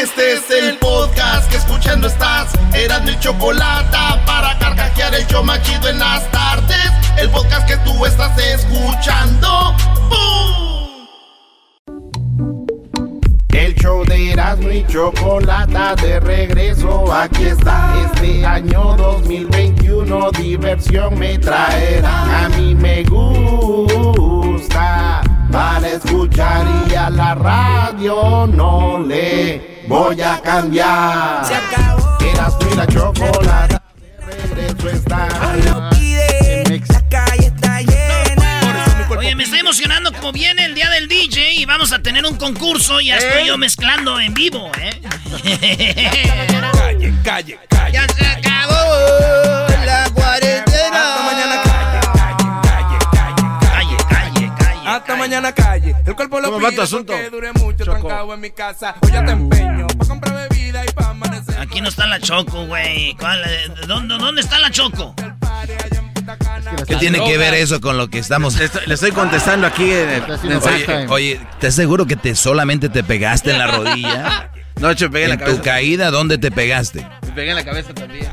Este es el podcast que escuchando estás. Eran mi chocolate para carcajear el yo machido en las tardes. El podcast que tú estás escuchando. ¡Bum! El show de Erasmo y Chocolata de regreso, aquí está. Este año 2021 diversión me traerá. A mí me gusta para escuchar y a la radio no le voy a cambiar. Se acabó. Erasmo y la Chocolata regreso está. La calle está llena. Oye, me estoy emocionando como viene el día del DJ y vamos a tener un concurso. Ya estoy yo mezclando en vivo, ¿eh? Calle, calle, calle. Ya se acabó la cuarentena. Mañana calle. El cuerpo lo ¿Cómo va pide tu asunto? porque dure mucho Choco. trancado en mi casa. Hoy ya te empeño pa' comprar bebida y pa' amanecer. Aquí no está la Choco, güey. ¿Cuál, eh, ¿Dónde, ¿Dónde está la Choco? ¿Qué tiene que ver eso con lo que estamos? Le estoy, le estoy contestando aquí en el mensaje. Oye, oye, ¿estás seguro que te solamente te pegaste en la rodilla? No, che, pegué en la ¿En tu cabeza. caída dónde te pegaste? Me pegué en la cabeza también.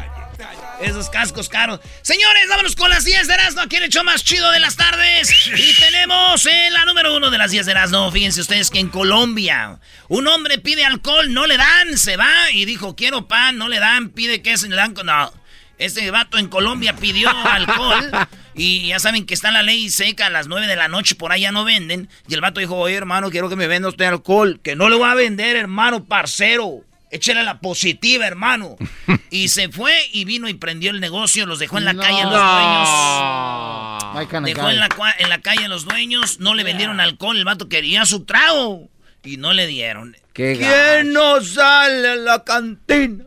Esos cascos caros. Señores, vámonos con las 10 de Erasmo. Aquí en el más chido de las tardes. Y tenemos en la número uno de las 10 de Erasmo. Fíjense ustedes que en Colombia un hombre pide alcohol, no le dan, se va y dijo, quiero pan, no le dan, pide queso, le dan... No, este vato en Colombia pidió alcohol y ya saben que está la ley seca a las 9 de la noche, por ya no venden. Y el vato dijo, oye hermano, quiero que me venda usted alcohol, que no le voy a vender, hermano, parcero. Échale la positiva, hermano. Y se fue y vino y prendió el negocio, los dejó en la calle a los dueños. Dejó en la, en la calle a los dueños, no le vendieron alcohol, el vato quería su trago y no le dieron. Qué ¿Quién no sale a la cantina?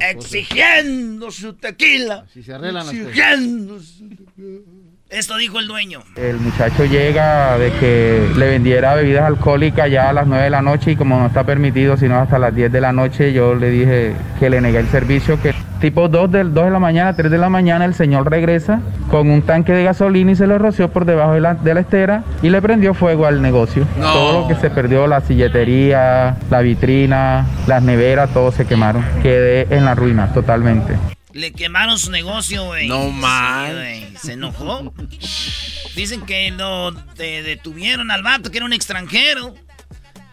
Exigiendo su tequila. Exigiendo su tequila. Esto dijo el dueño. El muchacho llega de que le vendiera bebidas alcohólicas ya a las 9 de la noche y como no está permitido sino hasta las 10 de la noche, yo le dije que le negué el servicio, que tipo 2 de, 2 de la mañana, 3 de la mañana el señor regresa con un tanque de gasolina y se lo roció por debajo de la, de la estera y le prendió fuego al negocio. No. Todo lo que se perdió, la silletería, la vitrina, las neveras, todo se quemaron. Quedé en la ruina totalmente. Le quemaron su negocio, güey. No Sí, man. güey. Se enojó. Dicen que lo de- detuvieron al vato, que era un extranjero.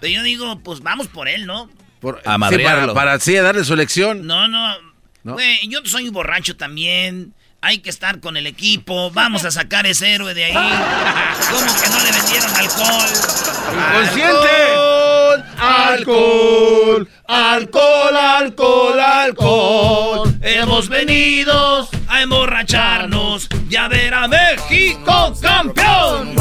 Pero yo digo, pues vamos por él, ¿no? Por, A sí, para, para sí darle su lección. No, no. ¿No? Güey, yo soy un borracho también. Hay que estar con el equipo. Vamos a sacar ese héroe de ahí. ¿Cómo que no le vendieron alcohol? ¡Inconsciente! Alcohol, alcohol, alcohol, alcohol. Hemos venido a emborracharnos y a ver a México campeón.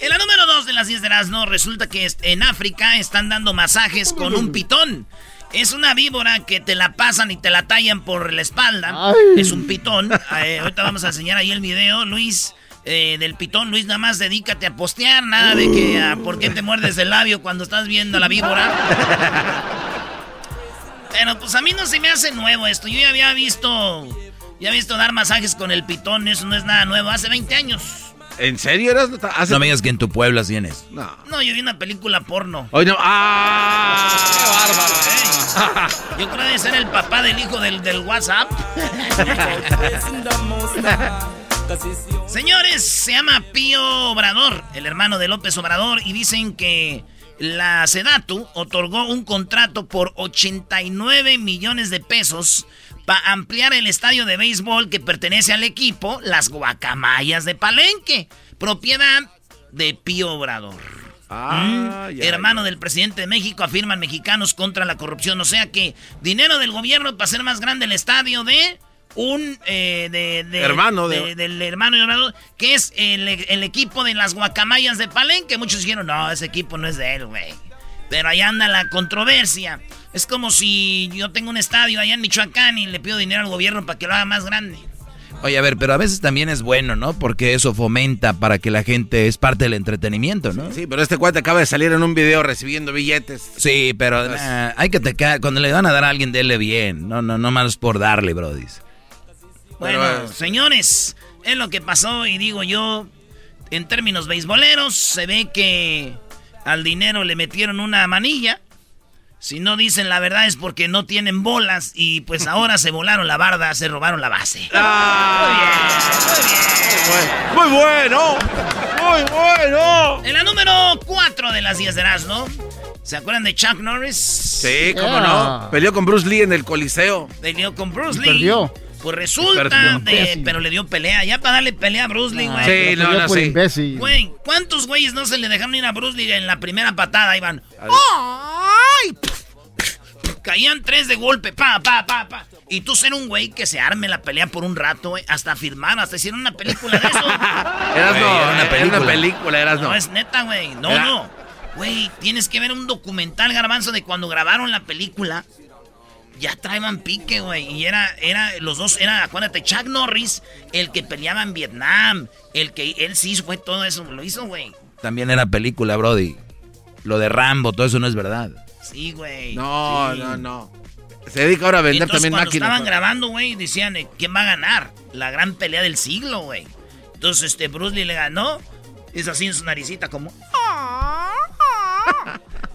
En la número 2 de las 10 de Erasmo, resulta que en África están dando masajes con un pitón. Es una víbora que te la pasan y te la tallan por la espalda. Es un pitón. Eh, ahorita vamos a enseñar ahí el video, Luis, eh, del pitón. Luis, nada más dedícate a postear, nada de que ah, por qué te muerdes el labio cuando estás viendo a la víbora. Pero pues a mí no se me hace nuevo esto. Yo ya había visto. Ya he visto dar masajes con el pitón, eso no es nada nuevo. Hace 20 años. ¿En serio eras? Hace... No me digas que en tu pueblo así tienes. No. No, yo vi una película porno. Hoy no. ¡Ah! Ey, Yo creo que ser el papá del hijo del, del WhatsApp. Señores, se llama Pío Obrador, el hermano de López Obrador, y dicen que la Sedatu otorgó un contrato por 89 millones de pesos para ampliar el estadio de béisbol que pertenece al equipo, las Guacamayas de Palenque, propiedad de Pío Obrador. Ah, Mm. ya, Hermano del presidente de México, afirman mexicanos contra la corrupción. O sea que dinero del gobierno para hacer más grande el estadio de un eh, de, de- Hermano de- del hermano que es el, el equipo de las guacamayas de Palenque. Muchos dijeron, no, ese equipo no es de él, güey. Pero ahí anda la controversia. Es como si yo tengo un estadio allá en Michoacán y le pido dinero al gobierno para que lo haga más grande. Oye, a ver, pero a veces también es bueno, ¿no? Porque eso fomenta para que la gente es parte del entretenimiento, ¿no? Sí, pero este cuate acaba de salir en un video recibiendo billetes. Sí, pero nah, hay que te cuando le van a dar a alguien, dele bien. No, no, no más por darle, Brody. Bueno, Pero, eh, señores, es lo que pasó y digo yo, en términos beisboleros, se ve que al dinero le metieron una manilla. Si no dicen la verdad es porque no tienen bolas y pues ahora se volaron la barda, se robaron la base. Muy bueno, muy bueno. En la número 4 de las 10 de Erasmo, ¿se acuerdan de Chuck Norris? Sí, cómo no. Peleó con Bruce Lee en el Coliseo. Peleó con Bruce Y Lee. perdió. Pues resulta, de, pero le dio pelea. Ya para darle pelea a Bruce Lee, güey. Sí, no, no, por sí. imbécil. Güey, ¿cuántos güeyes no se le dejaron ir a Bruce Lee en la primera patada? Iban. ¡Ay! Caían tres de golpe, pa, pa, pa, pa. Y tú ser un güey que se arme la pelea por un rato, güey, hasta firmar, hasta hicieron una película de eso. Eras Güey, no, era una era película. una película, eras no. No, es neta, güey. No, Era- no. Güey, tienes que ver un documental, garbanzo, de cuando grabaron la película. Ya traían pique, güey. Y era, era, los dos, era, acuérdate, Chuck Norris, el que peleaba en Vietnam. El que, él sí fue todo eso, lo hizo, güey. También era película, Brody. Lo de Rambo, todo eso no es verdad. Sí, güey. No, Sí. no, no. Se dedica ahora a vender Entonces, también cuando máquinas. estaban grabando, güey, decían, eh, ¿quién va a ganar? La gran pelea del siglo, güey. Entonces, este, Bruce Lee le ganó. Hizo así en su naricita, como...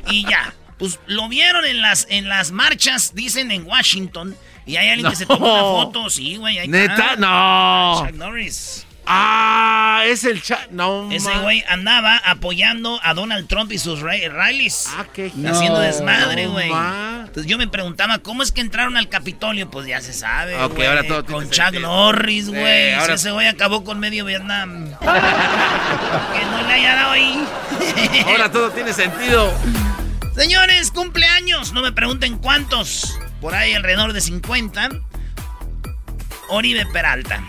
y ya. Pues lo vieron en las, en las marchas, dicen, en Washington. Y hay alguien que se tomó una foto. Sí, güey, Neta, está. no. Chuck Norris. Ah, es el chat. No, Ese güey andaba apoyando a Donald Trump y sus ra- rallies. Ah, qué Haciendo No, desmadre, no, güey. Entonces yo me preguntaba, ¿cómo es que entraron al Capitolio? Pues ya se sabe, Ok, ahora todo tiene Con Chuck sentido. Norris, Sí, güey. ahora- Si ese güey acabó con medio Vietnam. que no le haya dado ahí. Ahora todo tiene sentido. Señores, cumpleaños. No me pregunten cuántos. Por ahí alrededor de 50. Oribe Peralta.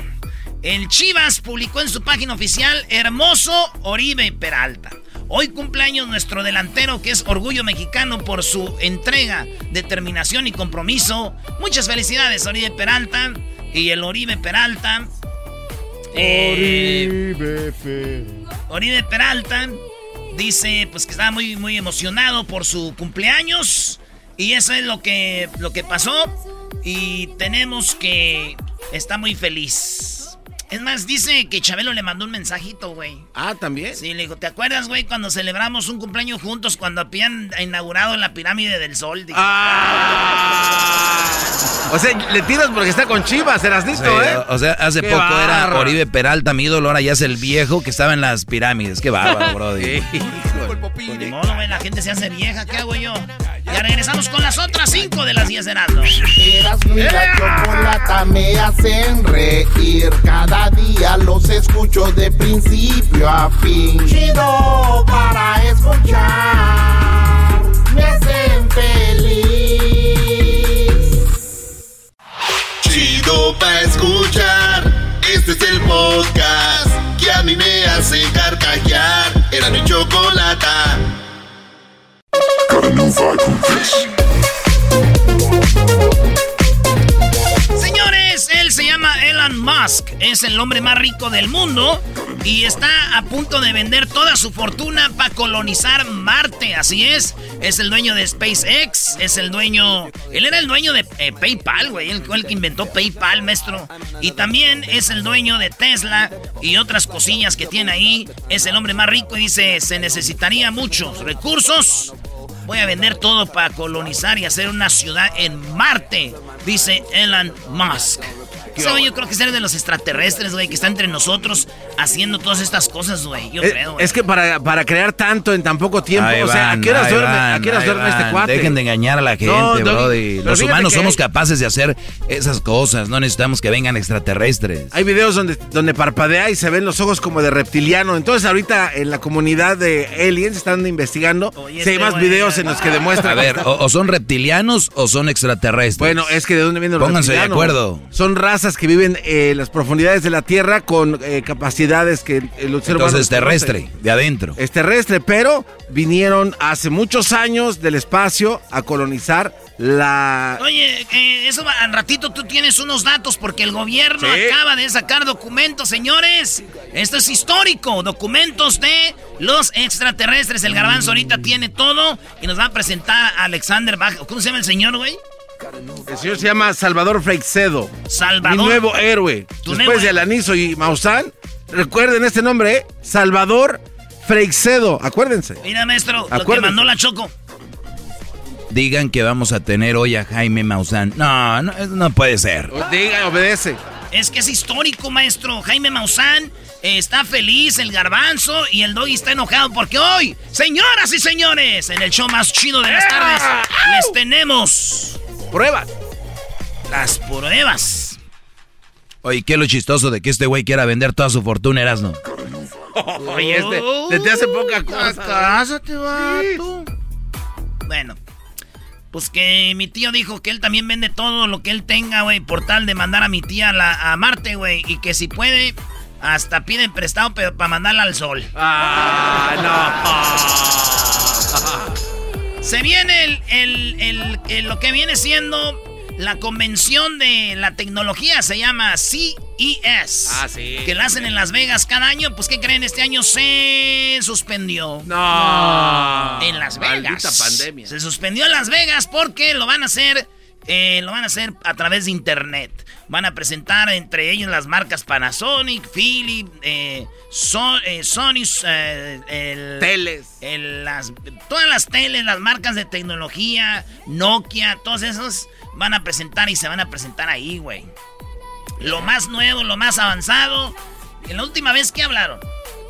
El Chivas publicó en su página oficial Hermoso Oribe Peralta. Hoy cumpleaños nuestro delantero que es orgullo mexicano por su entrega, determinación y compromiso. Muchas felicidades Oribe Peralta y el Oribe Peralta. eh, Oribe Peralta dice pues que estaba muy, muy emocionado por su cumpleaños. Y eso es lo que, lo que pasó. Y tenemos que... Está muy feliz. Es más, dice que Chabelo le mandó un mensajito, güey. Ah, también. Sí, le dijo, ¿te acuerdas, güey, cuando celebramos un cumpleaños juntos cuando habían inaugurado la pirámide del sol? Dijo, Ah. O sea, le tiras porque está con Chivas, eras Sí, listo, ¿eh? o, sea, hace Qué poco era. Oribe Peralta, mi ídolo, ahora ya es el viejo que estaba en las pirámides. Qué bárbaro, Brody. Pues ni modo, güey, la gente se hace vieja, ¿qué hago yo? Ya regresamos con las otras cinco de las 10 de Erasmo. Erasmo y la chocolata me hacen reír. Cada día los escucho de principio a fin. Chido para escuchar. Me hacen feliz. Chido para escuchar. Este es el podcast que a mí me hace carcajear. Era mi Got a new vibe from this. Elon Musk, es el hombre más rico del mundo y está a punto de vender toda su fortuna para colonizar Marte, así es. Es el dueño de SpaceX, es el dueño... Él era el dueño de eh, PayPal, güey, fue el que inventó PayPal, maestro. Y también es el dueño de Tesla y otras cosillas que tiene ahí. Es el hombre más rico y dice, se necesitaría muchos recursos Voy a vender todo para colonizar y hacer una ciudad en Marte, dice Elon Musk. Güey yo creo que es de los extraterrestres, güey, que está entre nosotros haciendo todas estas cosas, güey. Yo Es, creo, güey. es que para, para crear tanto en tan poco tiempo, Ahí o sea, ¿a van, qué horas ahí duerme, van, ¿a qué horas duerme este van. cuate? Dejen de engañar a la gente, No, brody. Los humanos que somos hay- capaces de hacer esas cosas. No necesitamos que vengan extraterrestres. Hay videos donde, donde parpadea y se ven los ojos como de reptiliano. Entonces ahorita en la comunidad de aliens están investigando Oye, si hay este más güey, videos en los que demuestran... A ver, o, o son reptilianos o son extraterrestres. Bueno, es que de dónde vienen los Pónganse de reptilianos? acuerdo. Son razas que viven eh, en las profundidades de la Tierra con eh, capacidades que el ser humano Entonces es terrestre, de adentro. Es terrestre, pero vinieron hace muchos años del espacio a colonizar la... Oye, eh, eso va- al ratito tú tienes unos datos porque el gobierno Sí. acaba de sacar documentos, señores. Esto es histórico, documentos de los extraterrestres. El garbanzo ahorita tiene todo y nos va a presentar a Alexander Bach. ¿Cómo se llama el señor, güey? El señor se llama Salvador Freixedo. Salvador. Mi nuevo héroe. Después nuevo de. Alanizo y Maussan, recuerden este nombre, ¿eh? Salvador Freixedo. Acuérdense. Mira, maestro, lo que mandó la Choco. Digan que vamos a tener hoy a Jaime Maussan. No, no, puede ser. Diga, obedece. Es que es histórico, maestro. Jaime Maussan eh, está feliz, el garbanzo y el doggy está enojado porque hoy, señoras y señores, en el show más chido de las tardes, les tenemos Pruebas. las pruebas. Oye, ¿qué es lo chistoso de que este güey quiera vender toda su fortuna, Erasno? Oye, este, desde hace poca cosa. Cásate, vato. Bueno, pues que mi tío dijo que él también vende todo lo que él tenga, güey, por tal de mandar a mi tía a, la- a Marte, güey, y que si puede, hasta piden prestado pero para mandarla al sol. Ah, Se viene el, el- el- el- lo que viene siendo la convención de la tecnología, se llama CES. Ah, sí. Que la hacen en Las Vegas cada año. Pues, ¿qué creen? Este año se suspendió. no. En Las Vegas. Maldita pandemia. Se suspendió en Las Vegas porque lo van a hacer. eh, lo van a hacer a través de internet. Van a presentar entre ellos las marcas Panasonic, Philips, eh, So- eh, Sony, eh, el- Teles. el- las, todas las teles, las marcas de tecnología, Nokia, todos esos van a presentar y se van a presentar ahí, güey. Lo más nuevo, lo más avanzado. En la última vez que hablaron.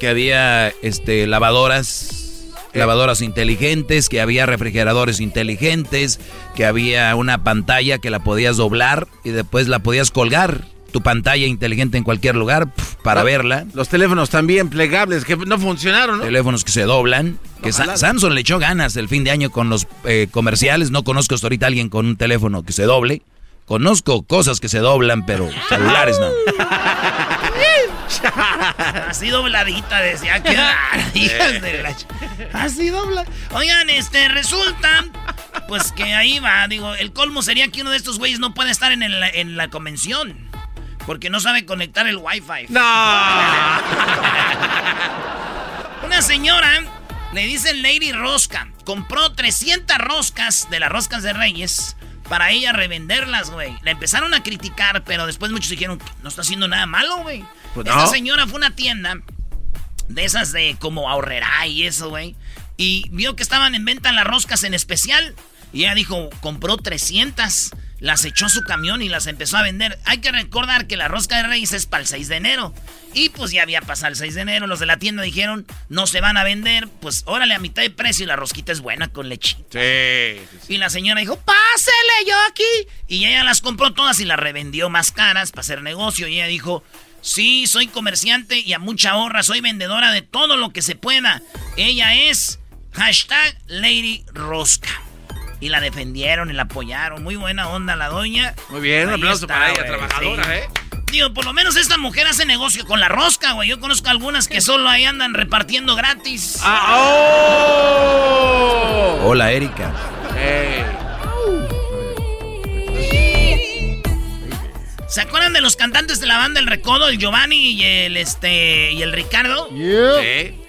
Que había este, lavadoras, lavadoras inteligentes, que había refrigeradores inteligentes, que había una pantalla que la podías doblar y después la podías colgar. Tu pantalla inteligente en cualquier lugar para Ah. verla. Los teléfonos también plegables que no funcionaron, ¿no? Teléfonos que se doblan. Que Sa-. Samsung le echó ganas el fin de año con los eh, comerciales. No conozco hasta ahorita a alguien con un teléfono que se doble. Conozco cosas que se doblan, pero celulares no. Así dobladita, decía que. hijas de la Así dobla. Oigan, este, resulta. Pues que ahí va, digo, el colmo sería que uno de estos güeyes no puede estar en, el- en la convención. Porque no sabe conectar el wifi. No. Una señora, le dicen Lady Rosca, compró 300 roscas de las roscas de Reyes para ella revenderlas, güey. La empezaron a criticar, pero después muchos dijeron, no está haciendo nada malo, güey. Pues Esta no. señora fue a una tienda de esas de como ahorrerá y eso, güey. Y vio que estaban en venta las roscas en especial. Y ella dijo, compró 300. Las echó su camión y las empezó a vender. Hay que recordar que la rosca de Reyes es para el 6 de enero. Y pues ya había pasado el 6 de enero. Los de la tienda dijeron, no se van a vender. Pues órale a mitad de precio y la rosquita es buena con lechita. Sí. Y la señora dijo, pásele yo aquí. Y ella las compró todas y las revendió más caras para hacer negocio. Y ella dijo, sí, soy comerciante y a mucha honra, soy vendedora de todo lo que se pueda. Ella es hashtag Lady Rosca. Y la defendieron y la apoyaron. Muy buena onda la doña. Muy bien, un aplauso está, para ella, trabajadora, sí. ¿eh? Digo, por lo menos esta mujer hace negocio con la rosca, güey. Yo conozco algunas que solo ahí andan repartiendo gratis. Ah, ¡Oh! Hola, Erika. ¿Se acuerdan de los cantantes de la banda El Recodo, el Giovanni y el este y el Ricardo? Sí.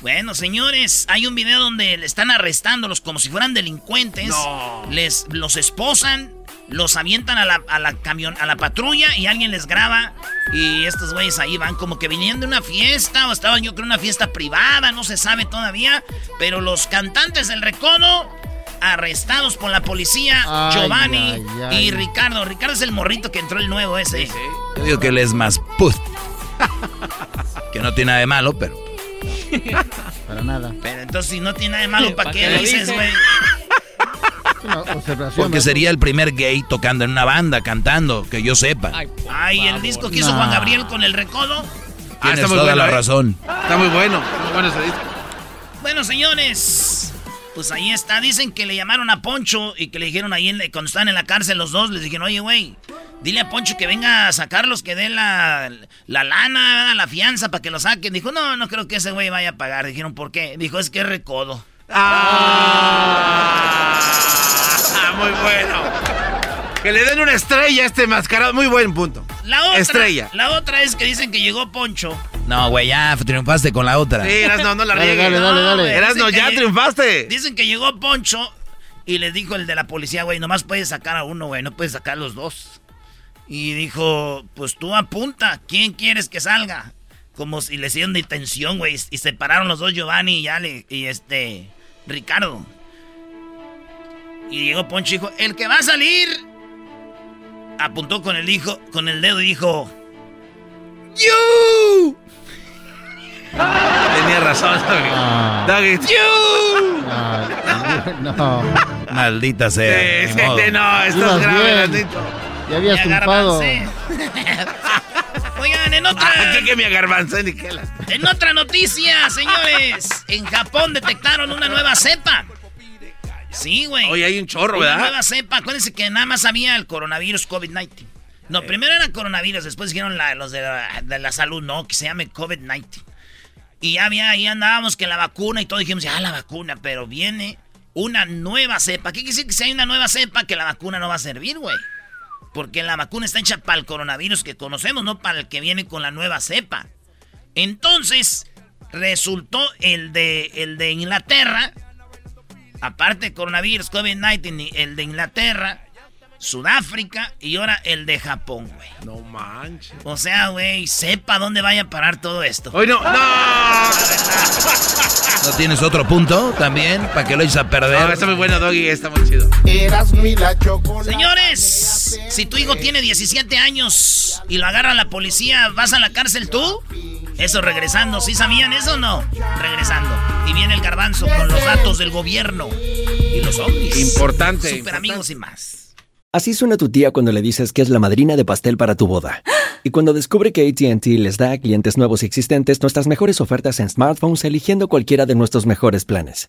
Bueno, señores, hay un video donde le están arrestándolos como si fueran delincuentes. No. Les los esposan, los avientan a la, a la camión, a la patrulla y alguien les graba. Y estos güeyes ahí van como que venían de una fiesta o estaban yo creo en una fiesta privada, no se sabe todavía. Pero los cantantes del Recodo arrestados por la policía, Ay, Giovanni ay, ay. y Ricardo. Ricardo es el morrito que entró el nuevo ese. Yo digo que él es más put. que no tiene nada de malo, pero. Para nada. Pero entonces si no tiene nada de malo, ¿para ¿Pa' qué lo dices, dice? güey? Es una observación. Porque sería el primer gay tocando en una banda, cantando, que yo sepa. Ay, el disco que hizo Juan Gabriel con el recodo. Ah, Tienes toda la ¿eh? razón. Está muy bueno. Muy bueno ese disco. Bueno, señores, pues ahí está. Dicen que le llamaron a Poncho y que le dijeron ahí cuando estaban en la cárcel los dos, les dijeron, oye, güey, dile a Poncho que venga a sacarlos, que dé la, la lana, la fianza para que lo saquen. Dijo, no, no creo que ese güey vaya a pagar. Dijeron, ¿por qué? Dijo, es que recodo. Ah, muy bueno. Que le den una estrella a este mascarado. Muy buen punto. La otra, Estrella. La otra es que dicen que llegó Poncho. No, güey, ya triunfaste con la otra. Sí, Erasno, no la Dale, riegues. dale, dale, No. Erasno, Dicen ya que- triunfaste. Dicen que llegó Poncho y les dijo el de la policía, güey, nomás puedes sacar a uno, güey, no puedes sacar a los dos. Y dijo, pues tú apunta, ¿quién quieres que salga? Como si le hicieron detención, güey, y separaron los dos Giovanni y Ale, y este, Ricardo. Y llegó Poncho y dijo, el que va a salir, apuntó con el hijo, con el dedo y dijo, ¡You! Tenía razón, Doggy. Ah. Doggy. Ah, no. Maldita sea. Sí, ni sí, modo. sí, no, estás Ibas grave. Ya habías garbancé. Oigan, en otra... Ah, ¿qué me ni qué la- En otra noticia, señores, en Japón detectaron una nueva cepa. Sí, güey. Oye, hay un chorro, Una ¿verdad? nueva cepa. Acuérdense que nada más había el coronavirus COVID-19. No, primero era coronavirus, después dijeron la- los de la, de la salud, no, que se llame COVID-19. Y ya había, ahí andábamos que la vacuna y todo, dijimos, ya la vacuna, pero viene una nueva cepa. ¿Qué quiere decir que si hay una nueva cepa que la vacuna no va a servir, güey? Porque la vacuna está hecha para el coronavirus que conocemos, no para el que viene con la nueva cepa. Entonces, resultó el de, el de Inglaterra, aparte coronavirus, COVID-19, el de Inglaterra, Sudáfrica y ahora el de Japón, güey. No manches. O sea, güey, sepa dónde vaya a parar todo esto. Hoy no, no. ¿No tienes otro punto también para que lo eches a perder? No, está muy bueno, Doggy, está muy chido. Eras mi la chocolate. Señores, si tu hijo tiene 17 años y lo agarra la policía, ¿vas a la cárcel tú? Eso regresando, ¿sí sabían eso o no? Regresando. Y viene el garbanzo con los datos del gobierno y los ovnis. Importante, Super amigos y más. Así suena tu tía cuando le dices que es la madrina de pastel para tu boda. Y cuando descubre que ATT les da a clientes nuevos y existentes nuestras mejores ofertas en smartphones eligiendo cualquiera de nuestros mejores planes.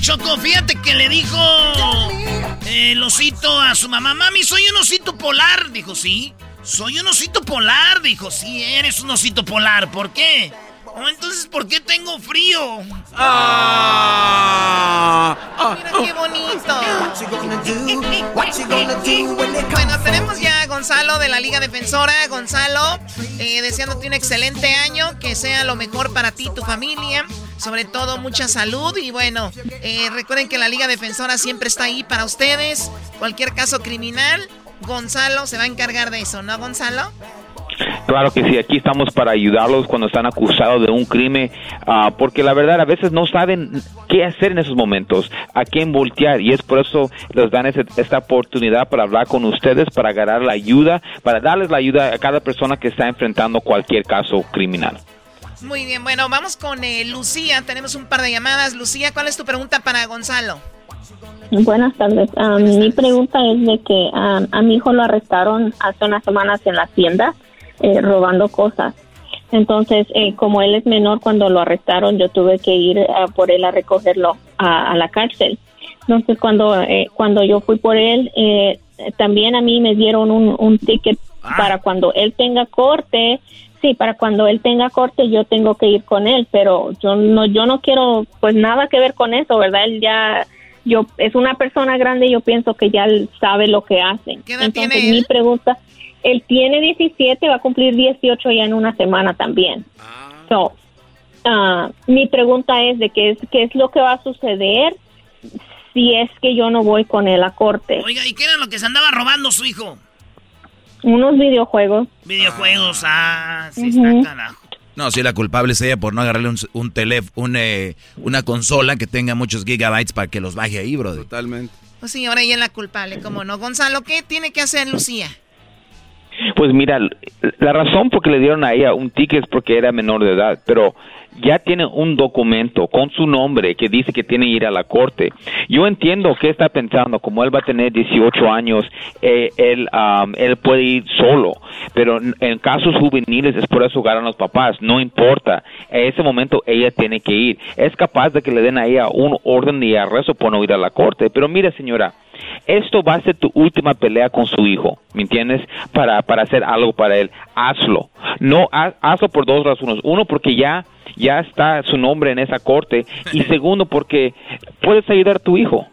Choco, fíjate que le dijo el osito a su mamá, mami, soy un osito polar. Dijo, sí. Soy un osito polar. Dijo, sí, eres un osito polar. ¿Por qué? Oh, entonces, ¿por qué tengo frío? Ah. Mira qué bonito. Bueno, tenemos ya a Gonzalo de la Liga Defensora. Gonzalo, eh, deseándote un excelente año, que sea lo mejor para ti y tu familia. sobre todo mucha salud y bueno, eh, recuerden que la Liga Defensora siempre está ahí para ustedes. Cualquier caso criminal, Gonzalo se va a encargar de eso, ¿no, Gonzalo? Claro que sí, aquí estamos para ayudarlos cuando están acusados de un crimen, ah, porque la verdad a veces no saben qué hacer en esos momentos, a quién voltear, y es por eso les dan esta oportunidad para hablar con ustedes, para agarrar la ayuda, para darles la ayuda a cada persona que está enfrentando cualquier caso criminal. Muy bien, bueno, vamos con eh, Lucía, tenemos un par de llamadas. Lucía, ¿cuál es tu pregunta para Gonzalo? Buenas tardes. Ah, mi pregunta es de que ah, a mi hijo lo arrestaron hace unas semanas en la tienda eh, robando cosas. Entonces, eh, como él es menor, cuando lo arrestaron, yo tuve que ir eh, por él a recogerlo a, la cárcel. Entonces, cuando, cuando yo fui por él, también a mí me dieron un, un ticket ah. para cuando él tenga corte. Sí, para cuando él tenga corte yo tengo que ir con él, pero yo no yo no quiero pues nada que ver con eso, ¿verdad? Él ya yo es una persona grande y yo pienso que ya sabe lo que hace. Entonces, mi pregunta él tiene 17, va a cumplir 18 ya en una semana también. So, ah, mi pregunta es de qué es, qué es lo que va a suceder si es que yo no voy con él a corte. Oiga, ¿y qué era lo que se andaba robando su hijo? Unos videojuegos. Videojuegos, ah, sí está carajo. No, si la culpable es ella por no agarrarle un, un teléfono, eh, una consola que tenga muchos gigabytes para que los baje ahí, bro. Totalmente. Pues sí, ahora ella es la culpable, ¿cómo no? Gonzalo, ¿qué tiene que hacer Lucía? Pues mira, la razón por que le dieron a ella un ticket es porque era menor de edad, pero ya tiene un documento con su nombre que dice que tiene que ir a la corte. Yo entiendo que está pensando, como él va a tener 18 años, eh, él, él puede ir solo, pero en casos juveniles es por eso ganan los papás, no importa, en ese momento ella tiene que ir. Es capaz de que le den a ella un orden de arresto por no ir a la corte, pero mire señora, esto va a ser tu última pelea con su hijo, ¿me entiendes? Para, para hacer algo para él, hazlo. No, hazlo por dos razones. Uno, porque ya, ya está su nombre en esa corte. Y segundo, porque puedes ayudar a tu hijo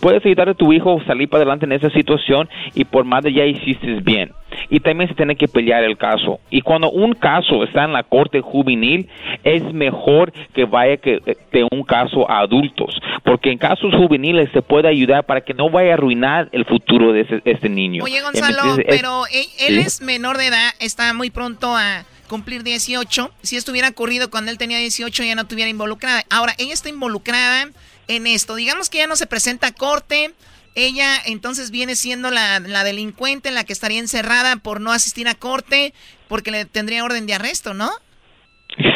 puedes ayudar a tu hijo a salir para adelante en esa situación y por más de ya hiciste bien. Y también se tiene que pelear el caso. Y cuando un caso está en la corte juvenil, es mejor que vaya que eh, de un caso a adultos, porque en casos juveniles se puede ayudar para que no vaya a arruinar el futuro de este niño. Oye, Gonzalo, pero él, es menor de edad, está muy pronto a cumplir 18. Si esto hubiera ocurrido cuando él tenía 18, ya no estuviera involucrada. Ahora, ella está involucrada en esto. Digamos que ya no se presenta a corte. Ella entonces viene siendo la, la delincuente, la que estaría encerrada por no asistir a corte, porque le tendría orden de arresto, ¿no?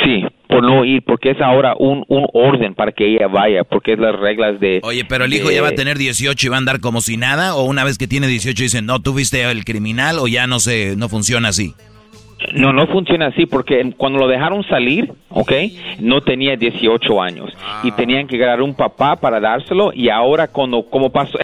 Sí, por no ir, porque es ahora un, un orden para que ella vaya, porque es las reglas de... Oye, pero el hijo ya va a tener 18 y va a andar como si nada, o una vez que tiene 18 dicen, no, tú fuiste el criminal, o ya no se, no funciona así. No, no funciona así porque cuando lo dejaron salir, ¿ok? No tenía 18 años y ah. tenían que ganar un papá para dárselo y ahora cuando como pasó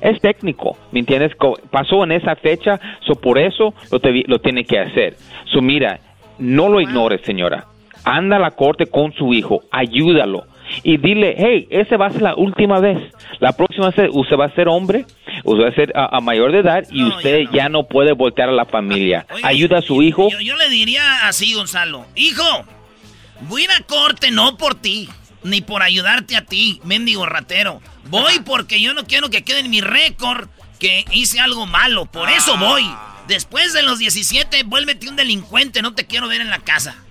es, técnico, ¿me entiendes? Pasó en esa fecha, so por eso lo, lo tiene que hacer. So mira, no lo ignores, señora. Anda a la corte con su hijo, ayúdalo y dile, hey, esa va a ser la última vez. La próxima vez usted va a ser hombre, usted va a ser a, mayor de edad y usted ya no. puede voltear a la familia. Ayuda a su hijo. Yo, le diría así, Gonzalo. Hijo, voy a corte no por ti, ni por ayudarte a ti, mendigo ratero. Voy porque yo no quiero que quede en mi récord que hice algo malo. Por eso ah. voy. Después de los 17, vuélvete un delincuente. No te quiero ver en la casa.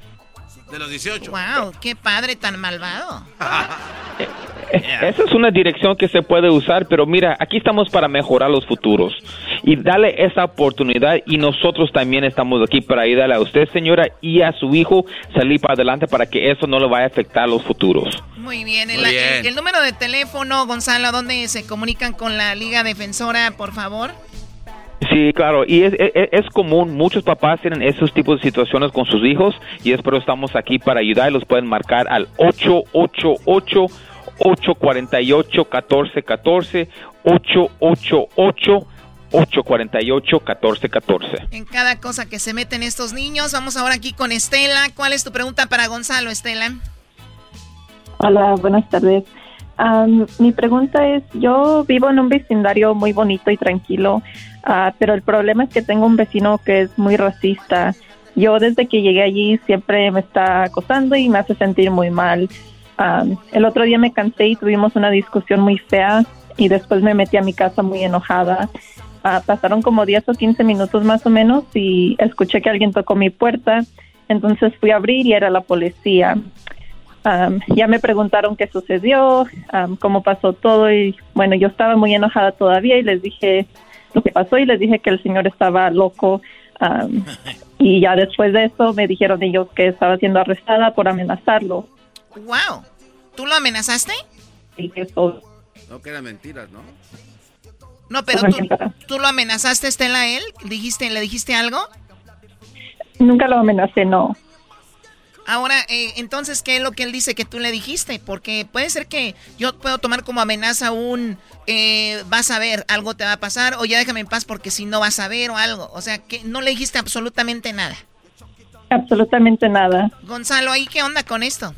De los 18. Wow, qué padre tan malvado. Esa es una dirección que se puede usar, pero mira, aquí estamos para mejorar los futuros y darle esa oportunidad y nosotros también estamos aquí para ayudarle a usted, señora, y a su hijo salir para adelante para que eso no le vaya a afectar los futuros. Muy bien. El, el número de teléfono, Gonzalo, ¿dónde se comunican con la Liga Defensora, por favor? Sí, claro, y es, es, común, muchos papás tienen esos tipos de situaciones con sus hijos y es por eso estamos aquí para ayudar y los pueden marcar al 888 848 1414 888 848 1414 En cada cosa que se meten estos niños, vamos ahora aquí con Estela. ¿Cuál es tu pregunta para Gonzalo, Estela? Hola, buenas tardes. mi pregunta es, yo vivo en un vecindario muy bonito y tranquilo, Ah, pero el problema es que tengo un vecino que es muy racista. Yo desde que llegué allí siempre me está acosando y me hace sentir muy mal. Am, el otro día me cansé y tuvimos una discusión muy fea y después me metí a mi casa muy enojada. Ah, pasaron como 10 o 15 minutos más o menos y escuché que alguien tocó mi puerta. Entonces fui a abrir y era la policía. Am, ya me preguntaron qué sucedió, am, cómo pasó todo y bueno, yo estaba muy enojada todavía y les dije lo que pasó y les dije que el señor estaba loco. am, y ya después de eso me dijeron ellos que estaba siendo arrestada por amenazarlo. Wow. ¿Tú lo amenazaste? Y eso No quedan mentiras, ¿no? No, pero tú, tú lo amenazaste, Estela, a él. ¿Dijiste, ¿Le dijiste algo? nunca lo amenacé, no. Ahora, eh, entonces, ¿qué es lo que él dice que tú le dijiste? Porque puede ser que yo puedo tomar como amenaza un, eh, vas a ver, algo te va a pasar, o ya déjame en paz porque si no vas a ver o algo. O sea, que no le dijiste absolutamente nada. Absolutamente nada. Gonzalo, ¿ahí qué onda con esto?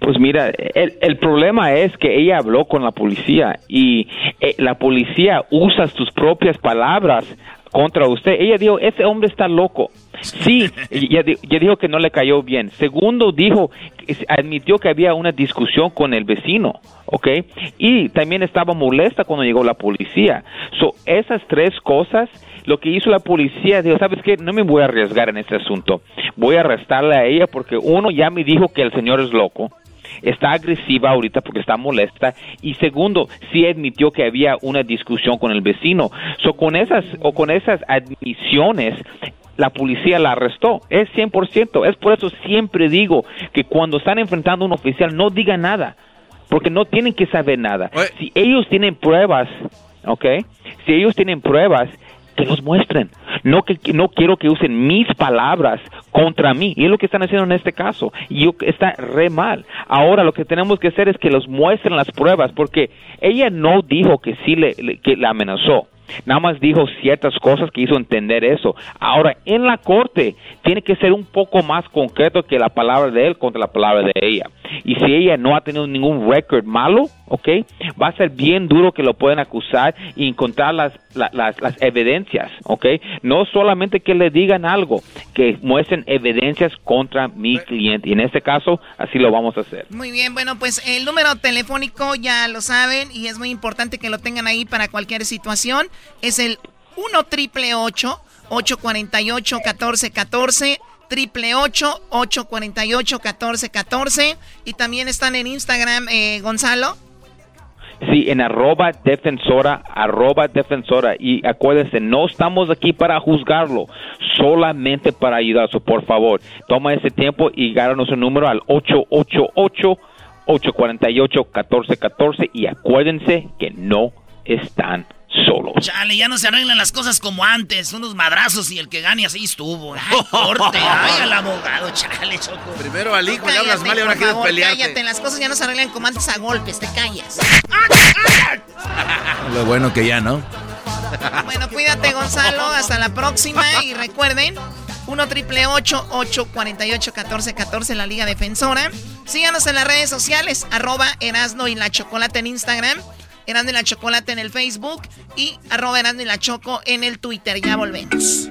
Pues mira, el, el problema es que ella habló con la policía y eh, la policía usa sus propias palabras contra usted. Ella dijo, ese hombre está loco. Sí, ella, di- ella dijo que no le cayó bien. Segundo, dijo, admitió que había una discusión con el vecino, ¿ok? Y también estaba molesta cuando llegó la policía. So, esas tres cosas, lo que hizo la policía, dijo, ¿sabes qué? No me voy a arriesgar en este asunto. Voy a arrestarla a ella porque uno ya me dijo que el señor es loco está agresiva ahorita porque está molesta. Y segundo sí admitió que había una discusión con el vecino. So con esas o con esas admisiones la policía la arrestó. Es 100% es por eso siempre digo que cuando están enfrentando a un oficial no diga nada porque no tienen que saber nada. Si ellos tienen pruebas ¿ok? si ellos tienen pruebas que los muestren. No que no quiero que usen mis palabras contra mí. Y es lo que están haciendo en este caso. Y yo, está re mal. Ahora lo que tenemos que hacer es que los muestren las pruebas, porque ella no dijo que sí le, le- que la amenazó. Nada más dijo ciertas cosas que hizo entender eso. Ahora, en la corte tiene que ser un poco más concreto que la palabra de él contra la palabra de ella. Y si ella no ha tenido ningún récord malo, ¿ok? Va a ser bien duro que lo puedan acusar y encontrar las, la- las, las evidencias, ¿ok? No solamente que le digan algo, que muestren evidencias contra mi cliente. Y en este caso, así lo vamos a hacer. Muy bien, bueno, pues el número telefónico ya lo saben y es muy importante que lo tengan ahí para cualquier situación. Es el 1 triple 848 1414 triple 848 1414 y también están en Instagram, eh, Gonzalo. Sí, en arroba defensora, arroba defensora. Y acuérdense, no estamos aquí para juzgarlo, solamente para ayudar. So, por favor, toma ese tiempo y gánanos un número al 888-848-1414 y acuérdense que no están solos. Chale, ya no se arreglan las cosas como antes. Unos madrazos y el que gane así estuvo. Ay, corte. Ay, al abogado, chale, choco. Primero al hijo le hablas mal y ahora quieres pelearte. Cállate, las cosas ya no se arreglan como antes a golpes, te callas. Lo bueno que ya, ¿no? Bueno, cuídate, Gonzalo. Hasta la próxima. Y recuerden, 1 triple 848 1414 la Liga Defensora. Síganos en las redes sociales, arroba Erasno y la Chocolate en Instagram, Erasno y la Chocolate en el Facebook y arroba Erasno y la Choco en el Twitter. Ya volvemos.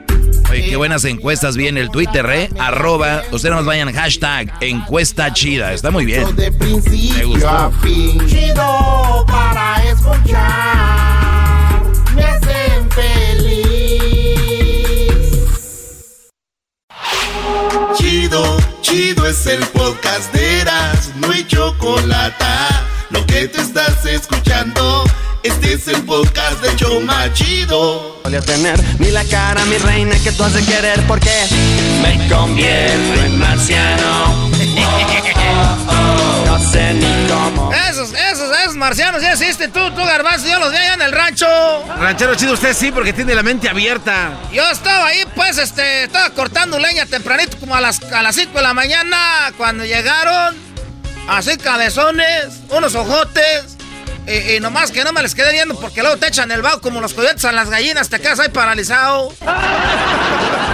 Oye, qué buenas encuestas vi en el Twitter, ¿eh? Arroba, ustedes nos vayan hashtag encuesta chida. Está muy bien. De Me principio gustó. a fin. Chido para escuchar. Me hacen feliz. Chido, chido es el podcast de Eras, no hay chocolate. Lo que te estás escuchando, este es el podcast de Choma Chido. Voy a tener ni la cara, mi reina, que tú has de querer porque me convierto en marciano. No sé ni cómo. Esos, esos, esos marcianos ya existen. Tú, tú, garbanzo, yo los vi allá en el rancho. Ranchero chido, usted sí, porque tiene la mente abierta. Yo estaba ahí, pues, este, estaba cortando leña tempranito, como a las, a las 5 de la mañana, cuando llegaron, así cabezones, unos ojotes, y, y nomás que no me les quedé viendo porque luego te echan el vaho como los coyotes a las gallinas, te quedas ahí paralizado.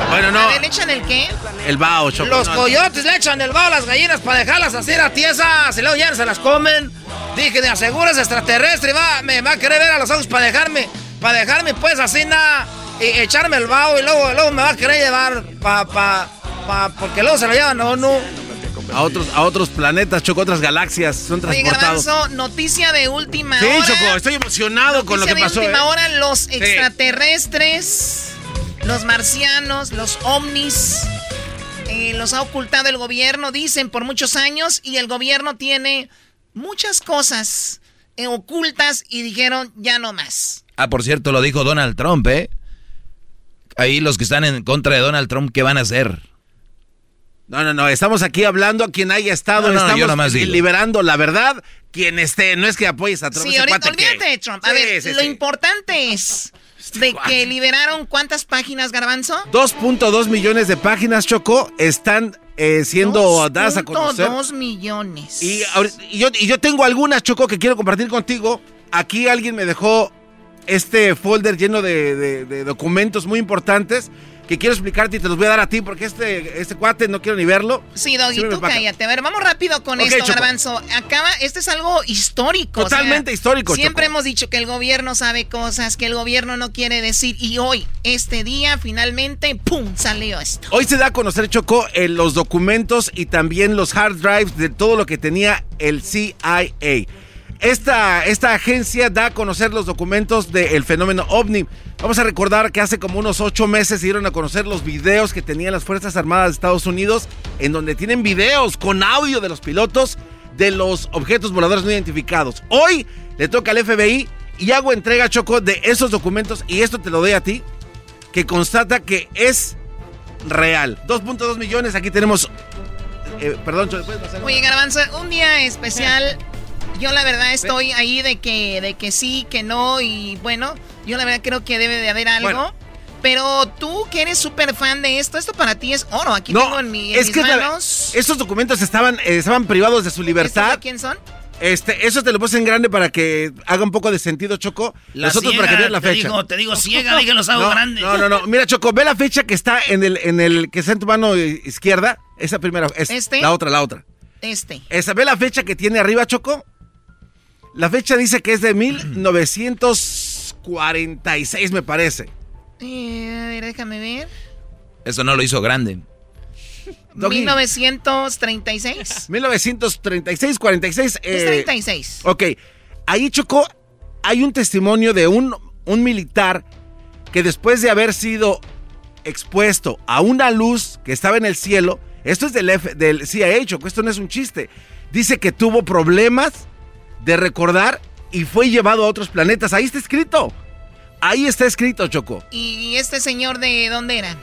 Bueno, no. ¿le echan el qué? El bao, Choco. Los no. coyotes le echan el vaho a las gallinas para dejarlas así a tiesas y luego ya no se las comen. Dije, de aseguras extraterrestre, va, me va a querer ver a los ojos para dejarme, para dejarme pues así nada, y echarme el vaho y luego, luego me va a querer llevar pa, pa, pa, porque luego se lo llevan a uno. A otros, a otros planetas, Choco, otras galaxias, son Oye, transportados. Garbanzo, noticia de última Sí, hora. Choco, estoy emocionado con lo que Noticia pasó. de última ¿eh? hora, los Sí. extraterrestres, los marcianos, los ovnis, eh, los ha ocultado el gobierno, dicen, por muchos años, y el gobierno tiene muchas cosas eh, ocultas y dijeron, ya no más. Ah, por cierto, lo dijo Donald Trump, ¿eh? Ahí los que están en contra de Donald Trump, ¿qué van a hacer? No, no, no, estamos aquí hablando a quien haya estado, No, no, estamos yo nomás digo. liberando la verdad. Quien esté, no es que apoyes a Trump. Sí, ahorita, olvídate de Trump. A Sí, ver, sí, lo sí. importante es de que liberaron cuántas páginas, Garbanzo? 2.2 millones de páginas, Choco, están eh, siendo dadas a conocer. 2 millones. Y yo, y yo tengo algunas, Choco, que quiero compartir contigo. Aquí alguien me dejó este folder lleno de, de- de documentos muy importantes que quiero explicarte y te los voy a dar a ti porque este, este cuate no quiero ni verlo. Sí, Doggy, tú cállate. A ver, vamos rápido con esto, Choco. Garbanzo. Acaba, este es algo histórico. o sea, Totalmente histórico, Siempre Choco. hemos dicho que el gobierno sabe cosas, que el gobierno no quiere decir. Y hoy, este día, finalmente, ¡pum! salió esto. Hoy se da a conocer, Choco, eh, los documentos y también los hard drives de todo lo que tenía el CIA. Esta, esta agencia da a conocer los documentos del fenómeno ovni. Vamos a recordar que hace como unos ocho meses se dieron a conocer los videos que tenían las Fuerzas Armadas de Estados Unidos, en donde tienen videos con audio de los pilotos de los objetos voladores no identificados. Hoy le toca al FBI y hago entrega, Choco, de esos documentos, y esto te lo doy a ti, que constata que es real. 2.2 millones, aquí tenemos... eh, perdón, Choco, ¿puedes pasar? Oye, Garbanzo, un día especial. Yo la verdad estoy ahí de que, de que sí, que no. Y bueno, yo la verdad creo que debe de haber algo. Bueno. Pero tú que eres súper fan de esto, esto para ti es oro. Aquí tengo en, mi, en es mis que la- manos. estos documentos estaban, eh, estaban privados de su ¿Estos libertad. de quién son? Este, eso te lo puse en grande para que haga un poco de sentido, Choco. La Nosotros ciega, para que veas la te fecha. digo- te digo ciega, dije los hago no, grandes. No, no, no. Mira, Choco, ve la fecha que está en el, en el, que está en tu mano izquierda. Esa primera, es ¿Este? la otra, la otra. Este. Esa, ve la fecha que tiene arriba, Choco. La fecha dice que es de 1946, me parece. Eh, a ver, déjame ver. Eso no lo hizo grande. Doggy. 1936. 1936, 46. Es eh, 36. Ok, ahí Choco, hay un testimonio de un, un militar que después de haber sido expuesto a una luz que estaba en el cielo, esto es del, F- del CIA, Choco, esto no es un chiste, dice que tuvo problemas de recordar y fue llevado a otros planetas. Ahí está escrito. Ahí está escrito, Choco. ¿Y este señor de dónde era?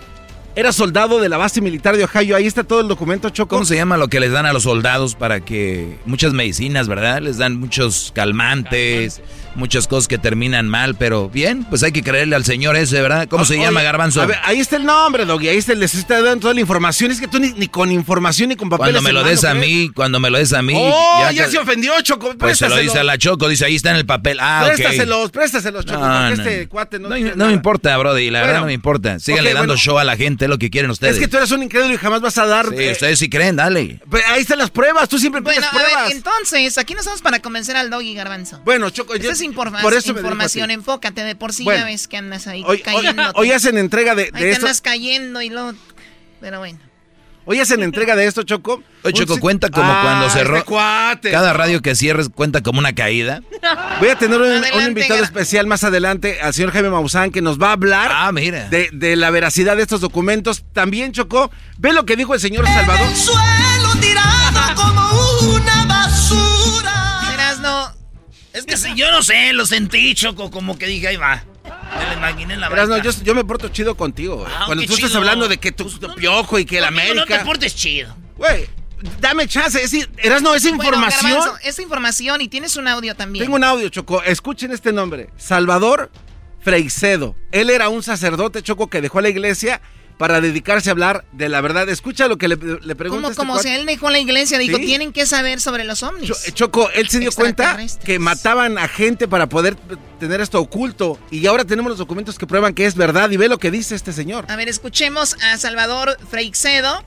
Era soldado de la base militar de Ohio. Ahí está todo el documento, Choco. ¿Cómo se llama lo que les dan a los soldados para que muchas medicinas, ¿verdad? Les dan muchos calmantes, muchas cosas que terminan mal, pero bien, pues hay que creerle al señor ese, ¿verdad? ¿Cómo se Oye, llama, Garbanzo? a ver, ahí está el nombre, Doggy. Ahí está, les está dando toda la información. Es que tú ni, ni con información ni con papeles. Cuando me lo des a mí, cuando me lo des a mí. Oh, ya, se ofendió, Choco. Pues se lo dice a la Choco, dice ahí está en el papel. Ah. Préstaselos, préstaselos, Choco. No, este cuate no, No, no me importa, Brody, la verdad no me importa. Síganle ok, dando bueno. show a la gente, es lo que quieren ustedes. Es que tú eres un incrédulo y jamás vas a dar. Sí, eh, ustedes sí creen, dale. pero ahí están las pruebas. Tú siempre Bueno, pides a ver, pruebas. entonces, aquí no estamos para convencer al doggy garbanzo. Bueno, Choco, Esa yo- es informa- por eso información, enfócate de por sí Bueno. ya ves que andas ahí Hoy, cayendo. hoy hacen entrega de, Ahí de te esto. andas cayendo y luego... Pero bueno. Hoy hacen entrega de esto, Choco. Oye, Choco, cuenta como Ah, cuando cerró. este cuate. Cada radio que cierres cuenta como una caída. Voy a tener un, invitado especial más adelante, al señor Jaime Maussan, que nos va a hablar Ah, mira. de, de la veracidad de estos documentos. También, Chocó, ve lo que dijo el señor Salvador. Suelo tirado como una basura. Es que si yo no sé, lo sentí, Choco, como que dije, ahí va. Me lo imaginé en la Verás, no, yo, yo me porto chido contigo. Ah, Cuando tú estás hablando de que tú, tu piojo y que el América. No te portes chido. Güey, dame chance. Es, eras no, es Bueno, información. Garbanzo, esta información y tienes un audio también. Tengo un audio, Choco. Escuchen este nombre. Salvador Freicedo. Él era un sacerdote, Choco, que dejó la iglesia para dedicarse a hablar de la verdad. Escucha lo que le, le pregunta Como, este como si él dejó la iglesia, dijo, Sí. tienen que saber sobre los ovnis. Cho- Choco, él se dio cuenta que mataban a gente para poder tener esto oculto. Y ahora tenemos los documentos que prueban que es verdad. Y ve lo que dice este señor. A ver, escuchemos a Salvador Freixedo,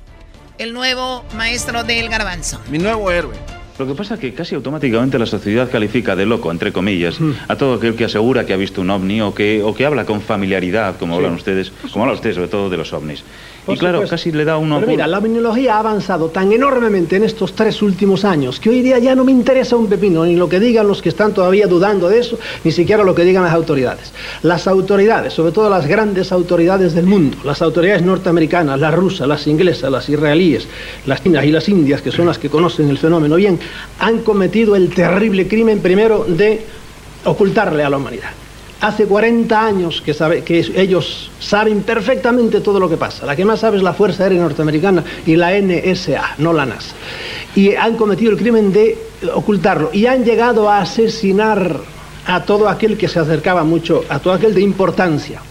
el nuevo maestro del garbanzo. Mi nuevo héroe. Lo que pasa es que casi automáticamente la sociedad califica de loco, entre comillas, a todo aquel que asegura que ha visto un ovni o que, o que habla con familiaridad, como hablan ustedes, como habla usted sobre todo de los ovnis. Y claro, casi le da uno... Pero mira, la minología ha avanzado tan enormemente en estos tres últimos años que hoy día ya no me interesa un pepino, ni lo que digan los que están todavía dudando de eso, ni siquiera lo que digan las autoridades. Las autoridades, sobre todo las grandes autoridades del mundo, las autoridades norteamericanas, las rusas, las inglesas, las israelíes, las chinas y las indias, que son las que conocen el fenómeno bien, han cometido el terrible crimen primero de ocultarle a la humanidad. Hace 40 años que, sabe, que ellos saben perfectamente todo lo que pasa. La que más sabe es la Fuerza Aérea Norteamericana y la NSA, no la NASA. Y han cometido el crimen de ocultarlo. Y han llegado a asesinar a todo aquel que se acercaba mucho, a todo aquel de importancia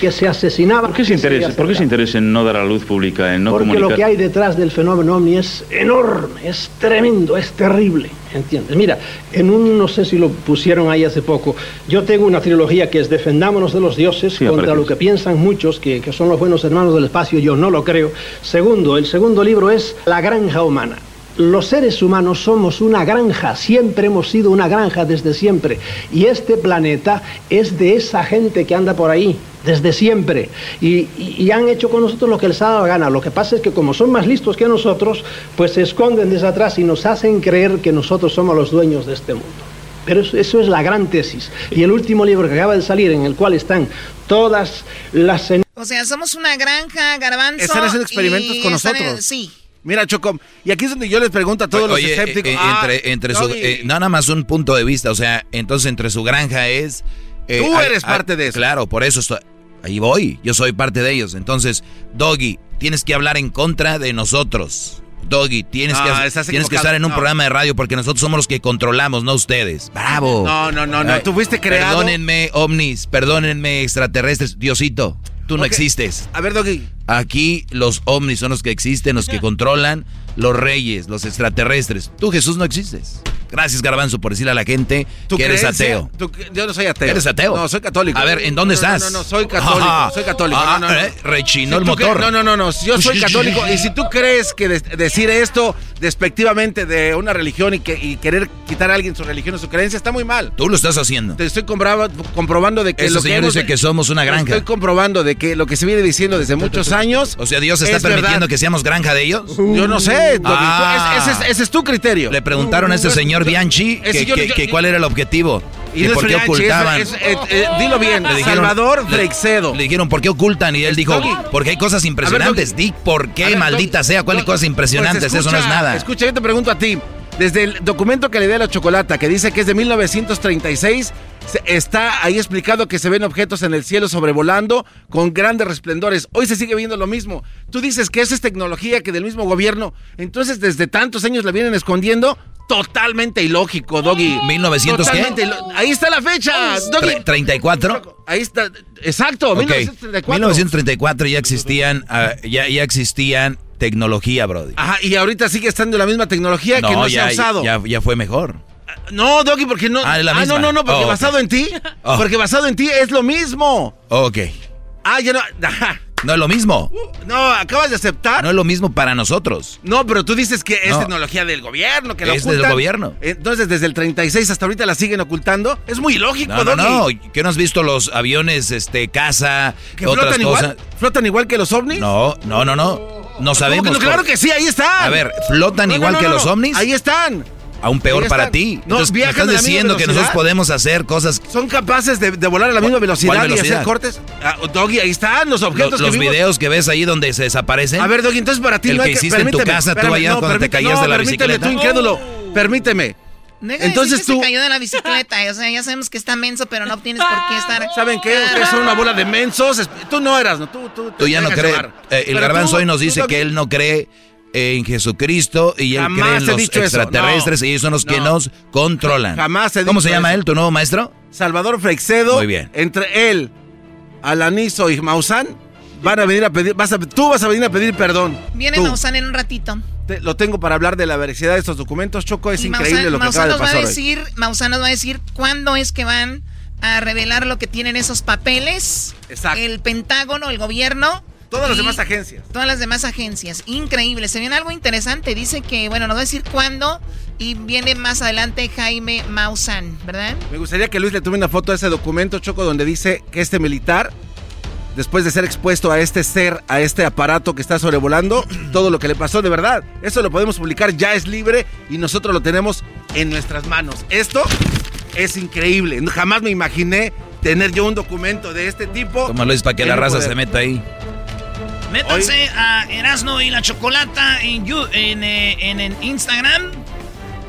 que se asesinaba. ¿Por qué se interesa, ¿por qué se interesa en no dar a luz pública, en no Porque comunicar? lo que hay detrás del fenómeno ovni es enorme, es tremendo, es terrible, ¿entiendes? Mira, en un, no sé si lo pusieron ahí hace poco, yo tengo una trilogía que es Defendámonos de los dioses contra lo que piensan muchos, que, que son los buenos hermanos del espacio, yo no lo creo. Segundo, el segundo libro es La granja humana. Los seres humanos somos una granja, siempre hemos sido una granja desde siempre. Y este planeta es de esa gente que anda por ahí, desde siempre. Y, y- y han hecho con nosotros lo que les ha dado la gana. Lo que pasa es que como son más listos que nosotros, pues se esconden desde atrás y nos hacen creer que nosotros somos los dueños de este mundo. Pero eso, eso es la gran tesis. Y el último libro que acaba de salir, en el cual están todas las... O sea, somos una granja, garbanzo. Están haciendo experimentos y con nosotros. en- sí. Mira, Choco, y aquí es donde yo les pregunto a todos Oye, los escépticos. eh, eh, ah, entre, entre su, Doggy, eh, no, nada más un punto de vista, o sea, entonces entre su granja es... eh, Tú eres parte de eso. Claro, por eso estoy, ahí voy, yo soy parte de ellos. Entonces, Doggy, tienes que hablar en contra de nosotros. Doggy, tienes, No, que, estás tienes que estar en un no. programa de radio porque nosotros somos los que controlamos, no ustedes. ¡Bravo! No, no, no, no, Ay, tú fuiste creado- Perdónenme, ovnis, perdónenme, extraterrestres. Diosito, tú no existes. A ver, Doggy. Aquí los ovnis son los que existen, los que controlan, los reyes, los extraterrestres. Tú, Jesús, no existes. Gracias, Garbanzo, por decirle a la gente ¿Tu que eres ateo. ¿Tu- yo no soy ateo. ¿Eres ateo? No, soy católico. A ver, ¿en dónde No, no, estás? No, no, soy católico. Ajá. soy católico. Ah, no, no, no. eh, rechinó Si el tú motor. No, no, no, no. Yo soy católico y si tú crees que de- decir esto despectivamente de una religión y, que, y querer quitar a alguien su religión o su creencia está muy mal. Tú lo estás haciendo. Te estoy comprobando de que Ese lo que señor hemos- dice que somos una granja. Estoy comprobando de que lo que se viene diciendo desde muchos años. O sea, Dios está es permitiendo verdad. que seamos granja de ellos. Yo no sé, Ah. ese, es, ese es tu criterio. Le preguntaron a este señor Bianchi que, que- que cuál era el objetivo. Y no por qué ocultaban. es- es- eh, eh, dilo bien, Le dijeron- Salvador Freixedo. Le dijeron, ¿por qué ocultan? Y él dijo, porque hay cosas impresionantes. Di por qué, ver, maldita sea, cuáles Doggy, cosas impresionantes. pues Eso no es nada. Escucha, yo te pregunto a ti. Desde el documento que le di a la chocolata, que dice que es de 1936, se- está ahí explicado que se ven objetos en el cielo sobrevolando con grandes resplendores. Hoy se sigue viendo lo mismo. Tú dices que eso es tecnología que del mismo gobierno. Entonces, desde tantos años la vienen escondiendo. Totalmente ilógico, Doggy. 1900 qué? Totalmente ilo- Ahí está la fecha, Doggy. Tre- ¿34? Ahí está, exacto, Ok. 1934. 1934 ya existían, ah, ya, ya existían tecnología, Brody. Ajá, y ahorita sigue estando la misma tecnología que no ya, se ha usado. Ya, ya fue mejor. No, Doggy, porque no. Ah, la no, misma. no, no, porque Oh, basado en ti. Oh. Porque basado en ti es lo mismo. Ok. Ah, ya no. ajá. No es lo mismo. No, acabas de aceptar. No es lo mismo para nosotros. No, pero tú dices que es No. tecnología del gobierno, que la Es del gobierno. Entonces, desde el 36 hasta ahorita la siguen ocultando. Es muy ilógico, No, no, no. ¿Qué no has visto los aviones, este, casa, ¿Que otras flotan cosas? igual? ¿Flotan igual que los ovnis? No, no, no, no. No sabemos. ¿Cómo que no? Claro que sí, ahí están. A ver, ¿flotan igual que los ovnis? Ahí están. Aún peor para ti. No, Entonces, me viajan estás diciendo que velocidad. nosotros podemos hacer cosas. Son capaces de, de volar a la misma velocidad, ¿Cuál y hacer velocidad? cortes. Ah, Doggy, ahí están los objetos los que vimos. videos que ves ahí donde se desaparecen. A ver, Doggy, entonces para ti El no hay que que hiciste en tu permíteme, casa, tú allá cuando te permíteme, caías de la permíteme, bicicleta. tú incrédulo. Permíteme. Deja de Entonces que tú- se cayó de la bicicleta. O sea, ya sabemos que está menso, pero no tienes por qué estar. ¿Saben qué? Ustedes son una bola de mensos. Tú no eras, ¿no? Tú, tú, Tú ya no crees. Eh, el garbanzo tú- hoy nos tú, dice que él no cree en Jesucristo y él Jamás cree en los dicho extraterrestres no. y ellos son los que No. nos controlan. Jamás he ¿Cómo dicho se llama eso. él, tu nuevo maestro? Salvador Freixedo. Muy bien. Entre él, Alanizo y Maussan van a venir a pedir. Vas a, tú vas a venir a pedir perdón. Viene Tú. Maussan en un ratito. Te- lo tengo para hablar de la veracidad de estos documentos. Choco, es Y increíble Maussan- lo que Maussan acaba de nos va a hoy. decir, Maussan nos va a decir cuándo es que van a revelar lo que tienen esos papeles. Exacto. El Pentágono, el gobierno. Todas las demás agencias. Todas las demás agencias. Increíble. Se viene algo interesante. Dice que, bueno, nos va a decir cuándo. Y viene más adelante Jaime Maussan, ¿verdad? Me gustaría que Luis le tome una foto a ese documento, Choco, donde dice que este militar después de ser expuesto a este ser, a este aparato que está sobrevolando, todo lo que le pasó de verdad. Eso lo podemos publicar, ya es libre y nosotros lo tenemos en nuestras manos. Esto es increíble. Jamás me imaginé tener yo un documento de este tipo. Como lo es para que la raza se meta ahí. Métanse a Erasno y la Chocolata en, en, eh, en, en Instagram.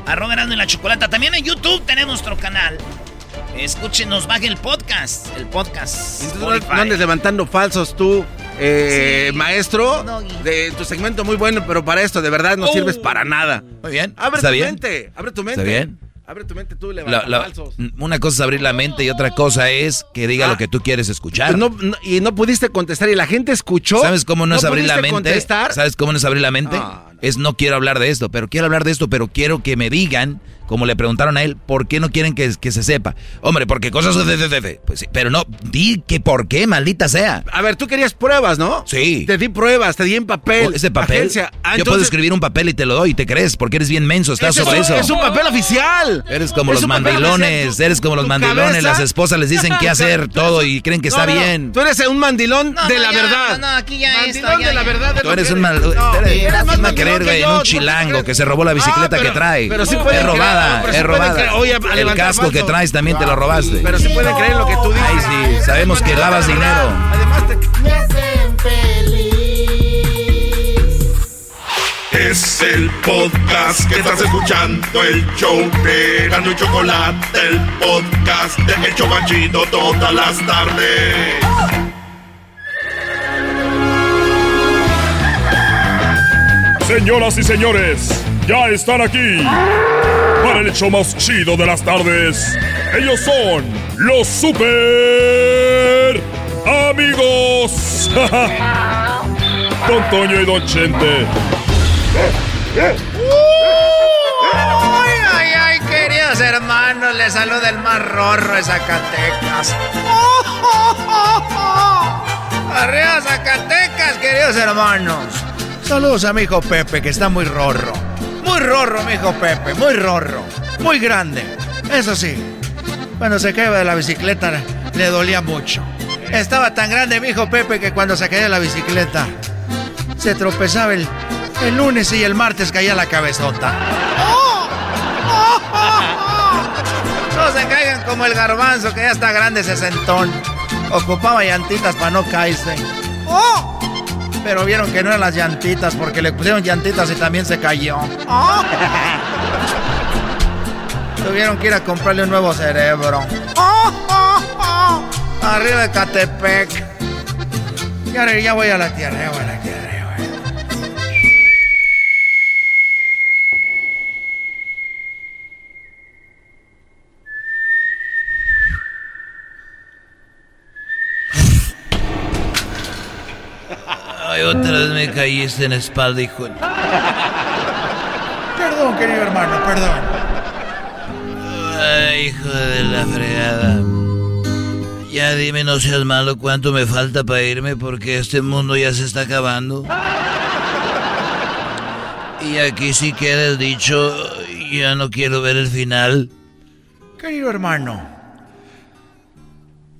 Arroba Erasno y la Chocolata. También en YouTube tenemos nuestro canal. Escúchenos, baje el podcast. El podcast. Entonces, no andes levantando falsos tú, eh, maestro. De tu segmento muy bueno, pero para esto de verdad no sirves para nada. Muy bien. Abre ¿Está tu bien? mente. Abre tu mente. ¿Está bien? Abre tu mente tú, La- levanta la- falsos. una cosa es abrir la mente y otra cosa es que diga Ah. lo que tú quieres escuchar. No- no- y no pudiste contestar y la gente escuchó. ¿Sabes cómo no, es abrir la mente? contestar? ¿Sabes cómo no es abrir la mente? Es no quiero hablar de esto, pero quiero hablar de esto, pero quiero que me digan, como le preguntaron a él, ¿por qué no quieren que, que se sepa? Hombre, porque cosas de, de- de- de- Pues sí, pero no, di que por qué, maldita sea. A ver, tú querías pruebas, ¿no? Sí. Te di pruebas, te di en papel. Ese papel. Agencia. Ah, yo puedo escribir un papel y te lo doy y te crees, porque eres bien menso, estás sobre es, eso. Es un papel oficial. Eres como Es los mandilones, eres como los mandilones, cabeza- las esposas les dicen qué hacer todo y creen que No, está no, bien. Tú eres un mandilón No, de no, la ya, verdad. No, no, aquí ya Mandilón ya, de la ya. verdad. es Tú eres un No, eres, eres mandilón güey, yo, un chilango que se robó la bicicleta Ah, que trae. pero sí es pueden robada, es robada. Oye, El casco que traes también te lo robaste. Pero sí pueden creer lo que tú dices. Ay, sí, sabemos que lavas dinero. Además te... Me hacen feliz. Es el podcast que estás escuchando, el show de Gano y Chocolate, el podcast de El Chocachito todas las tardes. Señoras y señores, ya están aquí el hecho más chido de las tardes. Ellos son los super amigos. Don Toño y Don Chente. Ay, ay, ay, queridos hermanos, les saluda el más rorro de Zacatecas. Arriba Zacatecas, queridos hermanos. Saludos a mi hijo Pepe, que está muy rorro. Muy rorro, mi hijo Pepe, muy rorro. Muy grande. Eso sí, cuando se caía de la bicicleta le dolía mucho. Estaba tan grande mi hijo Pepe que cuando se caía de la bicicleta se tropezaba el, el lunes y el martes caía la cabezota. No se caigan como el garbanzo que ya está grande sesentón. Ocupaba llantitas para no caerse. ¡Oh! Pero vieron que no eran las llantitas porque le pusieron llantitas y también se cayó. Tuvieron que ir a comprarle un nuevo cerebro. ¡Oh, oh, oh! Arriba de Catepec. Ya, ya voy a la tierra, ya voy a la tierra. otra vez me caíste en la espalda, hijo. Perdón, querido hermano, perdón. Hijo de la fregada. Ya dime, no seas malo, cuánto me falta para irme porque este mundo ya se está acabando. Y aquí sí queda el dicho, ya no quiero ver el final. Querido hermano,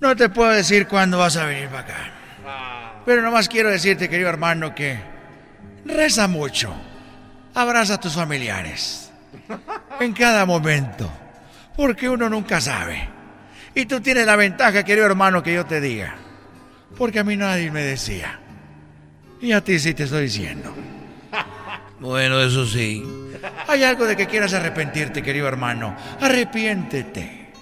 no te puedo decir cuándo vas a venir para acá. Pero nomás quiero decirte, querido hermano, que reza mucho. Abraza a tus familiares. En cada momento. Porque uno nunca sabe. Y tú tienes la ventaja, querido hermano, que yo te diga. Porque a mí nadie me decía. Y a ti sí te estoy diciendo. Bueno, eso sí. Hay algo de que quieras arrepentirte, querido hermano. Arrepiéntete.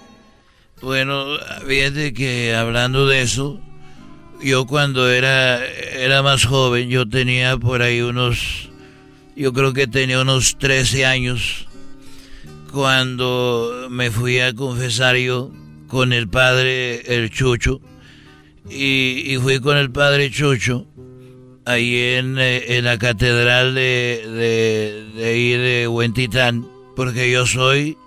Bueno, fíjate que hablando de eso, yo cuando era, era más joven, yo tenía por ahí unos, yo creo que tenía unos 13 años, cuando me fui a confesar yo con el padre, el Chucho, y, y fui con el padre Chucho, ahí en, eh, en la catedral de, de, de ahí de Huentitán, porque yo soy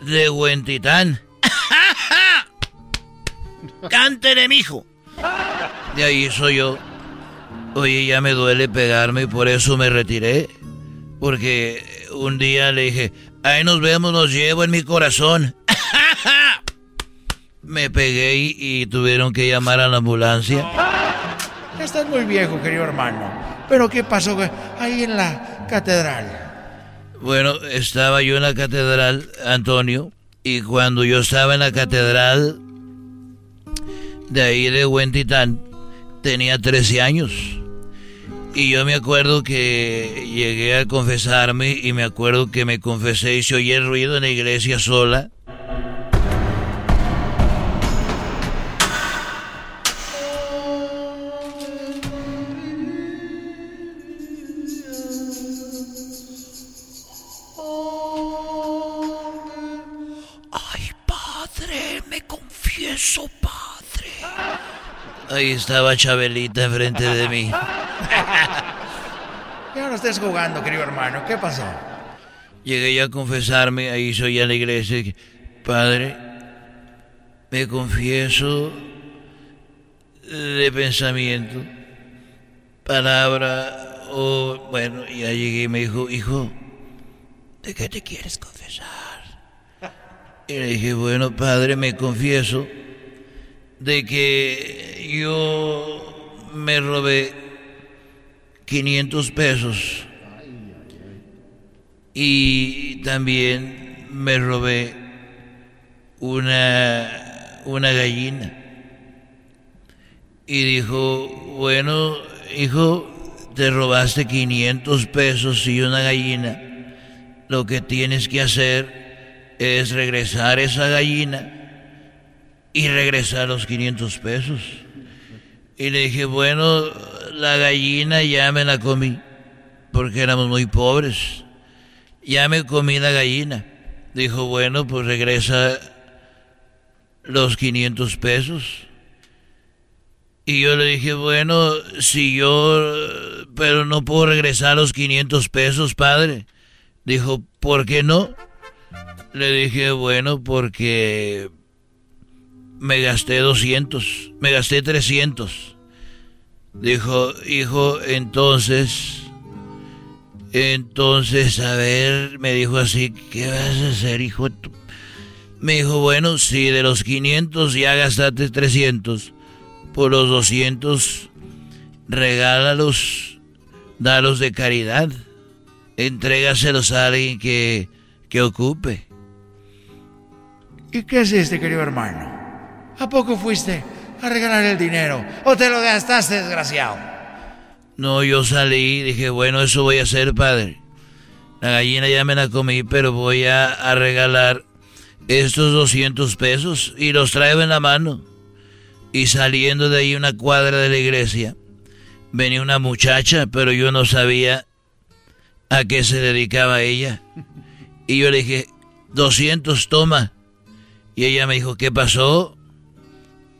de Huentitán. Cántele, mijo. De ahí soy yo. Oye, ya me duele pegarme y por eso me retiré. Porque un día le dije, ahí nos vemos, nos llevo en mi corazón. me pegué y, y tuvieron que llamar a la ambulancia. Estás muy viejo, querido hermano. Pero ¿qué pasó ahí en la catedral? Bueno, estaba yo en la catedral, Antonio, y cuando yo estaba en la catedral de ahí de Huentitán, tenía 13 años. Y yo me acuerdo que llegué a confesarme y me acuerdo que me confesé y se el ruido en la iglesia sola. Ay, padre, me confieso, padre. Ahí estaba Chabelita enfrente de mí. Ya no estés jugando, querido hermano. ¿Qué pasó? Llegué ya a confesarme, ahí soy a la iglesia. Padre, me confieso de pensamiento, palabra, o bueno, ya llegué y me dijo, hijo, ¿de qué te quieres confesar? Y le dije, bueno, padre, me confieso de que yo me robé 500 pesos y también me robé una, una gallina. Y dijo, bueno, hijo, te robaste 500 pesos y una gallina. Lo que tienes que hacer es regresar esa gallina y regresar los 500 pesos. Y le dije, bueno, la gallina ya me la comí, porque éramos muy pobres. Ya me comí la gallina. Dijo, bueno, pues regresa los 500 pesos. Y yo le dije, bueno, si yo, pero no puedo regresar los 500 pesos, padre. Dijo, ¿por qué no? Le dije, bueno, porque me gasté 200, me gasté 300. Dijo, hijo, entonces, entonces, a ver, me dijo así, ¿qué vas a hacer, hijo? Me dijo, bueno, si de los 500 ya gastaste 300, por los 200, regálalos, dalos de caridad, entrégaselos a alguien que, que ocupe. ¿Y qué hiciste, querido hermano? ¿A poco fuiste a regalar el dinero? ¿O te lo gastaste, desgraciado? No, yo salí y dije, bueno, eso voy a hacer, padre. La gallina ya me la comí, pero voy a, a regalar estos 200 pesos y los traigo en la mano. Y saliendo de ahí una cuadra de la iglesia, venía una muchacha, pero yo no sabía a qué se dedicaba ella. Y yo le dije, 200, toma. Y ella me dijo, ¿qué pasó?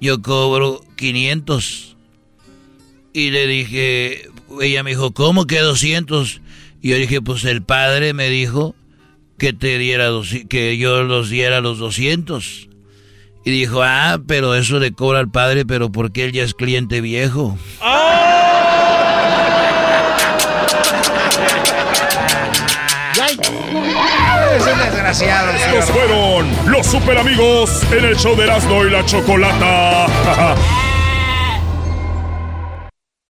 Yo cobro 500. Y le dije, ella me dijo, ¿cómo que 200? Y yo dije, pues el padre me dijo que te diera, que yo los diera los 200. Y dijo, ah, pero eso le cobra al padre, pero porque él ya es cliente viejo. Es un desgraciado, Estos fueron los super amigos en el show de Erasmo y la Chocolata.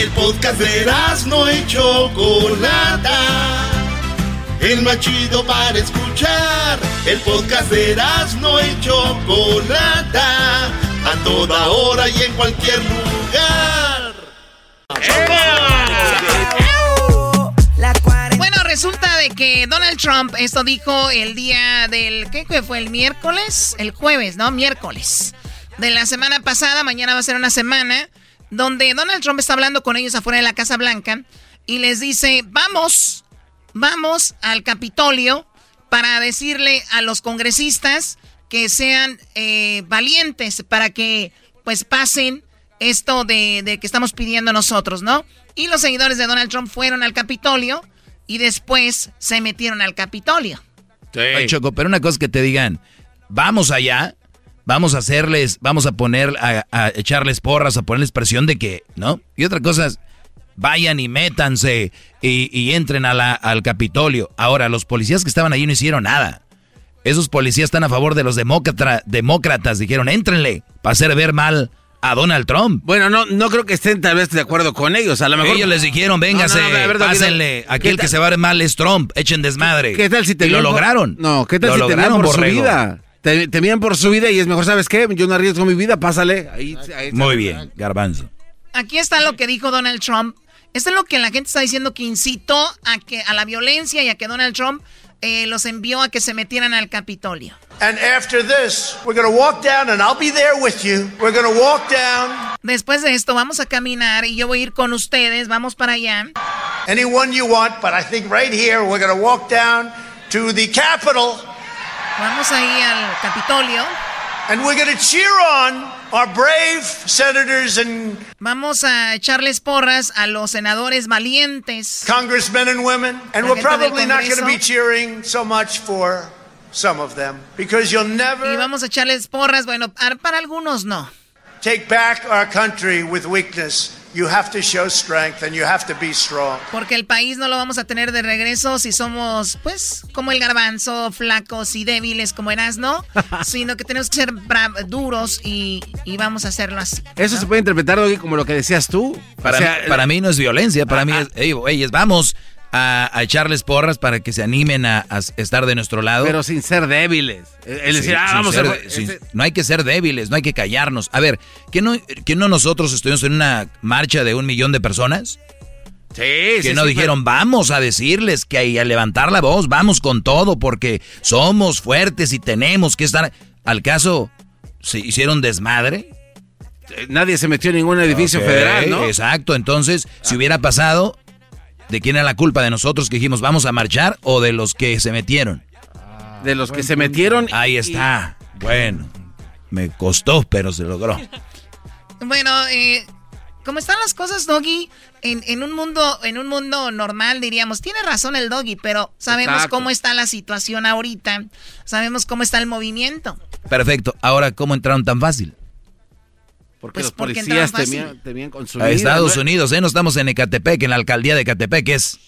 El podcast de no y Chocolata. El más chido para escuchar. El podcast de no y Chocolata. A toda hora y en cualquier lugar. Bueno, resulta de que Donald Trump esto dijo el día del... ¿Qué fue? ¿El miércoles? El jueves, ¿no? Miércoles. De la semana pasada, mañana va a ser una semana donde Donald Trump está hablando con ellos afuera de la Casa Blanca y les dice, vamos, vamos al Capitolio para decirle a los congresistas que sean eh, valientes para que pues pasen esto de, de, que estamos pidiendo nosotros, ¿no? Y los seguidores de Donald Trump fueron al Capitolio y después se metieron al Capitolio. Sí. Choco, pero una cosa que te digan, vamos allá, vamos a hacerles, vamos a poner, a, a echarles porras, a ponerles presión de que, ¿no? Y otra cosa es, vayan y métanse y, y entren a la, al Capitolio. Ahora, los policías que estaban allí no hicieron nada. Esos policías están a favor de los demócrata, demócratas. Dijeron, éntrenle para hacer ver mal a Donald Trump. Bueno, no, no creo que estén tal vez de acuerdo con ellos. A lo mejor ellos les dijeron, véngase, no, no, no, ver, pásenle. Aquí el que se va a ver mal es Trump. Echen desmadre. ¿Qué tal si te y lo lograron? No, ¿qué tal lo si temían por borrego. su vida? Te, temían por su vida y es mejor, ¿sabes qué? Yo no arriesgo mi vida, pásale. Ahí, ahí Muy bien, garbanzo. Aquí está lo que dijo Donald Trump. Esto es lo que la gente está diciendo que incitó a que a la violencia y a que Donald Trump eh, los envió a que se metieran al Capitolio. And after this, we're going to walk down and I'll be there with you. We're going to walk down. Después de esto vamos a caminar y yo voy a ir con ustedes, vamos para allá. Anyone you want, but I think right here we're going to walk down to the Capitol. Vamos ahí al Capitolio. And we're going to cheer on our brave senators and Vamos a echarles porras a los senadores valientes. Congressmen and women. And we're probably not going to be cheering so much for some of them because you'll never Y vamos a echarles porras, bueno, para algunos no. Take back our country with weakness. You have to show strength and you have to be strong. Porque el país no lo vamos a tener de regreso si somos, pues, como el garbanzo, flacos y débiles como eras, ¿no? Sino que tenemos que ser duros y, y, vamos a hacerlo así. Eso ¿no? se puede interpretar, Doggy, como lo que decías tú. Para, o sea, mí, para mí no es violencia, para ah, mí es, hey, ellos, vamos. A, a, echarles porras para que se animen a, a, estar de nuestro lado. Pero sin ser débiles. El decir, sí, ah, vamos ser, a sin, No hay que ser débiles, no hay que callarnos. A ver, ¿que no, que no nosotros estuvimos en una marcha de un millón de personas? Sí, que sí, no sí, dijeron, pero... vamos a decirles que hay a levantar la voz, vamos con todo, porque somos fuertes y tenemos que estar. Al caso, ¿se hicieron desmadre? Nadie se metió en ningún edificio okay, federal, ¿no? Exacto, entonces, si hubiera pasado, ¿De quién era la culpa? ¿De nosotros que dijimos vamos a marchar o de los que se metieron? De los que se metieron. Ahí está. Bueno, me costó, pero se logró. Bueno, eh, como están las cosas, Doggy, en, en, un mundo, en un mundo normal diríamos, tiene razón el Doggy, pero sabemos Exacto. cómo está la situación ahorita, sabemos cómo está el movimiento. Perfecto. Ahora, ¿cómo entraron tan fácil? Porque pues los policías temían, temían, con su A vida, Estados ¿no? Unidos, ¿eh? No estamos en Ecatepec, en la alcaldía de Ecatepec, que es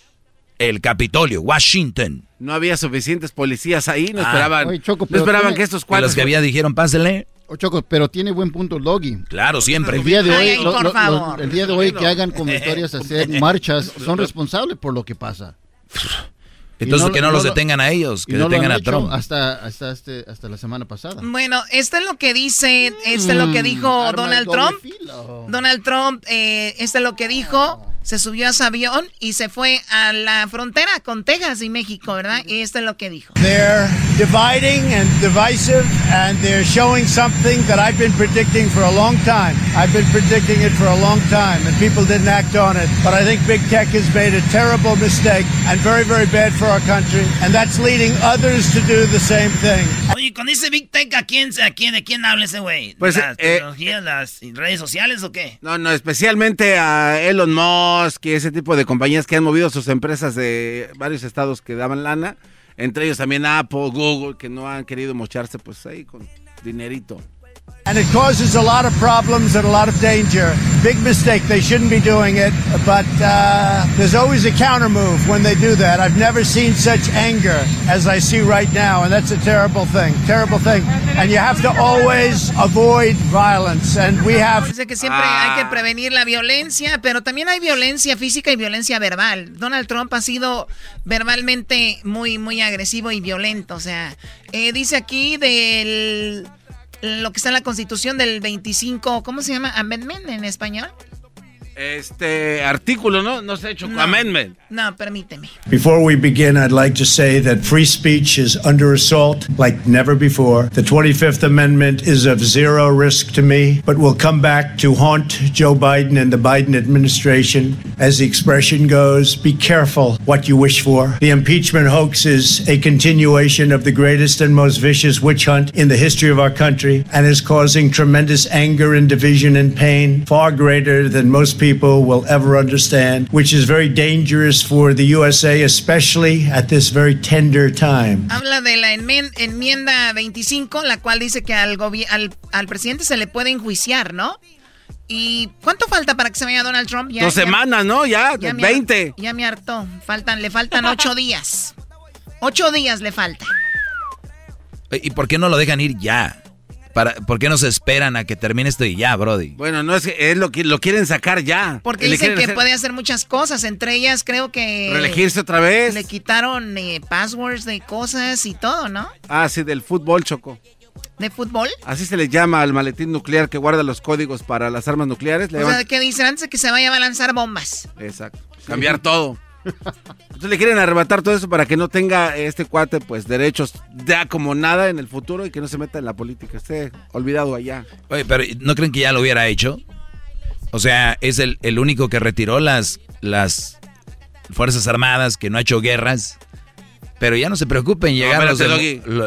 el Capitolio, Washington. No había suficientes policías ahí, no ah. esperaban, Oye, Choco, no esperaban tiene, que estos cuatro... los que había dijeron, pásenle. Oh, Choco, pero tiene buen punto el Doggy. Claro, siempre. El día de hoy, Ay, lo, por lo, favor. lo, el día de hoy que hagan comentarios, hacer marchas, son responsables por lo que pasa. Entonces no, que no, no los detengan a ellos, que no detengan a Trump. Hasta, hasta, este, hasta la semana pasada. Bueno, esto es lo que dice, esto es lo que dijo Mm, Donald Trump. Donald Trump, eh, esto es lo que dijo. Se subió a su avión y se fue a la frontera con Texas y México, ¿verdad? Y esto es lo que dijo. They're dividing and divisive and they're showing something that I've been predicting for a long time. I've been predicting it for a long time and people didn't act on it. But I think big tech has made a terrible mistake and very, very bad for our country. And that's leading others to do the same thing. Oye, con ese Big Tech, ¿a quién, a quién, ¿de quién habla ese güey? Pues, ¿Las eh, tecnologías, las redes sociales o qué? No, no, especialmente a Elon Musk y ese tipo de compañías que han movido sus empresas de varios estados que daban lana. Entre ellos también Apple, Google, que no han querido mocharse pues ahí con dinerito. And it causes a lot of problems and a lot of danger. Big mistake. They shouldn't be doing it. But uh, there's always a counter move when they do that. I've never seen such anger as I see right now. And that's a terrible thing. Terrible thing. And you have to always avoid violence. And we have. Dice que siempre ah. hay que prevenir la violencia, pero también hay violencia física y violencia verbal. Donald Trump ha sido verbalmente muy, muy agresivo y violento. O sea, eh, dice aquí del lo que está en la Constitución del 25, ¿cómo se llama? Amendment en español. Este artículo, ¿no? No sé, Choco, amendment. No, permíteme. Before we begin, I'd like to say that free speech is under assault like never before. The 25th Amendment is of zero risk to me, but will come back to haunt Joe Biden and the Biden administration. As the expression goes, be careful what you wish for. The impeachment hoax is a continuation of the greatest and most vicious witch hunt in the history of our country and is causing tremendous anger and division and pain, far greater than most people will ever understand, which is very dangerous for the USA, especially at this very tender time. Habla de la enmienda 25, la cual dice que al, al, al presidente se le puede enjuiciar, ¿no? ¿Y cuánto falta para que se vaya Donald Trump? Ya, Dos semanas, ¿no? Ya, ya 20. ya me hartó. Faltan, le faltan ocho días. Ocho días le falta. ¿Y por qué no lo dejan ir ya? Para, ¿Por qué no se esperan a que termine esto y ya, Brody? Bueno, no es que es lo que lo quieren sacar ya. Porque dicen que puede hacer muchas cosas, entre ellas creo que reelegirse otra vez. Le quitaron eh, passwords de cosas y todo, ¿no? Ah, sí, del fútbol, Choco. ¿De fútbol? Así se le llama al maletín nuclear que guarda los códigos para las armas nucleares. o sea, ¿qué dicen antes de que se vaya a lanzar bombas? Exacto. Cambiar todo. Entonces le quieren arrebatar todo eso para que no tenga este cuate pues derechos ya como nada en el futuro y que no se meta en la política, esté olvidado allá. Oye, pero ¿no creen que ya lo hubiera hecho? O sea, es el, el único que retiró las, las Fuerzas Armadas, que no ha hecho guerras. Pero ya no se preocupen, llegaron,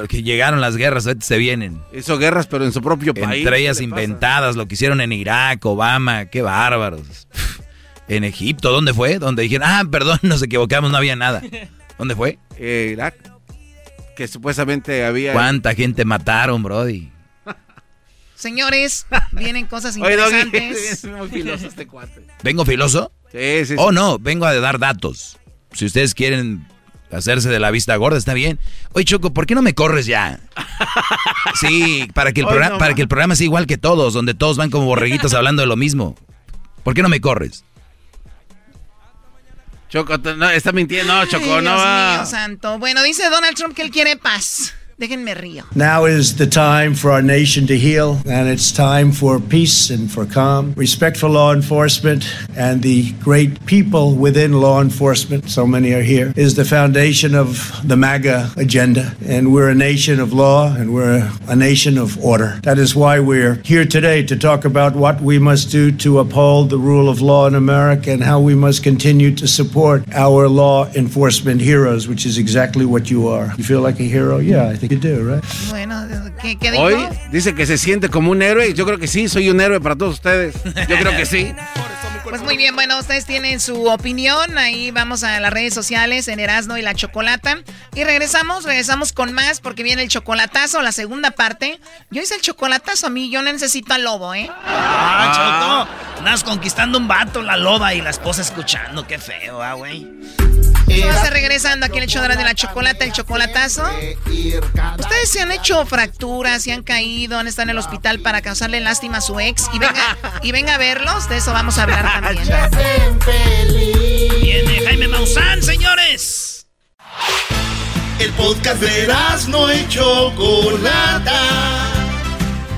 que llegaron las guerras, se vienen. Hizo guerras, pero en su propio país. Entre ellas inventadas, lo que hicieron en Irak, Obama, qué bárbaros. En Egipto, ¿dónde fue? Donde dijeron, ah, perdón, nos equivocamos, no había nada. ¿Dónde fue? Eh, Irak. Que supuestamente había. ¿Cuánta gente mataron, Brody? Señores, vienen cosas interesantes. Oye, muy filoso este cuate. ¿Vengo filoso? Sí, sí, sí. Oh, no, vengo a dar datos. Si ustedes quieren hacerse de la vista gorda, está bien. Oye, Choco, ¿por qué no me corres ya? Sí, para que el, programa, para que el programa sea igual que todos, donde todos van como borreguitos hablando de lo mismo. ¿Por qué no me corres? Choco, no, está mintiendo, no, Choco, no va. Mío, santo. Bueno, dice Donald Trump que él quiere paz. Déjenme río. Now is the time for our nation to heal, and it's time for peace and for calm, respect for law enforcement, and the great people within law enforcement, so many are here, is the foundation of the MAGA agenda. And we're a nation of law, and we're a nation of order. That is why we're here today to talk about what we must do to uphold the rule of law in America and how we must continue to support our law enforcement heroes, which is exactly what you are. You feel like a hero? Yeah, I think. Bueno, ¿qué, qué dijo? Hoy dice que se siente como un héroe. Yo creo que sí, soy un héroe para todos ustedes. Yo creo que sí. Pues muy bien, bueno, ustedes tienen su opinión. Ahí vamos a las redes sociales en Erasno y la Chocolata. Y regresamos, regresamos con más porque viene el chocolatazo, la segunda parte. Yo hice el chocolatazo a mí, yo necesito al lobo, ¿eh? Ah, Choco, andas conquistando un vato, la loba y la esposa escuchando. Qué feo, ah, güey. Vamos regresando aquí en el show de la chocolate, el chocolatazo. Ustedes se han hecho fracturas, se han caído, han estado en el hospital para causarle lástima a su ex y venga, y venga a verlos. De eso vamos a hablar también. Viene Jaime Maussan, señores. El podcast de no hecho Chocolata.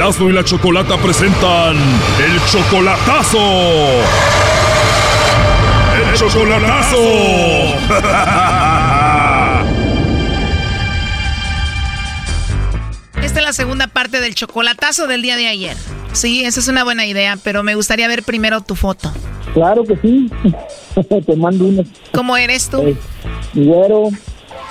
Erasmo y la Chocolata presentan el chocolatazo. El chocolatazo. Esta es la segunda parte del chocolatazo del día de ayer. Sí, esa es una buena idea, pero me gustaría ver primero tu foto. Claro que sí. Te mando una. ¿Cómo eres tú? Eh, güero,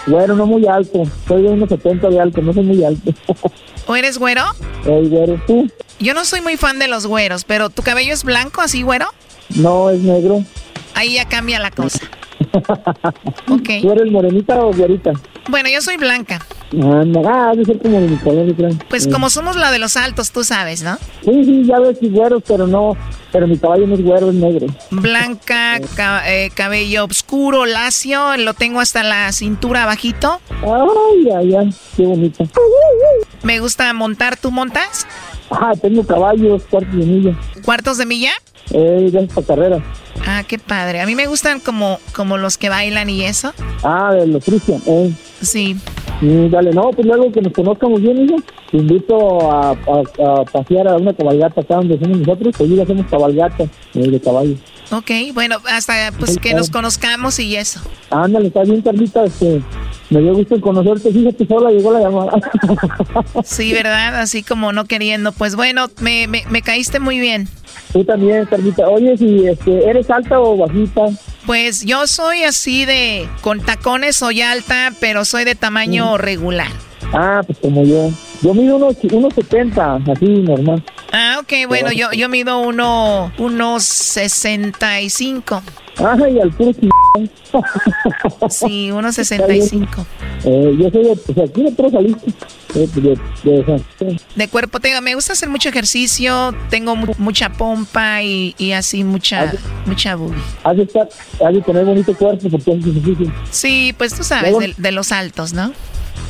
güero, no muy alto. Soy de unos 70 de alto, no soy muy alto. ¿O eres güero? Eh, güero, tú. Yo no soy muy fan de los güeros, pero ¿tu cabello es blanco así, güero? No, es negro. Ahí ya cambia la cosa. ok. ¿Tú eres morenita o güerita? Bueno, yo soy blanca. Ah, debe ser como de mi color, yo creo. Pues como somos la de los altos, tú sabes, ¿no? Sí, sí, ya ves, sí, güeros, pero no, pero mi caballo no es güero, es negro. Blanca, ca- eh, cabello oscuro, lacio, lo tengo hasta la cintura bajito. Ay, ay, ay, qué bonito. Me gusta montar, ¿tú montas? Ah, tengo caballos, cuartos de milla. ¿Cuartos de milla? Eh, ya para carrera. Ah, qué padre. A mí me gustan como, como los que bailan y eso. Ah, de los eh. Sí. Mm, dale, no, pues luego que nos conozcamos bien, hija, te invito a, a, a pasear a una cabalgata acá donde somos nosotros, pues ya hacemos cabalgata eh, de caballo. Ok, bueno, hasta pues que nos conozcamos y eso. Ándale, está bien, Carlita, este, me dio gusto en conocerte, fíjate, sola llegó la llamada. Sí, ¿verdad? Así como no queriendo. Pues bueno, me, me, me caíste muy bien. Tú también, Carlita. Oye, si este, eres alta o bajita, Pues yo soy así de, con tacones soy alta, pero soy de tamaño regular. ah, pues como yo. Yo mido unos, unos 70, así normal. Ah, ok, bueno, yo, yo mido uno, unos 65. Ay, al puro Sí, unos 65. Eh, yo soy de, o sea, aquí de. Eh, de, de, de- De cuerpo, te digo, me gusta hacer mucho ejercicio, tengo mu- mucha pompa y, y así mucha, mucha boobie. has de estar, has de tener bonito cuerpo porque haces ejercicio. Sí, pues tú sabes, de, de los altos, ¿no?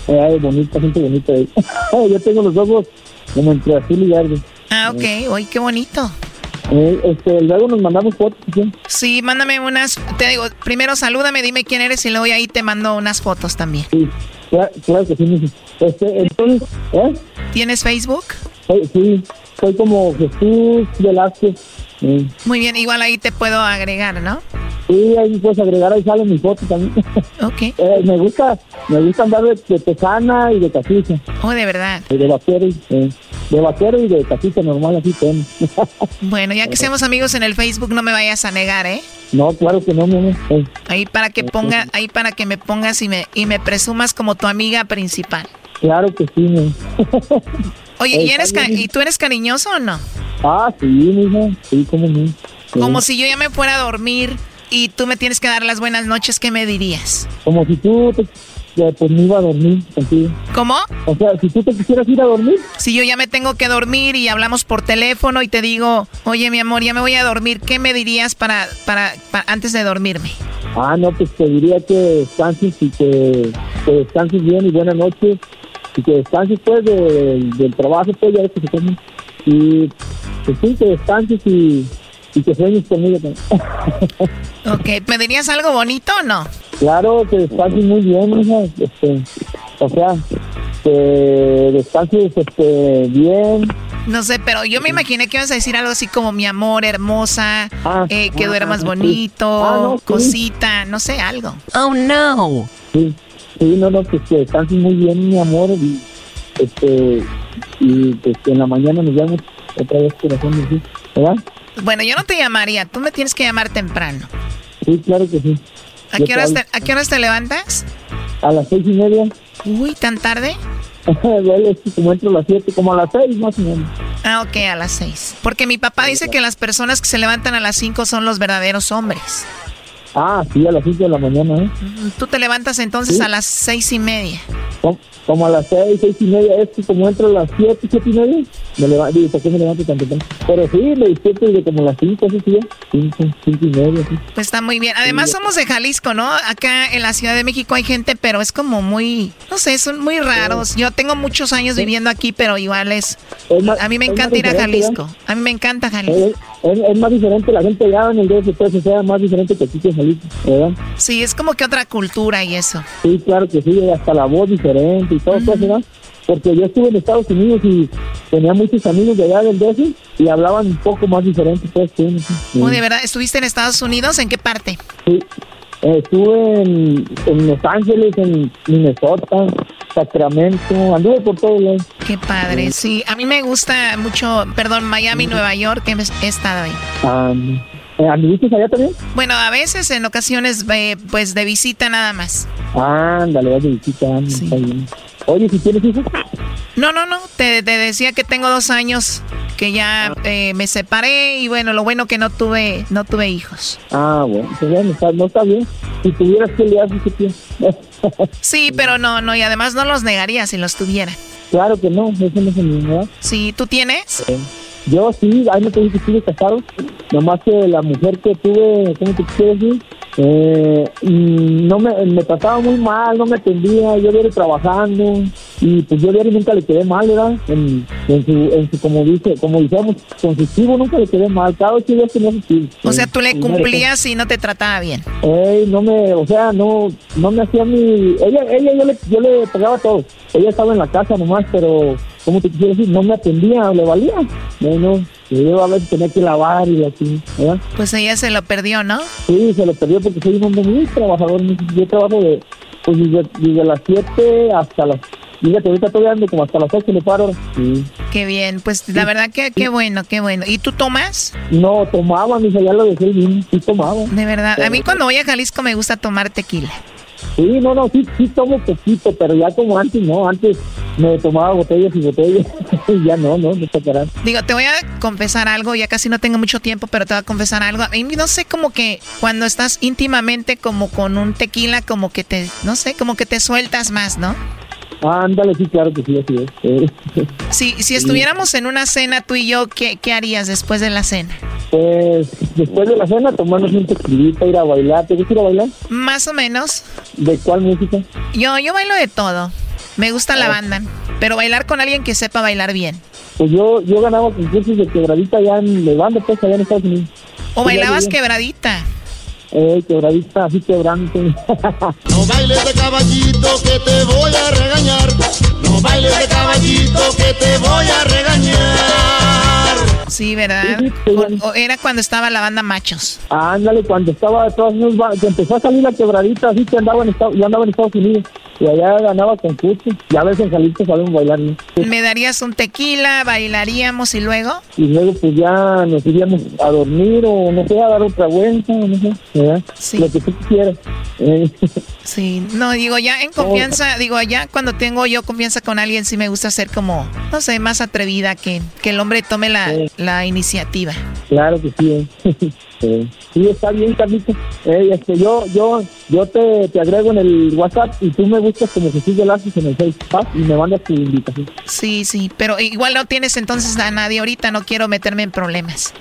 Eh, ay, bonita, gente bonita. eh. yo tengo los ojos como entre azul y verde. Ah, ok, uy, qué bonito. Eh, este, luego nos mandamos fotos. ¿sí? Sí, mándame unas, te digo, primero salúdame, dime quién eres y luego ahí te mando unas fotos también. Sí, claro, claro que sí. Este, entonces, ¿eh? ¿Tienes Facebook? Sí, soy como Jesús Velázquez. Muy bien, igual ahí te puedo agregar, ¿no? Sí, ahí puedes agregar, ahí sale mi foto también. Ok. Eh, me gusta, me gusta andar de, de y de cachucha. Oh, de verdad. De vaquero, y- eh, de vaquero y de cachucha normal, así tengo. Bueno, ya que seamos amigos en el Facebook, no me vayas a negar, ¿eh? no, claro que no, mi amor. Eh, Ahí para que ponga, ahí para que me pongas y me, y me presumas como tu amiga principal. claro que sí, mi. Oye, ¿y, eres. ¿y tú eres cariñoso o no? Ah, sí, mija, sí, cómo no. Sí. Como si yo ya me fuera a dormir y tú me tienes que dar las buenas noches, ¿qué me dirías? Como si tú te, eh, pues me iba a dormir contigo. ¿Cómo? O sea, si tú te quisieras ir a dormir, Si yo ya me tengo que dormir y hablamos por teléfono y te digo, oye mi amor, ya me voy a dormir, ¿qué me dirías para, para, para antes de dormirme? ah, no, pues te diría que descanses y que, que descanses bien y buenas noches. Y que descanses pues de- del trabajo, pues ya ves que se comen. Y que sí, que descanses y, y que sueñes conmigo también. Ok, ¿me dirías algo bonito o no? Claro, que descanses muy bien, hija. Este, o sea, que descanses este, bien. No sé, pero yo me imaginé que ibas a decir algo así como mi amor, hermosa, eh, que ah, duermas sí. bonito, Ah, no, sí. cosita, no sé, algo. Oh, no. Sí, sí, no, no, pues que descanses muy bien, mi amor. Y, este, y pues que en la mañana nos vemos otra vez corazón, ¿sí? ¿verdad? Bueno, yo no te llamaría, tú me tienes que llamar temprano. Sí, claro que sí. ¿A qué horas te te, ¿a qué horas te levantas? A las seis y media. Uy, ¿tan tarde? Como entro a las siete, como a las seis más o menos. Ah, ok, a las seis. Porque mi papá dice que las personas que se levantan a las cinco son los verdaderos hombres. Ah, sí, a las cinco de la mañana, ¿eh? Tú te levantas entonces Sí. a las seis y media. Como, como a las seis, seis y media. Es que como entro a las siete, siete y media, me levanto. ¿por qué me levanto tan temprano? Pero sí, me despierto desde como las cinco, así sí, cinco, cinco y media, sí. Pues está muy bien. Además somos de Jalisco, ¿no? Acá en la Ciudad de México hay gente, pero es como muy, no sé, son muy raros. Yo tengo muchos años viviendo aquí, pero igual es... A mí me encanta ir a Jalisco. A mí me encanta Jalisco. Es, es más diferente la gente allá en el DF, pues, o sea, más diferente que aquí que Jalisco, ¿verdad? Sí, es como que otra cultura y eso. Sí, claro que sí, hasta la voz diferente y todo, pues, ¿verdad? Porque yo estuve en Estados Unidos y tenía muchos amigos de allá del DF y hablaban un poco más diferente, pues, sí. Oh, ¿de verdad? ¿Estuviste en Estados Unidos? ¿En qué parte? Sí. Estuve en, en Los Ángeles, en Minnesota, Sacramento, anduve por todos lados. Qué padre, sí. A mí me gusta mucho, perdón, Miami, Nueva York, he estado ahí. Ah, eh, ¿Anduviste allá también? Bueno, a veces, en ocasiones, eh, pues de visita nada más. Ándale, vas de visita, anda, está bien. Oye, si tienes hijos, No, no, no, te, te decía que tengo dos años que ya eh, me separé y bueno, lo bueno que no tuve no tuve hijos. Ah, bueno, pues bueno, está, no está bien. Si tuvieras que le haces Sí, pero no, no, y además no los negaría si los tuviera. Claro que no, eso no es mi Sí, ¿tú tienes? Yo sí, ahí me te que estuve casado. Nomás que la mujer que tuve, ¿cómo te quiero decir? Eh, no me, me trataba muy mal, no me atendía, yo viene trabajando y pues yo diario nunca le quedé mal, ¿verdad? En, en, su, en su, como dice, como decíamos, consistivo nunca le quedé mal, cada ocho días tenía su O sea, tú le cumplías y no te trataba bien. No me, o sea, no, no me hacía mi, ella, ella, yo le, yo le pegaba todo, ella estaba en la casa nomás, pero, ¿cómo te quiero decir? No me atendía, le valía, bueno, yo a tenía que lavar y así, ¿verdad? Pues ella se lo perdió, ¿no? Sí, se lo perdió porque soy un muy trabajador, yo trabajo de, pues desde, las 7 hasta las Fíjate, ahorita estoy dando como hasta las 8 le paro. Sí. Qué bien, pues la verdad que qué bueno, qué bueno. ¿Y tú tomas? No, tomaba, mi ya lo dejé bien, sí tomaba. De verdad, a mí cuando voy a Jalisco me gusta tomar tequila. Sí, no, no, sí, sí tomo poquito, pero ya como antes, no, antes me tomaba botellas y botellas, y ya no, no, no tocarán. Digo, te voy a confesar algo, ya casi no tengo mucho tiempo, pero te voy a confesar algo. A mí no sé, como que cuando estás íntimamente como con un tequila, como que te, no sé, como que te sueltas más, ¿no? Ándale, sí, claro que sí, así es. Sí, si estuviéramos en una cena tú y yo, ¿qué, ¿qué harías después de la cena? Pues después de la cena tomarnos un tequilita, ir a bailar. ¿Te gusta ir a bailar? Más o menos. ¿De cuál música? Yo, yo bailo de todo. Me gusta la ah. banda, pero bailar con alguien que sepa bailar bien. Pues yo, yo ganaba concursos de quebradita allá en de banda, pues allá en Estados Unidos. ¿O bailabas quebradita? Eh, quebradita, así quebrante. no bailes de caballito que te voy a regañar. No bailes de caballito que te voy a regañar. Sí, ¿verdad? O, era cuando estaba la banda Machos. Ándale, cuando estaba todos que empezó a salir la quebradita, así que andaba en yo andaba en Estados Unidos y allá ganaba concursos y a veces en Jalisco sabemos bailar. ¿Me darías un tequila, bailaríamos y luego? Y luego pues ya nos iríamos a dormir o no sé, a dar otra vuelta, no sé, ¿verdad? Sí. Lo que tú quieras. Eh. Sí, no, digo, ya en confianza, digo, ya cuando tengo yo confianza con alguien sí me gusta ser como, no sé, más atrevida, que, que el hombre tome la, la iniciativa. Claro que sí. Eh. sí, está bien, Carlito. Eh, este, yo, yo, yo te, te, agrego en el WhatsApp y tú me buscas como sigue Lazos en el Facebook y me mandas tu invitación. Sí, sí, pero igual no tienes entonces a nadie ahorita, no quiero meterme en problemas.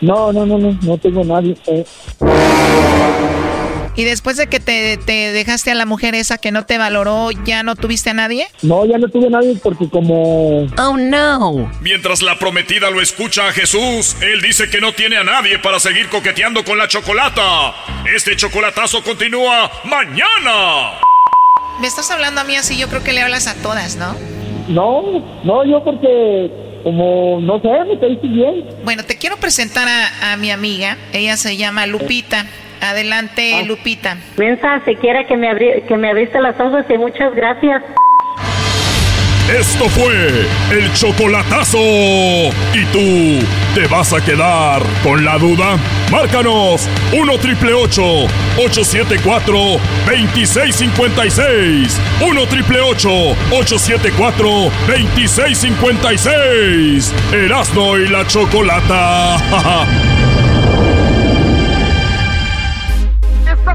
No, no, no, no, no tengo nadie. Eh. ¿Y después de que te, dejaste a la mujer esa que no te valoró, ya no tuviste a nadie? No, ya no tuve a nadie porque como... Oh, no. Mientras la prometida lo escucha a Jesús, él dice que no tiene a nadie para seguir coqueteando con la chocolata. Este chocolatazo continúa mañana. Me estás hablando a mí así, yo creo que le hablas a todas, ¿no? No, no, yo porque como, no sé, me te bien. Bueno, te quiero presentar a, a mi amiga. Ella se llama Lupita. Adelante, ah. Lupita. Piensa, si quiere que me, abri que me abriste las ojos y muchas gracias. Esto fue el chocolatazo. ¿Y tú te vas a quedar con la duda? Márcanos 1 triple 874 2656. 1 triple 874 2656. Erasno y la chocolata.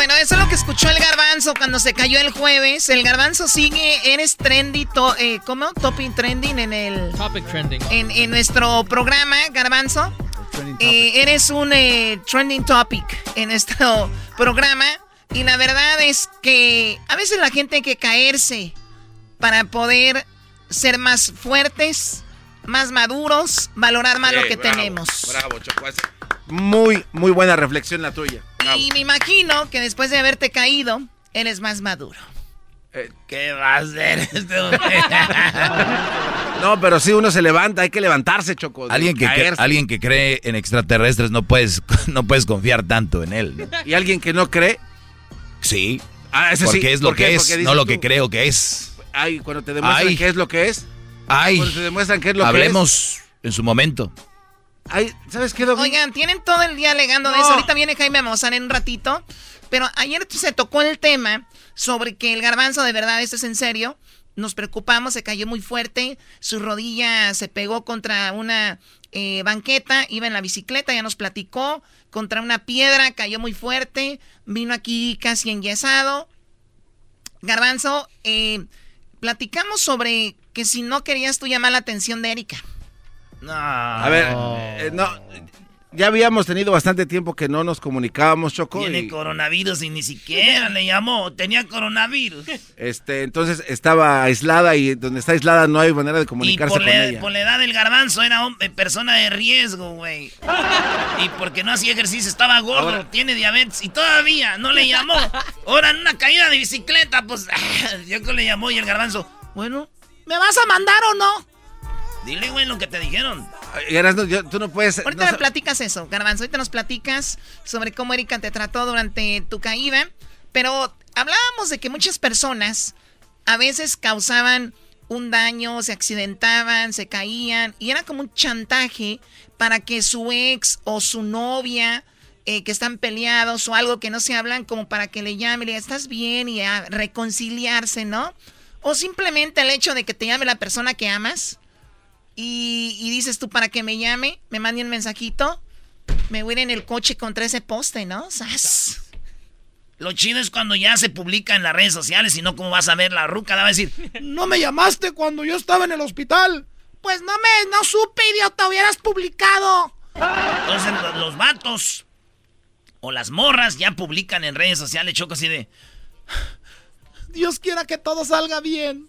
Bueno, eso es lo que escuchó el garbanzo cuando se cayó el jueves. El garbanzo sigue, eres trendy, eh, ¿cómo? Topic trending en el... Topic trending. En, nuestro programa, garbanzo. Eh, eres un eh, trending topic en nuestro programa. Y la verdad es que a veces la gente hay que caerse para poder ser más fuertes más maduros, valorar más lo que bravo, tenemos. Bravo, Choco. Es Muy, muy buena reflexión la tuya. Bravo. Y me imagino que después de haberte caído, eres más maduro. ¿Qué va a hacer este No, pero si uno se levanta, hay que levantarse, Choco. Alguien que, alguien que cree en extraterrestres no puedes, no puedes confiar tanto en él. ¿no? Y alguien que no cree. Sí. Ah, ese sí. porque es lo que es, no lo tú. que creo que es. Ay, cuando te demuestran Ay. qué es lo que es. Ay, Cuando te demuestran qué es lo hablemos en su momento. Ay, ¿sabes qué? Oigan, tienen todo el día alegando de eso. Ahorita viene Jaime Maussan en un ratito. Pero ayer se tocó el tema sobre que el garbanzo, de verdad, esto es en serio. Nos preocupamos, se cayó muy fuerte. Su rodilla se pegó contra una eh, banqueta, iba en la bicicleta, ya nos platicó. Contra una piedra, cayó muy fuerte. Vino aquí casi enyesado. Garbanzo, eh, platicamos sobre que si no querías tú llamar la atención de Erika. No. A ver, eh, no. Ya habíamos tenido bastante tiempo que no nos comunicábamos, Choco. Tiene y, coronavirus y ni siquiera le llamó. Tenía coronavirus. este, entonces estaba aislada y donde está aislada no hay manera de Y comunicarse por con la, ella. por la edad del garbanzo era hombre- persona de riesgo, güey. Y porque no hacía ejercicio, estaba gordo, Ahora- tiene diabetes y todavía no le llamó. Ahora en una caída de bicicleta, pues yo que le llamó y el garbanzo, bueno, ¿Me vas a mandar o no? Dile, güey, lo que te dijeron. Yo- tú no puedes. Ahorita no me platicas eso, Garbanzo. Ahorita nos platicas sobre cómo Erika te trató durante tu caída. Pero hablábamos de que muchas personas a veces causaban un daño, se accidentaban, se caían. Y era como un chantaje para que su ex o su novia, eh, que están peleados o algo que no se hablan, como para que le llame y le diga, ¿estás bien? Y a reconciliarse, ¿no? O simplemente el hecho de que te llame la persona que amas. Y, y dices tú, para que me llame, me mande un mensajito, me voy a ir en el coche contra ese poste, ¿no? ¡Sas! Lo chido es cuando ya se publica en las redes sociales y no como vas a ver la ruca, la va a decir, No me llamaste cuando yo estaba en el hospital. Pues no me, no supe, idiota, hubieras publicado. Entonces lo- los vatos o las morras ya publican en redes sociales, choco así de, Dios quiera que todo salga bien.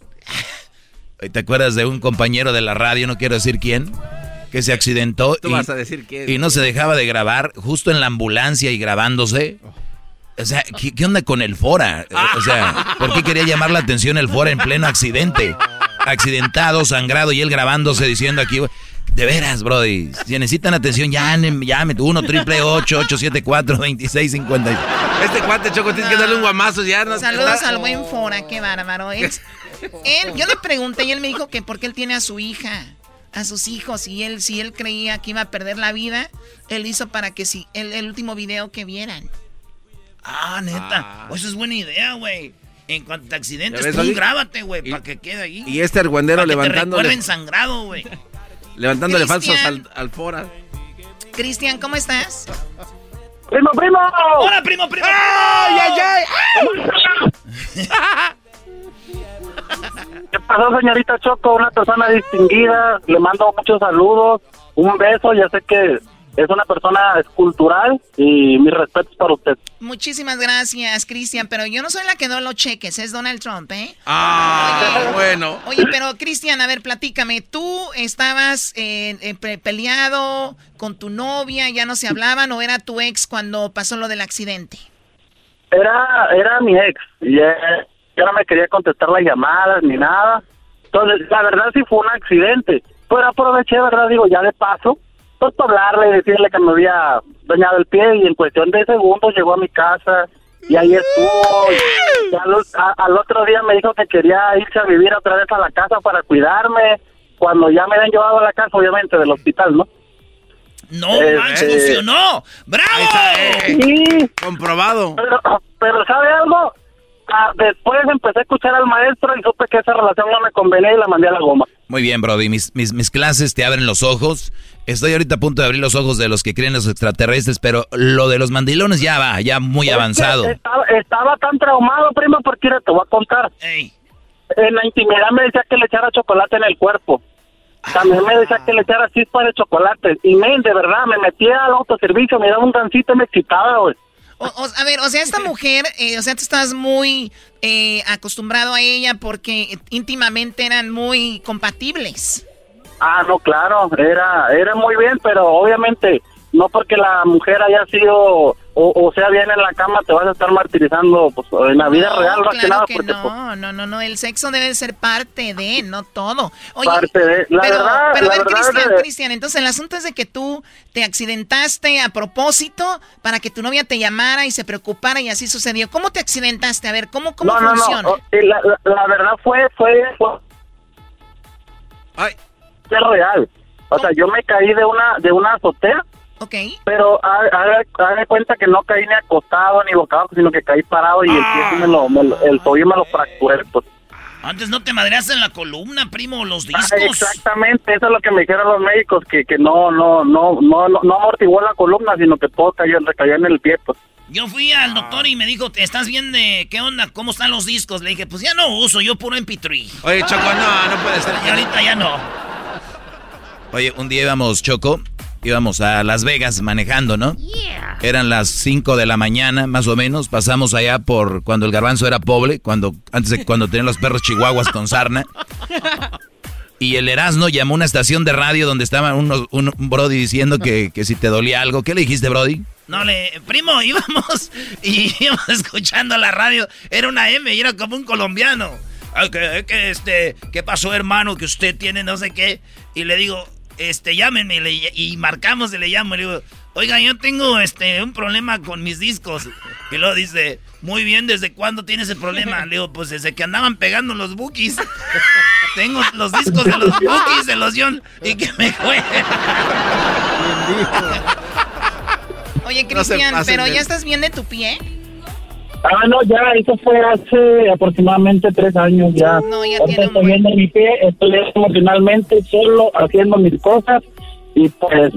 ¿Te acuerdas de un compañero de la radio, no quiero decir quién, que se accidentó Tú y, vas a decir quién. y no se dejaba de grabar justo en la ambulancia y grabándose? O sea, ¿qué, qué onda con el Fora? Eh, O sea, ¿por qué quería llamar la atención el Fora en pleno accidente? Accidentado, sangrado y él grabándose diciendo aquí, de veras, brody, si necesitan atención, llamen, llamen, 1 triple 874 2650 Este cuate, Choco, tienes que darle un guamazo ya. No, Saludos está- al buen Fora, qué bárbaro. Él, él- yo le pregunté y él me dijo que porque él tiene a su hija, a sus hijos, y él, si él creía que iba a perder la vida, él hizo para que si el, el último video que vieran. ah, neta, eso es buena idea, güey. En cuanto te accidentes, ¿Ya ves, tú grábate, güey, para que quede ahí. Y este argüendero te levantándole, recuerden sangrado, güey. levantándole falsos al, al fora. Cristian, ¿cómo estás? ¡Primo, primo! ¡Hola, primo, primo! ¡Ay, ay, ay! ¿Qué pasó, señorita Choco? Una persona distinguida. Le mando muchos saludos, un beso. Ya sé que es una persona escultural y mis respetos para usted. Muchísimas gracias, Cristian, pero yo no soy la que no lo cheques, es Donald Trump, ¿eh? Ah, bueno. Oye, pero Cristian, a ver, platícame, tú estabas eh, eh, pe- peleado con tu novia, ya no se hablaban o era tu ex cuando pasó lo del accidente? Era, era mi ex y eh, yo no me quería contestar las llamadas ni nada. Entonces, la verdad sí fue un accidente. Pero aproveché, ¿verdad? Digo, ya de paso, pues para hablarle y decirle que me había dañado el pie y en cuestión de segundos llegó a mi casa y ahí estuvo. Y al, a- al otro día me dijo que quería irse a vivir otra vez a la casa para cuidarme. Cuando ya me habían llevado a la casa, obviamente, del hospital, ¿no? No, Eh, manches, eh. funcionó. ¡Bravo! Sí, Comprobado. pero, pero ¿sabe algo? Ah, después empecé a escuchar al maestro y supe que esa relación no me convenía y la mandé a la goma. Muy bien, Brody. Mis, mis, mis clases te abren los ojos. Estoy ahorita a punto de abrir los ojos de los que creen los extraterrestres, pero lo de los mandilones ya va, ya muy Es avanzado. Estaba, estaba tan traumado, primo, porque mira, te voy a contar. Ey, En la intimidad me decía que le echara chocolate en el cuerpo. También me decía que le echara chispa de chocolate. Y, men, de verdad, me metía al autoservicio, me daba un gancito y me excitaba, güey. A ver, o sea, esta mujer, eh, o sea, tú estás muy eh, acostumbrado a ella porque íntimamente eran muy compatibles. Ah, no, claro, era, era muy bien, pero obviamente no porque la mujer haya sido o, o sea bien en la cama te vas a estar martirizando pues en la vida real más que nada porque no, pues, no, no, no, el sexo debe ser parte de, no todo. Oye, Parte de- la pero, verdad- pero la a ver, Cristian, de- Cristian, entonces el asunto es de que tú te accidentaste a propósito para que tu novia te llamara y se preocupara y así sucedió. ¿Cómo te accidentaste? A ver, ¿cómo, cómo no, no, funciona? no, y la, la, la verdad fue, fue, fue, Ay. real. O sea, yo me caí de una, de una azotea. Ok. Pero ha- haga haga de cuenta que no caí ni acostado ni boca abajo, sino que caí parado y el pie sí me lo, me lo- el tobillo me lo fracturé. Pues. Antes no te madreaste en la columna, primo, los Ah, discos. exactamente, eso es lo que me dijeron los médicos, que, que no, no, no, no, no, no amortiguó la columna, sino que todo cayó, recayó en el pie, pues. Yo fui al doctor y me dijo, ¿estás bien de qué onda? ¿Cómo están los discos? Le dije, pues ya no uso, yo puro MP3. Oye, Choco, no, no puede ser. Y ahorita ya no. Oye, un día íbamos, Choco, íbamos a Las Vegas manejando, ¿no? Eran las 5 de la mañana, más o menos. Pasamos allá por cuando el garbanzo era pobre, cuando, antes de cuando tenían los perros chihuahuas con sarna. Y el Erasmo llamó a una estación de radio donde estaba unos- un, un Brody diciendo que, que si te dolía algo. ¿Qué le dijiste, Brody? No, le, primo, íbamos y íbamos escuchando la radio. Era una M y era como un colombiano. Ah, que, que, este, ¿qué pasó, hermano? Que usted tiene no sé qué. Y le digo, este, llámenme. Y, le- y marcamos y le llamo. Y le digo, oiga, yo tengo este, un problema con mis discos. Y luego dice, muy bien, ¿desde cuándo tienes ese problema? Le digo, pues desde que andaban pegando los bookies. tengo los discos de los bookies, de los John, y que me jueguen. Oye, Cristian, pero de- ya estás bien de tu pie. Ah, no, ya, eso fue hace aproximadamente tres años ya. No, ya tiene un estoy buen- viendo mi pie, estoy emocionalmente solo haciendo mis cosas y pues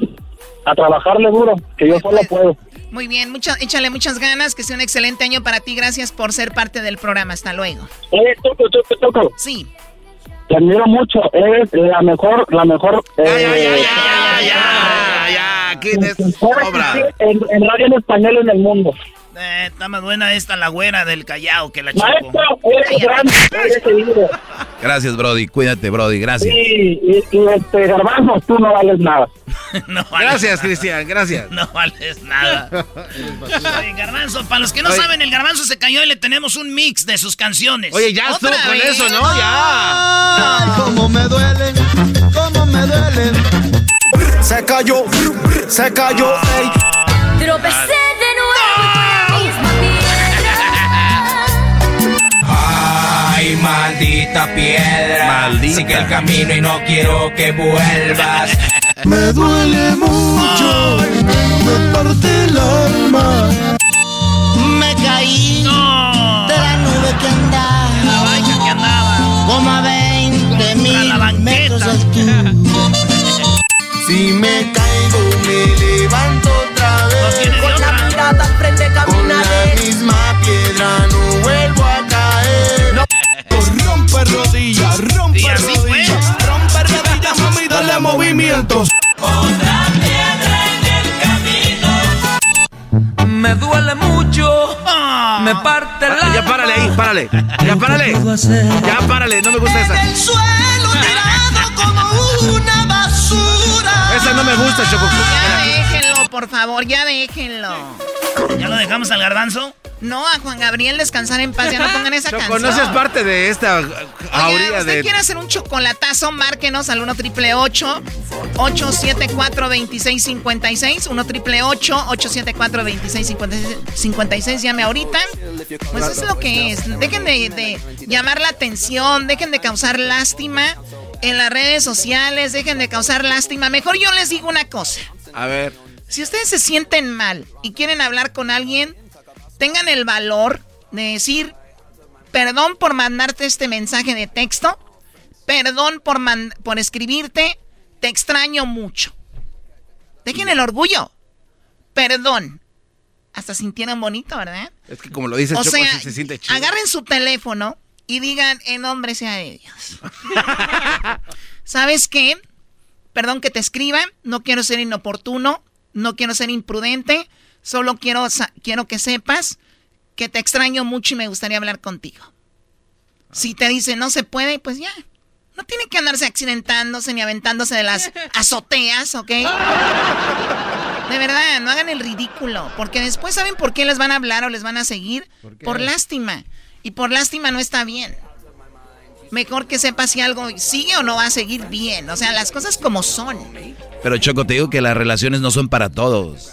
a trabajarle duro, que yo solo puedo. Muy bien, mucha, échale muchas ganas, que sea un excelente año para ti. Gracias por ser parte del programa. Hasta luego. Oye, Toco, Toco, Toco. Sí. Te admiro mucho, eres la mejor, la mejor... eh, ya, ¿quién es? En, en radio en español en el mundo. Eh, está más buena esta la güera del Callao que la Choco. Maestro, eres grande, eres querido. Gracias, Brody. Cuídate, Brody. Gracias. Sí, y, y este, Garbanzo, tú no vales nada. No vales Gracias. Cristian, gracias. No vales nada. Oye, Garbanzo, para los que no Oye. saben, el Garbanzo se cayó y le tenemos un mix de sus canciones. Oye, ya estuvo ¿Otra con vez? eso, ¿no? Ya. Ay, cómo me duelen, cómo me duelen. Se cayó, se cayó, ey. Tropecé de nuevo Ay, maldita piedra. Maldita. Sigue el camino y no quiero que vuelvas. Me duele mucho, me parte el alma. Me caí de la nube que andaba. La vaina que andaba. Como a 20 mil metros de altura. Si me caigo, me levanto otra vez. Con la mirada al frente Con caminaré. la misma Rompe rodillas, rompe Y así fue. rodillas, rompe rodillas, mami, dale movimientos. Me duele mucho. Me parte Ah, la. Ya párale ahí, párale. Ya párale. Ya párale, no me gusta esa. El suelo tirado como una basura. Esa no me gusta, Choco. Por favor, ya déjenlo. ¿Ya lo dejamos al Garbanzo? No, a Juan Gabriel descansar en paz, ya no pongan esa Choco, canción. no seas parte de esta Oiga, ¿usted de... quiere hacer un chocolatazo? Márquenos al 1 triple 874 2656 1 triple 874 2656 Llame ahorita. Pues es lo que es. Dejen de, de llamar la atención, dejen de causar lástima en las redes sociales, dejen de causar lástima. Mejor yo les digo una cosa. A ver. Si ustedes se sienten mal y quieren hablar con alguien, tengan el valor de decir, perdón por mandarte este mensaje de texto, perdón por, man- por escribirte, te extraño mucho. Dejen el orgullo. Perdón. Hasta sintieron bonito, ¿verdad? Es que como lo dice o Choco, sea, se siente chido. agarren su teléfono y digan, en nombre sea de Dios. ¿Sabes qué? Perdón que te escriba, no quiero ser inoportuno, no quiero ser imprudente, solo quiero, sa- quiero que sepas que te extraño mucho y me gustaría hablar contigo. Si te dice no se puede, pues ya, no No tienen que andarse accidentándose ni aventándose de las azoteas, ¿ok? De verdad, no hagan el ridículo. Porque después saben por qué les van a hablar o les van a seguir. ¿Por, lástima. Y por lástima no está bien. Mejor que sepa si algo sigue o no va a seguir bien. O sea, las cosas como son. Pero Choco, te digo que las relaciones no son para todos.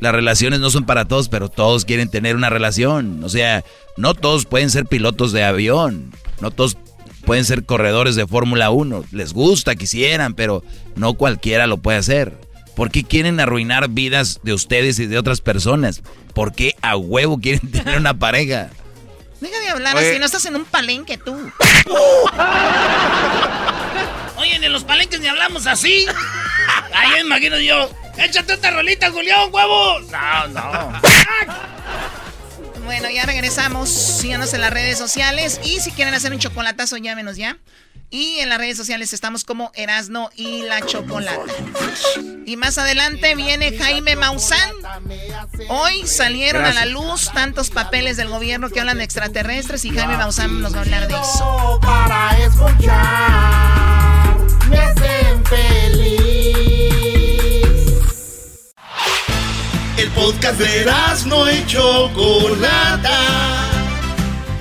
Las relaciones no son para todos, pero todos quieren tener una relación. O sea, no todos pueden ser pilotos de avión. No todos pueden ser corredores de Fórmula 1. Les gusta, quisieran, pero no cualquiera lo puede hacer. ¿Por qué quieren arruinar vidas de ustedes y de otras personas? ¿Por qué a huevo quieren tener una pareja? Deja de hablar así, no estás en un palenque tú. Oye, en los palenques ni hablamos así. Ahí me imagino yo. Échate otra rolita, Julián, huevo. No, no. Bueno, ya regresamos. Síganos en las redes sociales. Y si quieren hacer un chocolatazo, llámenos ya. Y en las redes sociales estamos como Erasno y la Chocolata. Y más adelante viene Jaime Maussan. Hoy salieron a la luz tantos papeles del gobierno que hablan de extraterrestres y Jaime Maussan nos va a hablar de eso. Para escuchar, me hacen feliz. El podcast de Erasno y Chocolata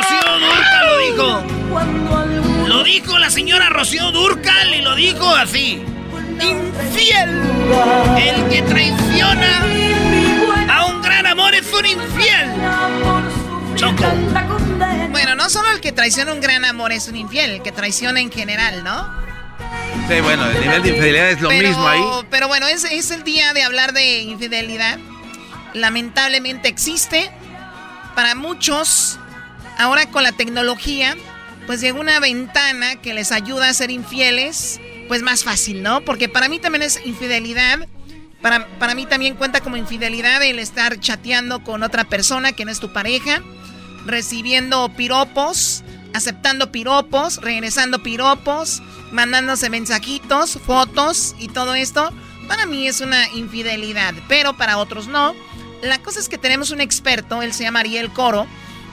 Rocío Durcal lo dijo. Lo dijo la señora Rocío Durcal y lo dijo así. Infiel. El que traiciona a un gran amor es un infiel. Choco. Bueno, no solo el que traiciona un gran amor es un infiel, el que traiciona en general, ¿no? Sí, bueno, el nivel de infidelidad es lo mismo ahí. Pero bueno, es, es el día de hablar de infidelidad. Lamentablemente existe para muchos, ahora con la tecnología, pues llegó una ventana que les ayuda a ser infieles, pues más fácil, ¿no? Porque para mí también es infidelidad. Para, para mí también cuenta como infidelidad el estar chateando con otra persona que no es tu pareja, recibiendo piropos, aceptando piropos, regresando piropos, mandándose mensajitos, fotos y todo esto. Para mí es una infidelidad, pero para otros no. La cosa es que tenemos un experto, él se llama Ariel Coro,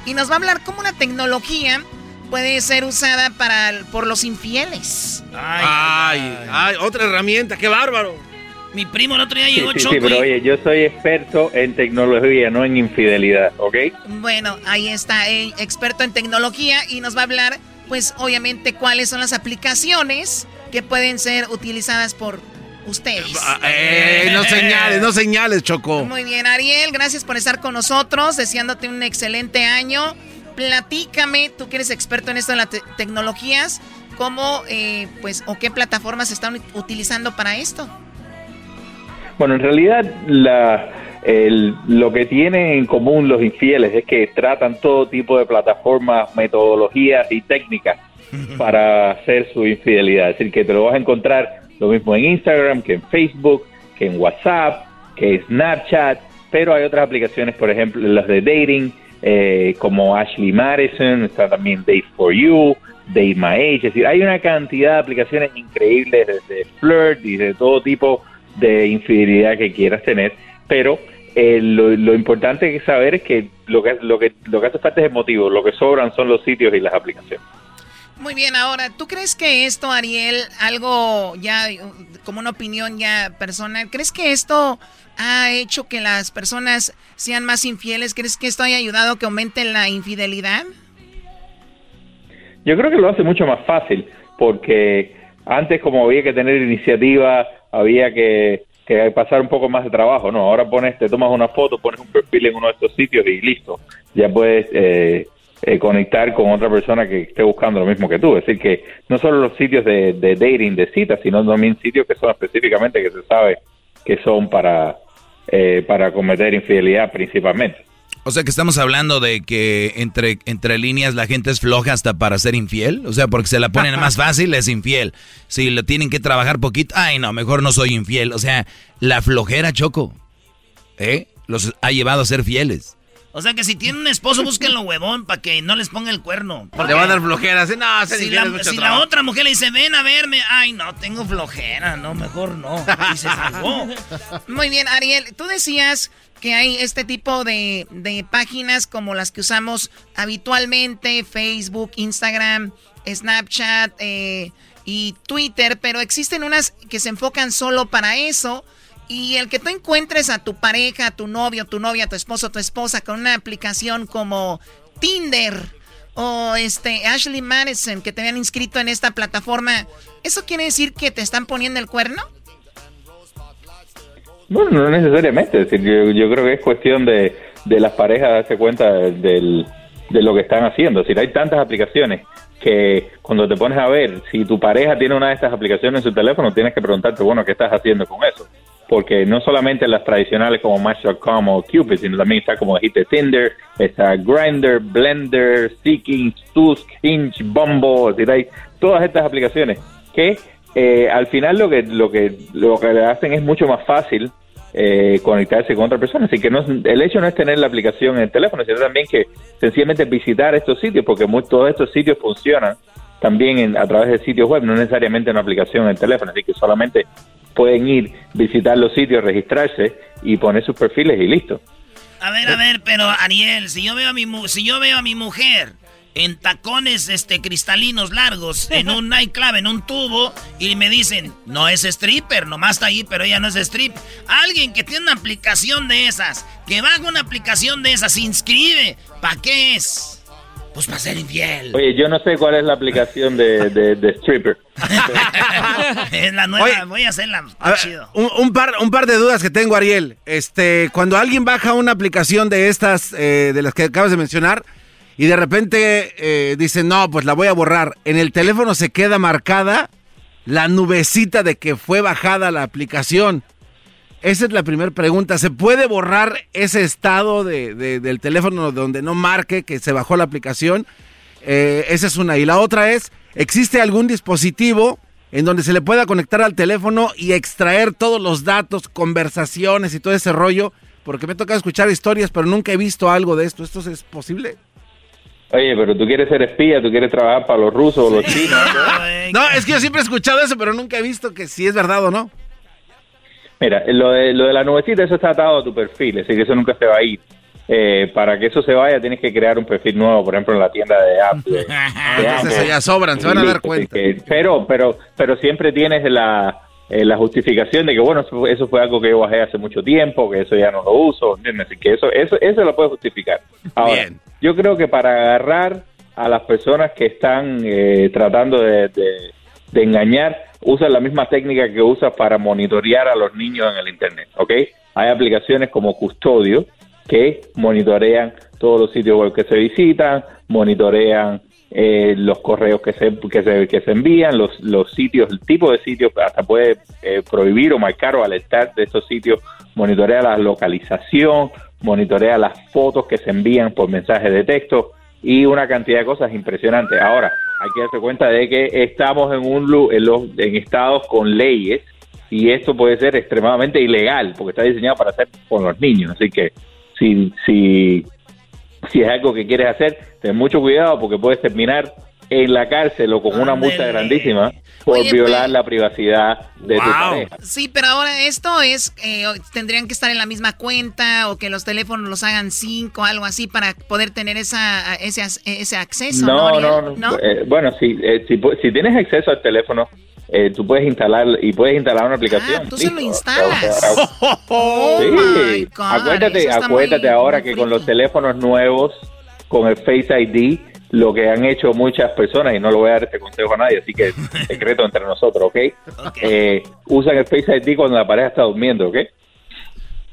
y nos va a hablar cómo una tecnología puede ser usada para, por los infieles. Ay, ay, otra herramienta, qué bárbaro. Mi primo el otro día llegó sí, sí, pero oye, yo soy experto en tecnología, no en infidelidad, ¿ok? Bueno, ahí está, el experto en tecnología y nos va a hablar, pues obviamente, cuáles son las aplicaciones que pueden ser utilizadas por ustedes. Ah, eh, no señales, no señales, Choco. Muy bien, Ariel, gracias por estar con nosotros, deseándote un excelente año. Platícame, tú que eres experto en esto de las tecnologías, ¿cómo, eh, pues, o qué plataformas están utilizando para esto? Bueno, en realidad la, lo que tienen en común los infieles es que tratan todo tipo de plataformas, metodologías y técnicas para hacer su infidelidad. Es decir, que te lo vas a encontrar lo mismo en Instagram, que en Facebook, que en WhatsApp, que en Snapchat, pero hay otras aplicaciones, por ejemplo, las de dating, eh, como Ashley Madison, está también Date for You, Date My Age, es decir, hay una cantidad de aplicaciones increíbles de, flirt y de todo tipo de infidelidad que quieras tener, pero eh, lo, lo, importante que saber es que lo que, lo que lo que hace falta es el motivo, lo que sobran son los sitios y las aplicaciones. Muy bien, ahora, ¿tú crees que esto, Ariel, algo ya como una opinión ya personal, ¿crees que esto ha hecho que las personas sean más infieles? ¿Crees que esto haya ayudado a que aumente la infidelidad? Yo creo que lo hace mucho más fácil, porque antes como había que tener iniciativa, había que, pasar un poco más de trabajo, no, ahora pones, te tomas una foto, pones un perfil en uno de estos sitios y listo, ya puedes... Eh, eh, conectar con otra persona que esté buscando lo mismo que tú. Es decir, que no solo los sitios de, dating, de citas, sino también sitios que son específicamente que se sabe que son para, eh, para cometer infidelidad principalmente. O sea que estamos hablando de que entre, entre líneas la gente es floja hasta para ser infiel. O sea, porque se la ponen más fácil, es infiel. Si lo tienen que trabajar poquito, ay no, mejor no soy infiel. O sea, la flojera, Choco, ¿eh? Los ha llevado a ser fieles. O sea que si tienen un esposo, búsquenlo huevón para que no les ponga el cuerno. Le va a dar flojera. Así, no, se si, la, si la, otra mujer le dice, ven a verme, ay, no, tengo flojera, no, mejor no. Y se salvó. Muy bien, Ariel, tú decías que hay este tipo de, de páginas como las que usamos habitualmente, Facebook, Instagram, Snapchat eh, y Twitter, pero existen unas que se enfocan solo para eso y el que tú encuentres a tu pareja, a tu novio, tu novia, tu esposo, tu esposa con una aplicación como Tinder o este Ashley Madison que te habían inscrito en esta plataforma, ¿eso quiere decir que te están poniendo el cuerno? Bueno, no necesariamente. Es decir, yo, creo que es cuestión de, de las parejas darse cuenta de lo que están haciendo. Es hay tantas aplicaciones que cuando te pones a ver, si tu pareja tiene una de estas aplicaciones en su teléfono, tienes que preguntarte, bueno, ¿qué estás haciendo con eso? Porque no solamente las tradicionales como Match.com o Cupid, sino también está como dijiste Tinder, está Grindr, Blender, Seeking, Tusk, Hinge, Bumble, todas estas aplicaciones que eh, al final lo que lo que lo que le hacen es mucho más fácil eh, conectarse con otra persona. Así que no, el hecho no es tener la aplicación en el teléfono, sino también que sencillamente visitar estos sitios, porque todos estos sitios funcionan también a través de sitios web, no necesariamente una aplicación en el teléfono, así que solamente pueden ir, visitar los sitios, registrarse y poner sus perfiles y listo. A ver, a ver, pero Ariel, si yo veo a mi si yo veo a mi mujer en tacones este cristalinos largos en un nightclub, en un tubo y me dicen, "No es stripper, nomás está ahí, pero ella no es strip." Alguien que tiene una aplicación de esas, que baja una aplicación de esas, se inscribe, ¿para qué es? Pues para ser infiel. Oye, yo no sé cuál es la aplicación de, de, Stripper. es la nueva, voy a hacerla. chido. Un, par, un par de dudas que tengo, Ariel. Este, cuando alguien baja una aplicación de estas, eh, de las que acabas de mencionar, y de repente eh, dice, no, pues la voy a borrar, en el teléfono se queda marcada la nubecita de que fue bajada la aplicación. Esa es la primera pregunta. ¿Se puede borrar ese estado de, del teléfono donde no marque que se bajó la aplicación? Eh, esa es una. Y la otra es, ¿existe algún dispositivo en donde se le pueda conectar al teléfono y extraer todos los datos, conversaciones y todo ese rollo? Porque me toca escuchar historias, pero nunca he visto algo de esto. ¿Esto es posible? Oye, pero tú quieres ser espía, tú quieres trabajar para los rusos o los chinos. no, es que yo siempre he escuchado eso, pero nunca he visto que si es verdad o no. Mira, lo de, lo de la nubecita, eso está atado a tu perfil, es decir, que eso nunca se va a ir. Eh, para que eso se vaya, tienes que crear un perfil nuevo, por ejemplo, en la tienda de Apple. Entonces ya sobran, se van a dar cuenta. pero, pero, pero siempre tienes la, eh, la justificación de que, bueno, eso, fue algo que yo bajé hace mucho tiempo, que eso ya no lo uso, ¿entiendes? Así que eso, eso, eso lo puedes justificar. Ahora, yo creo que para agarrar a las personas que están eh, tratando de, de engañar, usa la misma técnica que usa para monitorear a los niños en el Internet, ¿ok? Hay aplicaciones como Custodio que monitorean todos los sitios web que se visitan, monitorean eh, los correos que se, que se, que se envían, los, los sitios, el tipo de sitios, hasta puede eh, prohibir o marcar o alertar de estos sitios, monitorea la localización, monitorea las fotos que se envían por mensaje de texto y una cantidad de cosas impresionantes. Ahora, hay que darse cuenta de que estamos en un en, los, en estados con leyes y esto puede ser extremadamente ilegal porque está diseñado para hacer con los niños. Así que si, si, si es algo que quieres hacer, ten mucho cuidado porque puedes terminar en la cárcel o con una multa grandísima por violar pues, la privacidad de tu pareja. Sí, pero ahora esto es, eh, tendrían que estar en la misma cuenta o que los teléfonos los hagan cinco, algo así, para poder tener esa, ese, ese acceso. No, no, no. Eh, bueno, si, eh, si, si, tienes acceso al teléfono, tú puedes instalar y puedes instalar una aplicación. Ah, tú se lo instalas. Oh sí. acuérdate, acuérdate ahora que con los teléfonos nuevos, con el Face ID, lo que han hecho muchas personas, y no lo voy a dar este consejo a nadie, así que secreto entre nosotros, ¿ok? Eh, usan el Face ID cuando la pareja está durmiendo, ¿ok?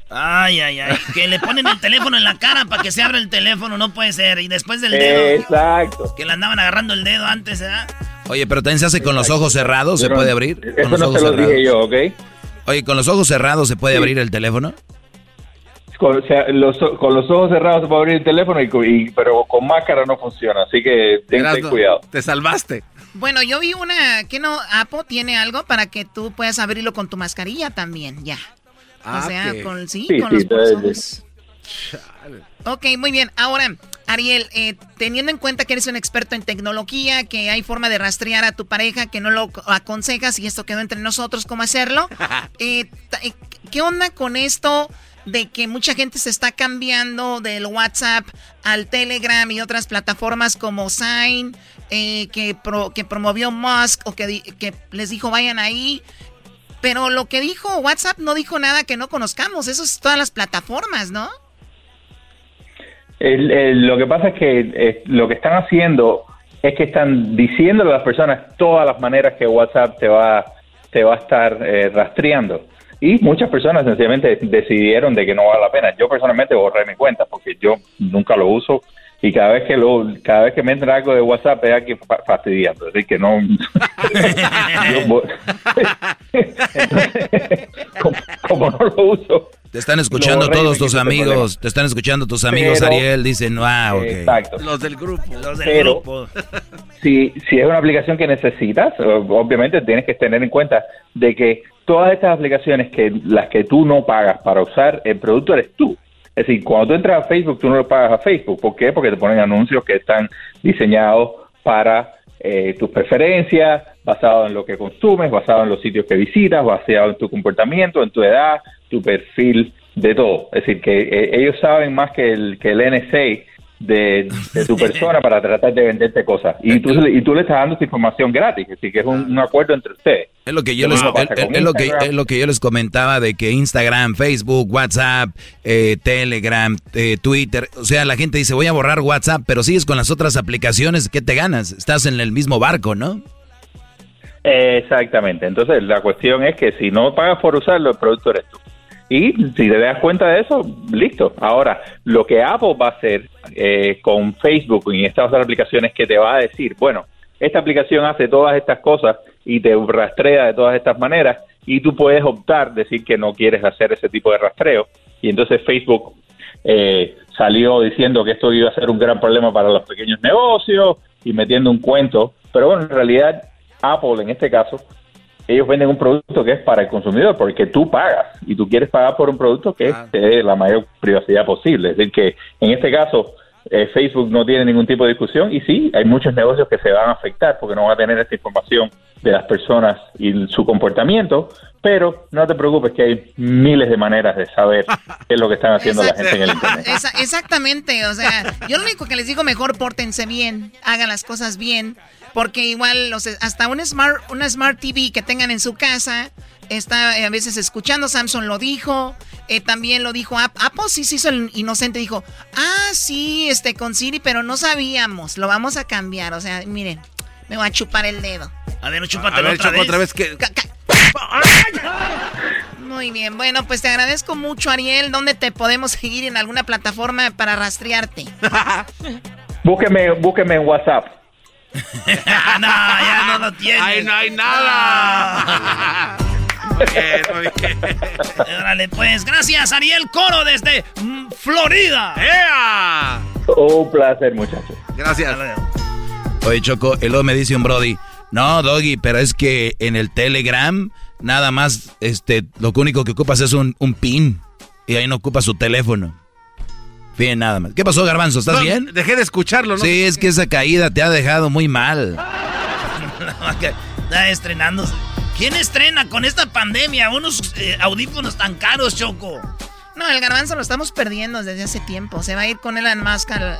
Ay, ay, ay. Que le ponen el teléfono en la cara para que se abra el teléfono, no puede ser. Y después del dedo. Exacto. Que le andaban agarrando el dedo antes, ¿eh? Oye, pero también se hace con los ojos cerrados, ¿se puede abrir? Eso no se lo dije yo, ¿ok? Oye, ¿con los ojos cerrados se puede abrir el teléfono? Con, o sea, los, con los ojos cerrados se puede abrir el teléfono, y, pero con máscara no funciona. Así que ten, cuidado. Te salvaste. Bueno, yo vi una que no, Apple tiene algo para que tú puedas abrirlo con tu mascarilla también, ya. Ah, o sea, ok. con, sí, Sí, con sí, los. Ok, muy bien. Ahora, Ariel, eh, teniendo en cuenta que eres un experto en tecnología, que hay forma de rastrear a tu pareja, que no lo aconsejas y esto quedó entre nosotros, ¿cómo hacerlo? Eh, eh, ¿Qué onda con esto de que mucha gente se está cambiando del WhatsApp al Telegram y otras plataformas como Sign, eh, que, pro- que promovió Musk o que, que les dijo vayan ahí? Pero lo que dijo WhatsApp no dijo nada que no conozcamos. Eso es todas las plataformas, ¿no? Lo que pasa es que eh, lo que están haciendo es que están diciéndole a las personas todas las maneras que WhatsApp te va, te va a estar eh, rastreando. Y muchas personas sencillamente decidieron de que no vale la pena. Yo personalmente borré mi cuenta porque yo nunca lo uso y cada vez que lo, cada vez que me entra algo de WhatsApp es aquí fa- fastidiando. Así que no. Entonces, como, como no lo uso. Te están escuchando todos tus amigos, problema. te están escuchando tus amigos, Pero- Ariel, dicen, ah, ok. Exacto. Los del grupo. Los del Pero- grupo. si, si es una aplicación que necesitas, obviamente tienes que tener en cuenta de que todas estas aplicaciones que las que tú no pagas para usar el producto eres tú. Es decir, cuando tú entras a Facebook, tú no lo pagas a Facebook. ¿Por qué? Porque te ponen anuncios que están diseñados para eh, tus preferencias, basado en lo que consumes, basado en los sitios que visitas, basado en tu comportamiento, en tu edad, tu perfil, de todo. Es decir, que eh, ellos saben más que el, que el NSA de, de tu persona para tratar de venderte cosas. Y tú, y tú le estás dando esta información gratis, así que es un, un acuerdo entre ustedes. Es lo que yo les, es- es lo que, es lo que yo les comentaba de que Instagram, Facebook, WhatsApp, eh, Telegram, eh, Twitter, o sea, la gente dice voy a borrar WhatsApp, pero sigues con las otras aplicaciones, ¿qué te ganas? Estás en el mismo barco, ¿no? Exactamente. Entonces, la cuestión es que si no pagas por usarlo, el producto eres tú. Y si te das cuenta de eso, listo. Ahora, lo que Apple va a hacer eh, con Facebook y estas otras aplicaciones que te va a decir, bueno, esta aplicación hace todas estas cosas y te rastrea de todas estas maneras y tú puedes optar, decir que no quieres hacer ese tipo de rastreo. Y entonces Facebook eh, salió diciendo que esto iba a ser un gran problema para los pequeños negocios y metiendo un cuento. Pero bueno, en realidad Apple en este caso ellos venden un producto que es para el consumidor, porque tú pagas y tú quieres pagar por un producto que te dé la mayor privacidad posible. Es decir, que en este caso eh, Facebook no tiene ningún tipo de discusión y sí, hay muchos negocios que se van a afectar porque no va a tener esta información de las personas y su comportamiento, pero no te preocupes que hay miles de maneras de saber qué es lo que están haciendo la gente en el Internet. Exactamente, o sea, yo lo único que les digo, mejor pórtense bien, hagan las cosas bien, porque igual los, hasta un smart, una smart TV que tengan en su casa, está eh, a veces escuchando, Samsung lo dijo, eh, también lo dijo App- Apple, sí se hizo el inocente, dijo, ah, sí, este, con Siri, pero no sabíamos, lo vamos a cambiar, o sea, miren, me voy a chupar el dedo. A ver, A chúpatelo ver, otra vez. otra vez que... Muy bien, bueno, pues te agradezco mucho, Ariel. ¿Dónde te podemos seguir en alguna plataforma para rastrearte? Búsqueme, búsqueme en WhatsApp. Ah, no, ya no lo tienes. ¡Ay, no hay nada! Muy bien, muy bien. Órale, pues, gracias, Ariel Coro desde mm, Florida. ¡Ea! Un placer, muchachos. Gracias. Oye, Choco, luego me dice un Brody, no, Doggy, pero es que en el Telegram nada más, este, lo único que ocupas es un, un pin y ahí no ocupas su teléfono. Bien, nada más. ¿Qué pasó, Garbanzo? ¿Estás No, bien? Dejé de escucharlo, ¿no? Sí, es que esa caída te ha dejado muy mal. Está estrenándose. ¿Quién estrena con esta pandemia unos eh, audífonos tan caros, Choco? No, el garbanzo lo estamos perdiendo desde hace tiempo. Se va a ir con Elon Musk al,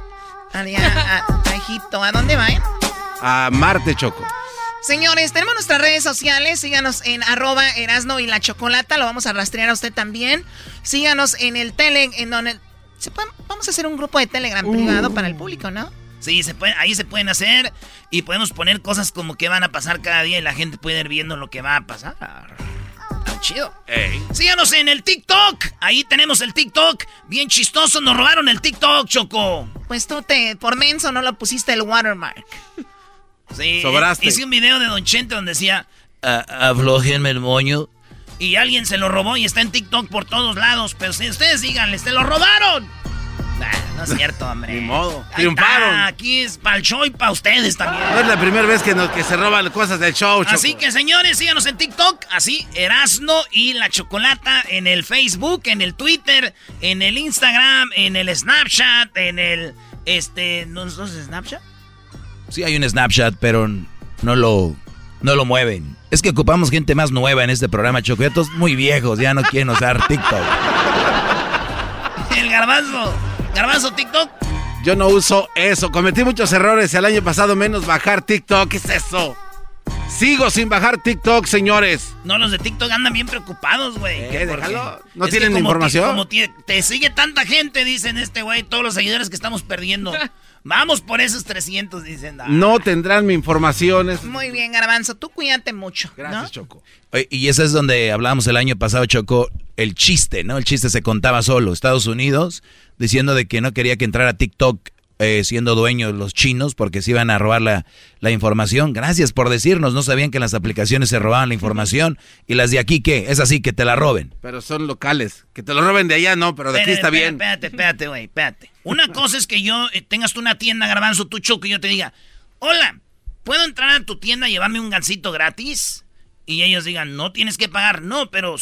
allá a, a Egipto. ¿A dónde va? eh? A Marte, Choco. Señores, tenemos nuestras redes sociales. Síganos en arroba Erasno y la Chocolata. Lo vamos a rastrear a usted también. Síganos en el tele, en donde... se pueden- vamos a hacer un grupo de Telegram privado para el público, ¿no? Sí, se puede, ahí se pueden hacer y podemos poner cosas como que van a pasar cada día y la gente puede ir viendo lo que va a pasar. Está chido. Síganos en el TikTok. Ahí tenemos el TikTok. Bien chistoso. Nos robaron el TikTok, Choco. Pues tú te, por menso no lo pusiste el watermark. Sí. Sobraste. Hice un video de Don Chente donde decía... aflojenme el moño. y alguien se lo robó y está en TikTok por todos lados. Pero si ustedes díganle, ¡se lo robaron! No es cierto, hombre. Ni modo. Ahí Triunfaron. está, aquí es para el show y para ustedes también. No es la primera vez que, nos, que se roban cosas del show, Choco. Así que señores, síganos en TikTok, así Erasno y la Chocolata en el Facebook, en el Twitter, en el Instagram, en el Snapchat, en el este, ¿no es Snapchat? Sí hay un Snapchat, pero no lo, no lo mueven. Es que ocupamos gente más nueva en este programa, Choco. Ya todos muy viejos, ya no quieren usar TikTok. El garbanzo. Garbanzo TikTok. Yo no uso eso. Cometí muchos errores el año pasado, menos bajar TikTok. ¿Qué es eso? Sigo sin bajar TikTok, señores. No, los de TikTok andan bien preocupados, güey. ¿Qué? Porque Déjalo. ¿No tienen como información? como te sigue tanta gente, dicen este güey, todos los seguidores que estamos perdiendo. Vamos por esos 300, dicen. Ah, No tendrán mi información. es- Muy bien, Garbanzo, tú cuídate mucho. Gracias, Choco. Oye, Y ese es donde hablábamos el año pasado, Choco, el chiste, ¿no? El chiste se contaba solo. Estados Unidos diciendo de que no quería que entrara TikTok eh, siendo dueños los chinos porque se iban a robar la, la información. Gracias por decirnos, no sabían que las aplicaciones se robaban la información. ¿Y las de aquí qué? Es así, que te la roben. Pero son locales. Que te lo roben de allá, no, pero de aquí Espérate, está bien. Espérate, espérate, güey, espérate. Una cosa es que yo eh, tengas tú una tienda, garbanzo, tú choco, y yo te diga, hola, ¿puedo entrar a tu tienda y llevarme un gansito gratis? Y ellos digan, no tienes que pagar. No, pero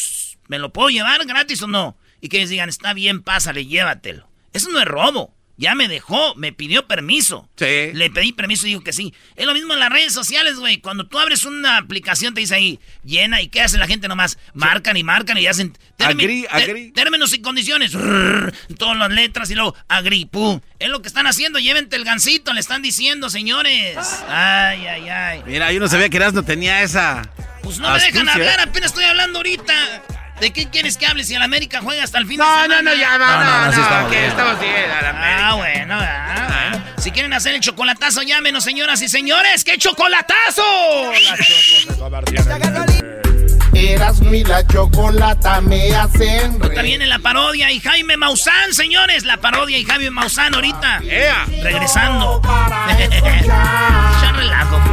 ¿me lo puedo llevar gratis o no? Y que ellos digan, está bien, pásale, llévatelo. Eso no es robo. Ya me dejó, me pidió permiso. Sí. Le pedí permiso y dijo que sí. Es lo mismo en las redes sociales, güey. Cuando tú abres una aplicación, te dice ahí, llena, ¿y qué hace la gente nomás? Marcan y marcan y hacen... Agree, agree. Términos y condiciones. Rrr, todas las letras y luego agri, pum. Es lo que están haciendo. Llévente el gancito, le están diciendo, señores. Ay, ay, ay. Mira, yo no sabía que Erasmo tenía esa. Pues no me dejan astucia. hablar, apenas estoy hablando ahorita. ¿De qué quieres que hable si el América juega hasta el fin No, de semana? no, no, ya, no, No, no, no, sí estamos bien. estamos bien, a la América. Ah, bueno, ah, bueno. Si quieren hacer el chocolatazo, llámenos, señoras y señores. ¡Qué chocolatazo! Erasmo y la chocolata me hacen Ahorita viene la parodia y Jaime Maussan, señores. La parodia y Jaime Maussan ahorita. Regresando. ya relajo,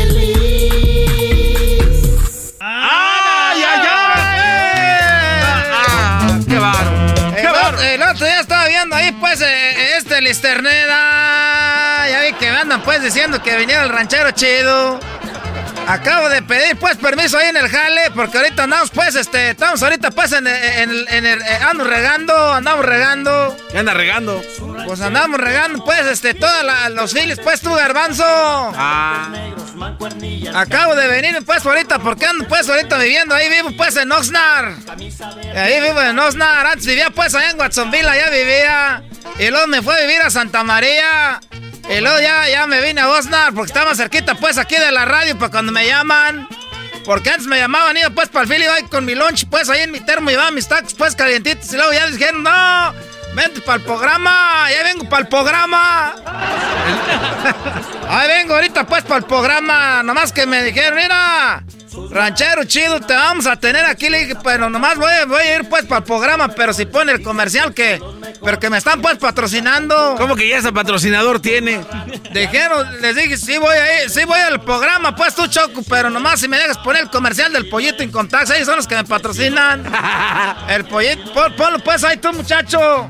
Listerneda. Ya vi que me andan, pues, diciendo que viniera el ranchero chido. Acabo de pedir, pues, permiso ahí en el jale, porque ahorita andamos, pues, este, estamos ahorita, pues, en, en, el- en el, eh, ando regando, andamos regando. ¿Qué anda regando? Pues andamos regando, pues, este, todos los files, pues, tú, garbanzo. Ah. Acabo de venir, pues, ahorita, porque ando, pues, ahorita viviendo ahí, vivo, pues, en Oxnard. Ahí vivo en Oxnard. Antes vivía, pues, allá en Watsonville, allá vivía. Y luego me fue a vivir a Santa María. Y luego ya, ya me vine a Oxnard, porque estaba cerquita, pues, aquí de la radio, para cuando me llaman. Porque antes me llamaban, iba, pues, para el fili, ahí con mi lunch, pues, ahí en mi termo, llevaba mis tacos, pues, calientitos. Y luego ya dijeron, no, vente para el programa, ya vengo para el programa. Ahí vengo ahorita pues para el programa. Nomás que me dijeron, mira, ranchero chido, te vamos a tener aquí. Le dije, pero nomás voy, voy a ir pues para el programa. Pero si pone el comercial que. Pero que me están pues patrocinando. ¿Cómo que ya ese patrocinador tiene? Dijeron, les dije, sí voy a ir, sí voy al programa, pues tú choco, pero nomás si me dejas poner el comercial del pollito en contacto, ellos son los que me patrocinan. El pollito, pon- ponlo pues ahí tú, muchacho.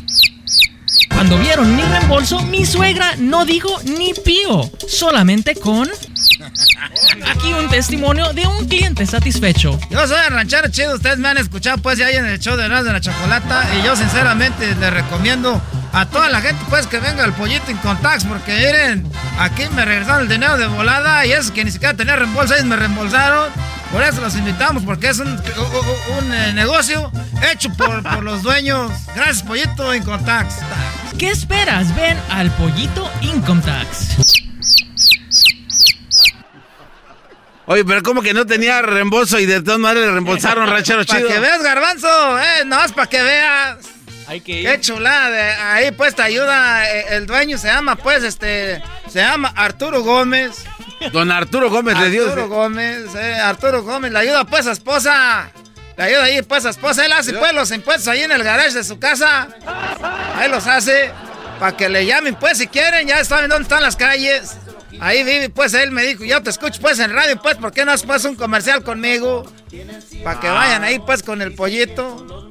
Cuando vieron mi reembolso, mi suegra no dijo ni pío, solamente con... Aquí un testimonio de un cliente satisfecho. Yo soy el ranchero chido, ustedes me han escuchado pues ya en el show de Erasmo de la Chocolata y yo sinceramente les recomiendo a toda la gente pues que venga al pollito en contacts porque miren, aquí me regresaron el dinero de volada y es que ni siquiera tenía reembolso, ellos me reembolsaron. Por eso los invitamos porque es un, un, eh, negocio hecho por, por, los dueños. Gracias Pollito Income Tax. ¿Qué esperas? Ven al Pollito Income Tax. Oye, pero como que no tenía reembolso y de todas maneras le reembolsaron, ranchero chido. Para que veas, garbanzo, eh, no es para que veas. Hay que ir. Qué chulada, ahí pues te ayuda, eh, el dueño se llama pues, este, se llama Arturo Gómez. Don Arturo Gómez le dio. Arturo Gómez, eh, Arturo Gómez, le ayuda pues a esposa. Le ayuda ahí pues a esposa, él hace pues los impuestos ahí en el garage de su casa. Ahí los hace, para que le llamen pues si quieren, ya saben dónde están las calles. Ahí vive, pues él me dijo, yo te escucho pues en radio, pues, ¿por qué no has puesto un comercial conmigo? Para que vayan ahí pues con el pollito.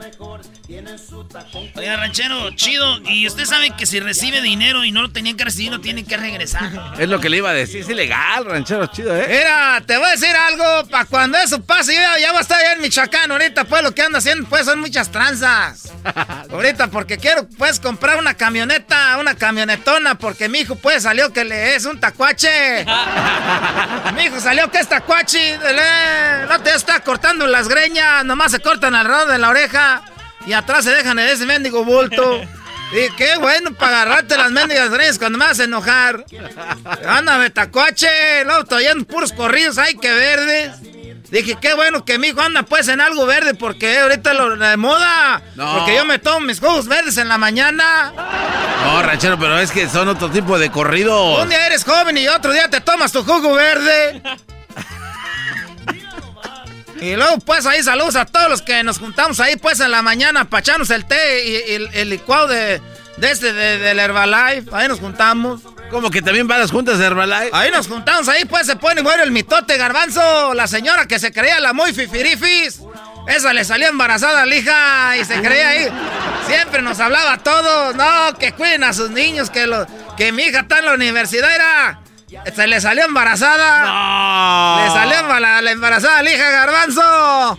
Oiga, ranchero, chido. Y usted sabe que si recibe dinero y no lo tenían que recibir, no tienen que regresar. Es lo que le iba a decir. Es ilegal, ranchero, chido, ¿eh? Mira, te voy a decir algo. Para cuando eso pase, yo ya, voy a estar allá en Michoacán. Ahorita, pues, lo que ando haciendo, pues, son muchas tranzas. Ahorita, porque quiero, pues, comprar una camioneta, una camionetona, porque mi hijo, pues, salió que le es un tacuache. mi hijo salió que es tacuache. No te está cortando las greñas, nomás se cortan alrededor de la oreja. Y atrás se dejan ese mendigo bulto. Y qué bueno para agarrarte las mendigas greñas cuando me vas a enojar. Anda, tacuache. Luego en puros corridos, ay, qué verdes. Dije, qué bueno que mi hijo anda pues en algo verde porque ahorita lo de moda. Porque yo me tomo mis jugos verdes en la mañana. No, ranchero, pero es que son otro tipo de corridos. Un día eres joven y otro día te tomas tu jugo verde. Y luego, pues, ahí saludos a todos los que nos juntamos ahí, pues, en la mañana para echarnos el té y, el, licuado de, de este, de, del Herbalife. Ahí nos juntamos. ¿Cómo que también van las juntas de Herbalife? Ahí nos juntamos, ahí, pues, se pone bueno el mitote garbanzo. La señora que se creía la muy fifirifis. Esa le salió embarazada a la hija y se creía ahí. Siempre nos hablaba a todos. No, que cuiden a sus niños, que, lo, que mi hija está en la universidad. Era se le salió embarazada. No. Le salió la, embarazada la hija Garbanzo.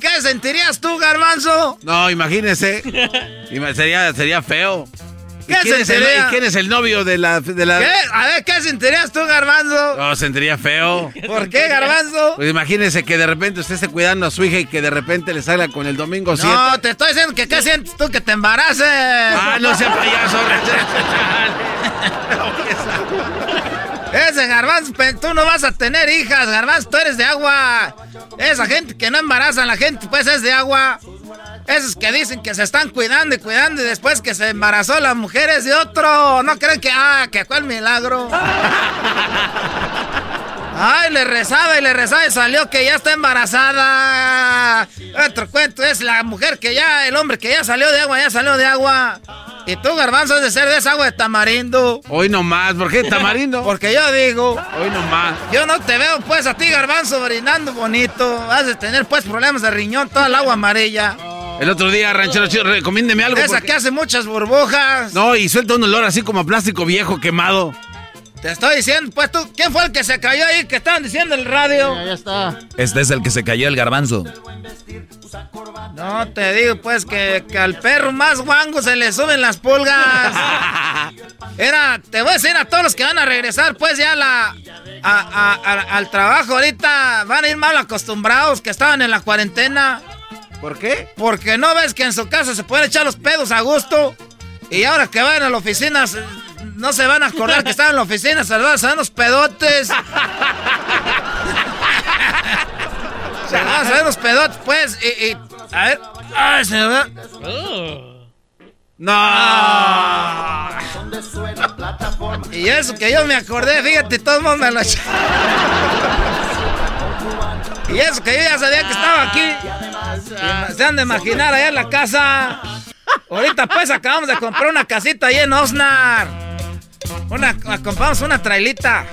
¿Qué sentirías tú, Garbanzo? No, imagínese. sería, sería feo. ¿Qué quién sentiría? Es el, ¿Quién es el novio de la, de la... ¿Qué? A ver, ¿qué sentirías tú, Garbanzo? No, sentiría feo. ¿Por qué, Garbanzo? Pues imagínese que de repente usted esté cuidando a su hija y que de repente le salga con el domingo 7. No, te estoy diciendo que qué sientes tú que te embaraces. Ah, no sea payaso. Ese garbanzo, tú no vas a tener hijas, garbanzo, tú eres de agua. Esa gente que no embaraza a la gente, pues es de agua. Esos que dicen que se están cuidando y cuidando y después que se embarazó la mujer es de otro. No creen que, ah, que el milagro. Ay, le rezaba y le rezaba y salió que ya está embarazada. Otro cuento es la mujer que ya, el hombre que ya salió de agua, ya salió de agua. Y tú, garbanzo, de ser de esa agua de tamarindo. Hoy nomás, ¿por qué tamarindo? Porque yo digo. Hoy nomás. Yo no te veo, pues, a ti, garbanzo, brindando bonito. Has de tener, pues, problemas de riñón, toda el agua amarilla. El otro día, ranchero chido, recomiéndeme algo. Esa que hace muchas burbujas. No, y suelta un olor así como a plástico viejo quemado. Te estoy diciendo, pues tú, ¿quién fue el que se cayó ahí que estaban diciendo en el radio? Ya está. Este es el que se cayó el garbanzo. No, te digo pues que, al perro más guango se le suben las pulgas. Era, te voy a decir a todos los que van a regresar pues ya la, al trabajo ahorita, van a ir mal acostumbrados que estaban en la cuarentena. ¿Por qué? Porque no ves que en su casa se pueden echar los pedos a gusto. Y ahora que van a la oficina no se van a acordar que estaban en la oficina, se van a los pedotes. se van a saber los pedotes, pues. Y, y a ver. Ay, se ve. No. Y eso que yo me acordé, fíjate, todo el mundo me lo Y eso que yo ya sabía que estaba aquí. se han de imaginar allá en la casa. Ahorita pues acabamos de comprar una casita ahí en Osnar. Una, compramos una trailita.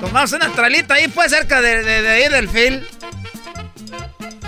Compramos una trailita ahí pues cerca de, de, de ahí del fil.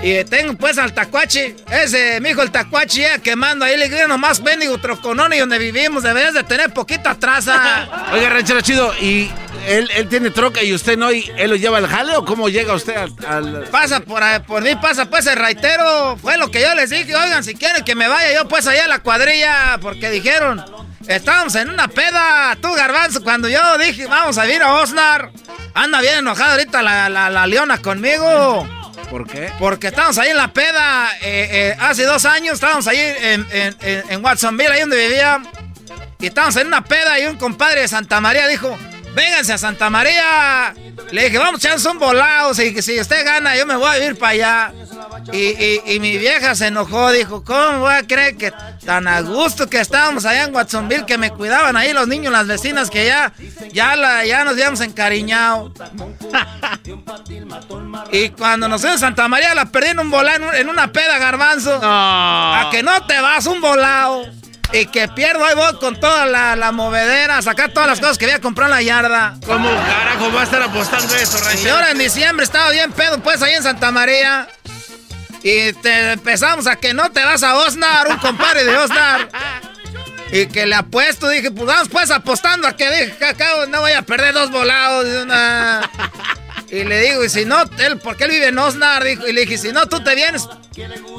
Y tengo pues al tacuachi, ese, mi hijo el tacuachi ya quemando ahí, le digo nomás bendigo troconón y donde vivimos, deberías de tener poquita traza. Oiga, ranchero chido, ¿y él, él tiene troca y usted no, y él lo lleva al jale o cómo llega usted al...? Pasa por, por mí, pasa pues el raitero, fue lo que yo les dije, oigan, si quieren que me vaya yo pues allá a la cuadrilla, porque dijeron, estábamos en una peda, tú garbanzo, cuando yo dije, vamos a ir a Osnar, anda bien enojada ahorita la, la, la leona conmigo. ¿Por qué? Porque estábamos ahí en la peda. Eh, eh, hace dos años estábamos ahí en, en, Watsonville, ahí donde vivía. Y estábamos en una peda y un compadre de Santa María dijo: Vénganse a Santa María. Le dije, vamos a echarnos un volado. Si, si usted gana, yo me voy a ir para allá. Y, mi vieja se enojó, dijo, ¿cómo voy a creer que tan a gusto que estábamos allá en Watsonville, que me cuidaban ahí los niños, las vecinas, que ya, ya, la, ya nos habíamos encariñado? y cuando nos fuimos a Santa María, la perdí en un volado, en una peda, garbanzo. A que no te vas un volado. Y que pierdo ahí voy con toda la, la, movedera, sacar todas las cosas que había comprado en la yarda. ¿Cómo carajo va a estar apostando eso, Y ahora en diciembre estaba bien pedo, pues ahí en Santa María. Y te empezamos a que no te vas a Osnar, un compadre de Osnar. Y que le apuesto, dije, pues vamos pues apostando a que dije no voy a perder dos volados. Y le digo, y si no, él, porque él vive en Osnar, dijo, y le dije, si no, tú te vienes.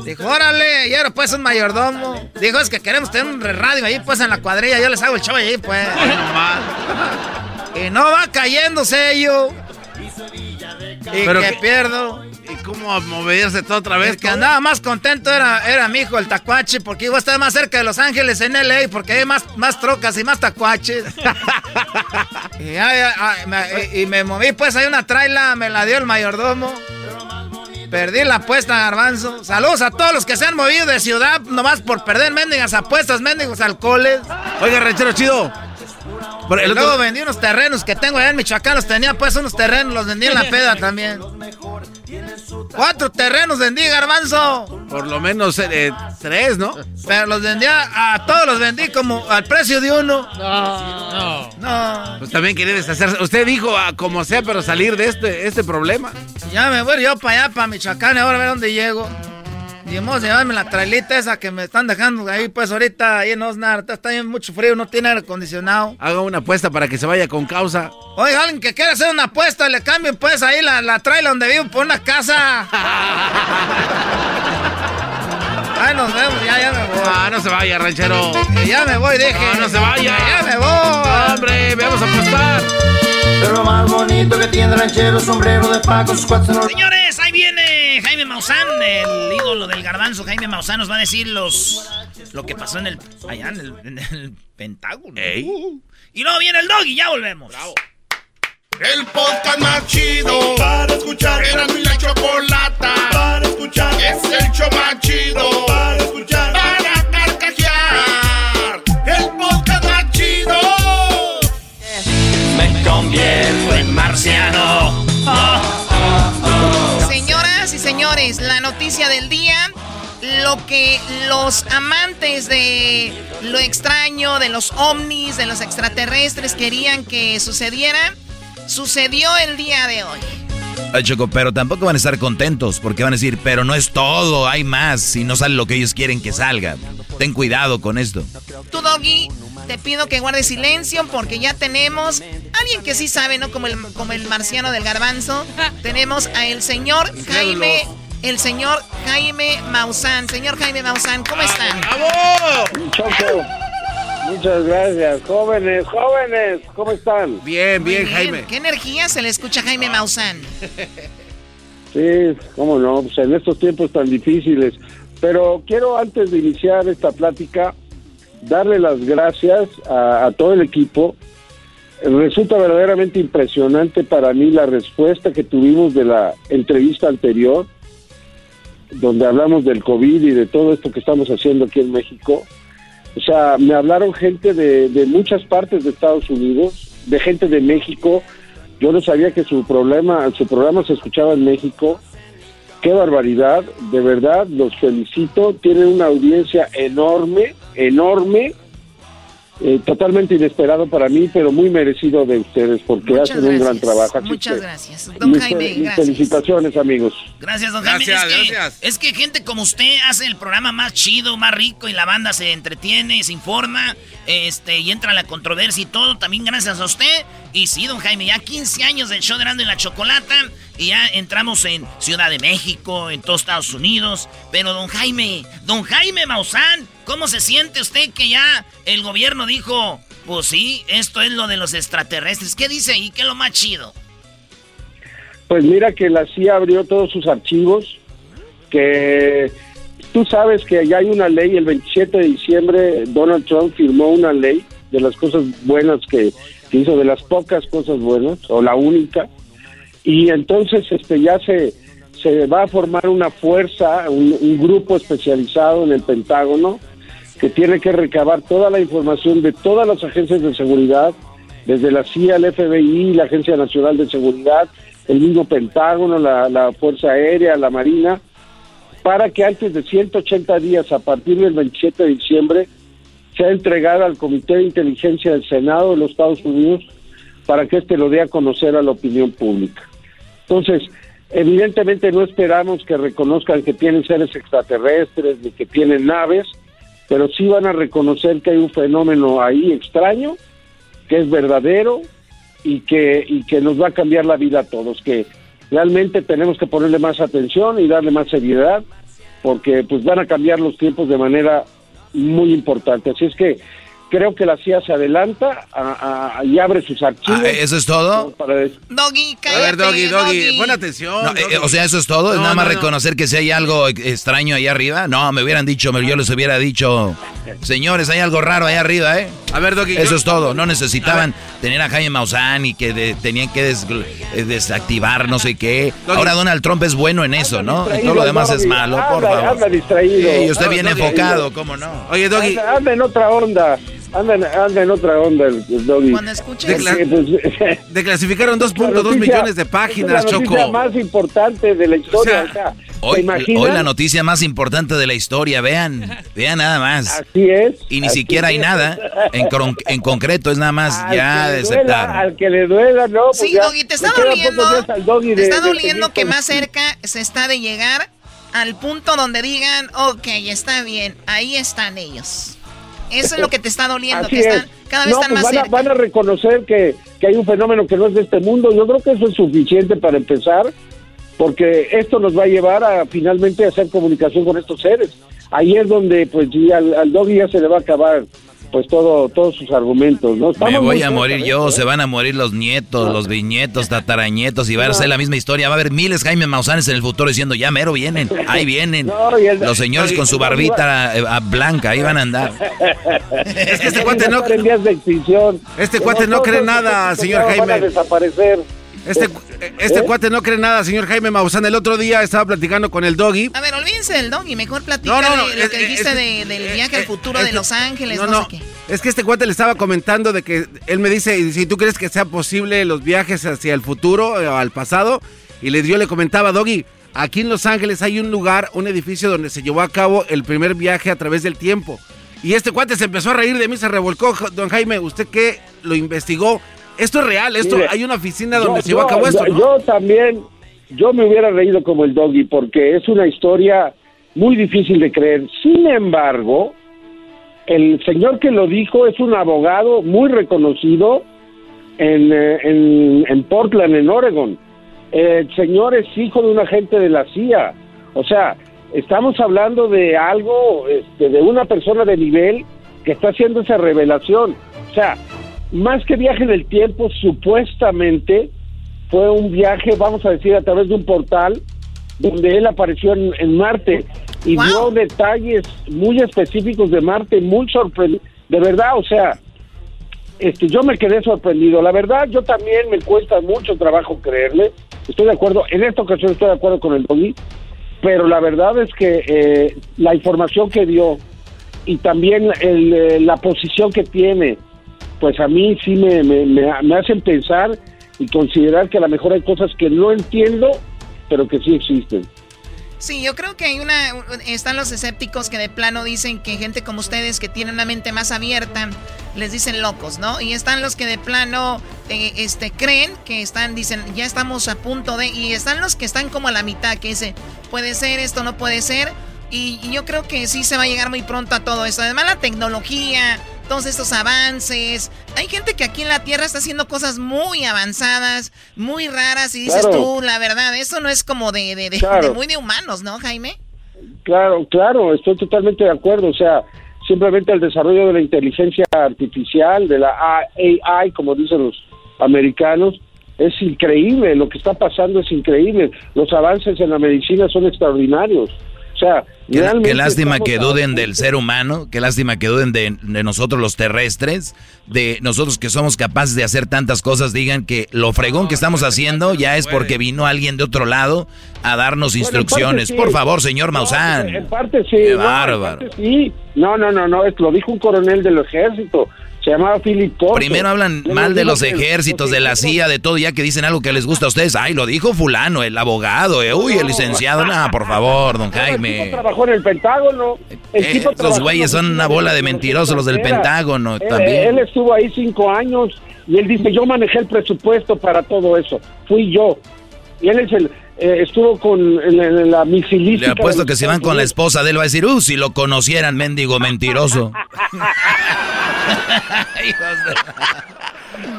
Dijo, órale, y ahora pues un mayordomo. Dijo, es que queremos tener un radio ahí pues en la cuadrilla, yo les hago el show ahí pues. y no va cayéndose ello. Y Pero que, pierdo. ¿Y cómo moverse todo otra vez? El que andaba más contento era, era mi hijo, el tacuache, porque iba a estar más cerca de Los Ángeles en LA, porque hay más, más trocas y más tacuaches. y, me, moví, pues hay una traila, me la dio el mayordomo. Perdí la apuesta, garbanzo. Saludos a todos los que se han movido de ciudad nomás por perder mendigas apuestas, mendigos alcoholes. Oiga, ranchero chido. Luego vendí unos terrenos que tengo allá en Michoacán, los tenía pues unos terrenos, los vendí en la peda también. Cuatro terrenos vendí, garbanzo. Por lo menos eh, tres, ¿no? Pero los vendía, a todos los vendí como al precio de uno. No. No. Pues también quería deshacerse. Usted dijo a como sea, pero salir de este, este problema. Ya me voy yo para allá, para Michoacán, ahora a ver dónde llego. Y vamos a llevarme la trailita esa que me están dejando ahí, pues ahorita ahí en Osnar. Está bien mucho frío, no tiene aire acondicionado. Haga una apuesta para que se vaya con causa. Oiga, alguien que quiera hacer una apuesta, le cambien pues ahí la, la trailer donde vivo por una casa. Ay, nos vemos, ya, ya me voy. Ah, no se vaya, ranchero. ya me voy, deje. No, no se vaya. ya me voy. Hombre, vamos a apostar. Pero lo más bonito que tiene ranchero, sombrero de paco, sus cuatro... Señores, Jaime Maussan, el ídolo del garbanzo. Jaime Maussan nos va a decir los lo que pasó en el allá en el, Pentágono. Uh. y luego viene el dog y ya volvemos. Bravo. El podcast más chido para escuchar. Era mi la chocolata para escuchar. Es el show más chido para escuchar. Para carcajear. El podcast más chido. Me convierto en marciano. Y señores, la noticia del día lo que los amantes de lo extraño, de los ovnis, de los extraterrestres querían que sucediera sucedió el día de hoy. Ay, Choco, pero tampoco van a estar contentos porque van a decir, pero no es todo, hay más y no sale lo que ellos quieren que salga. Ten cuidado con esto. Tú, Doggy, te pido que guardes silencio porque ya tenemos a alguien que sí sabe, ¿no? Como el, como el marciano del garbanzo. tenemos a el señor Jaime, el señor Jaime Maussan. Señor Jaime Maussan, ¿cómo están? ¡Bravo! Choco. Muchas gracias. Jóvenes, jóvenes, ¿cómo están? Bien, bien, Jaime. ¿Qué energía se le escucha a Jaime Maussan? Sí, cómo no, pues en estos tiempos tan difíciles. Pero quiero, antes de iniciar esta plática, darle las gracias a, todo el equipo. Resulta verdaderamente impresionante para mí la respuesta que tuvimos de la entrevista anterior, donde hablamos del COVID y de todo esto que estamos haciendo aquí en México. O sea, me hablaron gente de, de muchas partes de Estados Unidos, de gente de México. Yo no sabía que su problema, su programa se escuchaba en México. qué barbaridad, de verdad, los felicito, tienen una audiencia enorme, enorme, eh, totalmente inesperado para mí, pero muy merecido de ustedes porque Muchas hacen un gran trabajo. Así Muchas que, gracias. Don mis Jaime, mis gracias. felicitaciones, amigos. Gracias, don Gracias, Jaime. Es que, gracias. es que gente como usted hace el programa más chido, más rico y la banda se entretiene, se informa, este, y entra la controversia y todo. También gracias a usted. Y sí, don Jaime, ya 15 años del show de Erasmo y la Chocolata y ya entramos en Ciudad de México, en todos Estados Unidos. Pero don Jaime, don Jaime Maussan, ¿cómo se siente usted que ya el gobierno dijo, pues sí, esto es lo de los extraterrestres? ¿Qué dice ahí? ¿Qué es lo más chido? Pues mira que la CIA abrió todos sus archivos, que tú sabes que ya hay una ley, el 27 de diciembre Donald Trump firmó una ley de las cosas buenas que, que hizo, de las pocas cosas buenas, o la única, y entonces este ya se, se va a formar una fuerza, un, un grupo especializado en el Pentágono, que tiene que recabar toda la información de todas las agencias de seguridad, desde la CIA, el FBI, la Agencia Nacional de Seguridad, el mismo Pentágono, la, Fuerza Aérea, la Marina, para que antes de 180 días, a partir del 27 de diciembre, sea entregada al Comité de Inteligencia del Senado de los Estados Unidos para que éste lo dé a conocer a la opinión pública. Entonces, evidentemente no esperamos que reconozcan que tienen seres extraterrestres ni que tienen naves, pero sí van a reconocer que hay un fenómeno ahí extraño, que es verdadero y que, y que nos va a cambiar la vida a todos, que realmente tenemos que ponerle más atención y darle más seriedad, porque pues van a cambiar los tiempos de manera muy importante. Así es que creo que la CIA se adelanta a- a- y abre sus archivos. Ah, ¿Eso es todo? Para Doggy, A cállate, ver, Doggy, Doggy, pon atención. No, eh, Doggy. o sea, eso es todo. es No, nada más no, no. reconocer que si hay algo extraño ahí arriba. No, me hubieran dicho, yo les hubiera dicho, señores, hay algo raro ahí arriba, ¿eh? A ver, Doggy. Eso yo- es todo. No necesitaban tener a Jaime Maussan y que de- tenían que des- eh, desactivar no sé qué. Doggy. Ahora Donald Trump es bueno en eso, ¿no? Y todo lo demás es Doggy. malo, por favor. Anda distraído. Sí, y usted Anda bien enfocado, ¿cómo no? Oye, Doggy. Anda, anda en otra onda. Anda, en- anda en otra onda el, el Doggy. Cuando escuches- Porque, pues, Declasificaron la 2.2 noticia- millones de es páginas, la noticia Choco. más importante de la historia. O sea, ¿te Hoy, hoy la noticia más importante de la historia, vean, vean nada más. Así es. Y ni siquiera hay es. nada en, en concreto, es nada más Al ya aceptaron. duela, al que le duela, no. pues Sí, ya, Doggy, te está doliendo. Te de- está de doliendo que más cerca se está de llegar al punto donde digan, ok, está bien, ahí están ellos. Eso es lo que te está doliendo, Así que están, es. cada vez No, están pues más van, a, van a reconocer que, que hay un fenómeno que no es de este mundo. Yo creo que eso es suficiente para empezar, porque esto nos va a llevar a finalmente hacer comunicación con estos seres. Ahí es donde, pues, ya al, al Doggy ya se le va a acabar, pues, todo todos sus argumentos, ¿no? Me Estamos voy muy a morir yo, eso, se ¿eh? van a morir los nietos, los bisnietos, tatarañetos y va a ser la misma historia. Va a haber miles Jaime Mausanes en el futuro diciendo, ya mero vienen, ahí vienen. No, el- Los señores con su barbita eh, ah, blanca, ahí van a andar. Es que este cuate no, este cuate no cree nada, señor van a Jaime. desaparecer. Este, este ¿Eh? cuate no cree nada, señor Jaime Maussan. El otro día estaba platicando con el Doggy. A ver, olvídense del Doggy, mejor platica No, no, no, de lo es- que es- dijiste es- de- del viaje al futuro es de Los Ángeles, no, no, no, sé qué. es que este cuate le estaba comentando de que él me dice, si tú crees que sea posible los viajes hacia el futuro o al pasado, y le, yo le comentaba, Doggy, aquí en Los Ángeles hay un lugar, un edificio donde se llevó a cabo el primer viaje a través del tiempo. Y este cuate se empezó a reír de mí, se revolcó. Don Jaime, ¿usted qué lo investigó? Esto es real, esto Mire, hay una oficina donde yo, se llevó a cabo esto, yo- ¿no? yo también, yo me hubiera reído como el doggy porque es una historia muy difícil de creer. Sin embargo, el señor que lo dijo es un abogado muy reconocido en, eh, en, en Portland, en Oregon. El señor es hijo de un agente de la CIA. O sea, estamos hablando de algo, este, de una persona de nivel que está haciendo esa revelación. O sea, más que viaje en el tiempo, supuestamente fue un viaje, vamos a decir, a través de un portal donde él apareció en, en Marte y dio detalles muy específicos de Marte, muy sorprendente. De verdad, o sea, este, yo me quedé sorprendido. La verdad, yo también me cuesta mucho trabajo creerle. Estoy de acuerdo, en esta ocasión estoy de acuerdo con el Doggy, pero la verdad es que eh, la información que dio y también el, eh, la posición que tiene, pues a mí sí me, me, me- hacen pensar y considerar que a lo mejor hay cosas que no entiendo, pero que sí existen. Sí, yo creo que hay una. Están los escépticos que de plano dicen que gente como ustedes que tienen una mente más abierta les dicen locos, ¿no? Y están los que de plano eh, este, creen que están, dicen, ya estamos a punto de. Y están los que están como a la mitad, que dicen, puede ser, esto no puede ser. Y, y yo creo que sí se va a llegar muy pronto a todo eso. Además, la tecnología, todos estos avances. Hay gente que aquí en la Tierra está haciendo cosas muy avanzadas, muy raras, y dices tú, la verdad, eso no es como de, de, muy de humanos, ¿no, Jaime? Claro, claro, estoy totalmente de acuerdo. O sea, simplemente el desarrollo de la inteligencia artificial, de la AI, como dicen los americanos, es increíble. Lo que está pasando es increíble. Los avances en la medicina son extraordinarios. Sea, Qué, lástima que duden del ser humano, qué lástima que duden de, nosotros los terrestres, de nosotros que somos capaces de hacer tantas cosas, digan que lo fregón que estamos haciendo ya es porque vino alguien de otro lado a darnos instrucciones. Por favor, señor Maussan. En parte sí. Qué bárbaro. sí. No, no, no, no, lo dijo un coronel del ejército. Se llamaba Philip Primero hablan mal de los ejércitos, de la CIA, de todo, ya que dicen algo que les gusta a ustedes. Ay, lo dijo fulano, el abogado, eh. uy, el licenciado. No, por favor, don Jaime. El trabajó en el Pentágono. Eh, los güeyes son una bola de mentirosos, los del Pentágono también. Él estuvo ahí cinco años y él dice, yo manejé el presupuesto para todo eso. Fui yo. Y él es el, eh, estuvo con la misilística. Le apuesto que si van con la esposa de él va a decir, uh, si lo conocieran, mendigo mentiroso.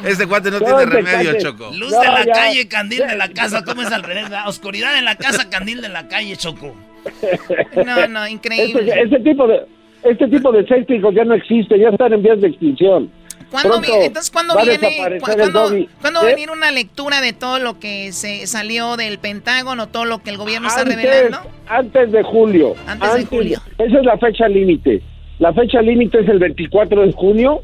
Este cuate no, tiene remedio, Choco. Luz de la calle, candil de la casa. ¿Cómo es al revés? Oscuridad en la casa, candil de la calle, Choco. No, no, increíble. Este, este tipo de este tipo de escépticos ya no existe, ya están en vías de extinción. ¿Cuándo entonces, ¿cuándo viene, va a venir una lectura de todo lo que se salió del Pentágono, todo lo que el gobierno está revelando? Antes de julio. Antes, de julio. Esa es la fecha límite. La fecha límite es el 24 de junio.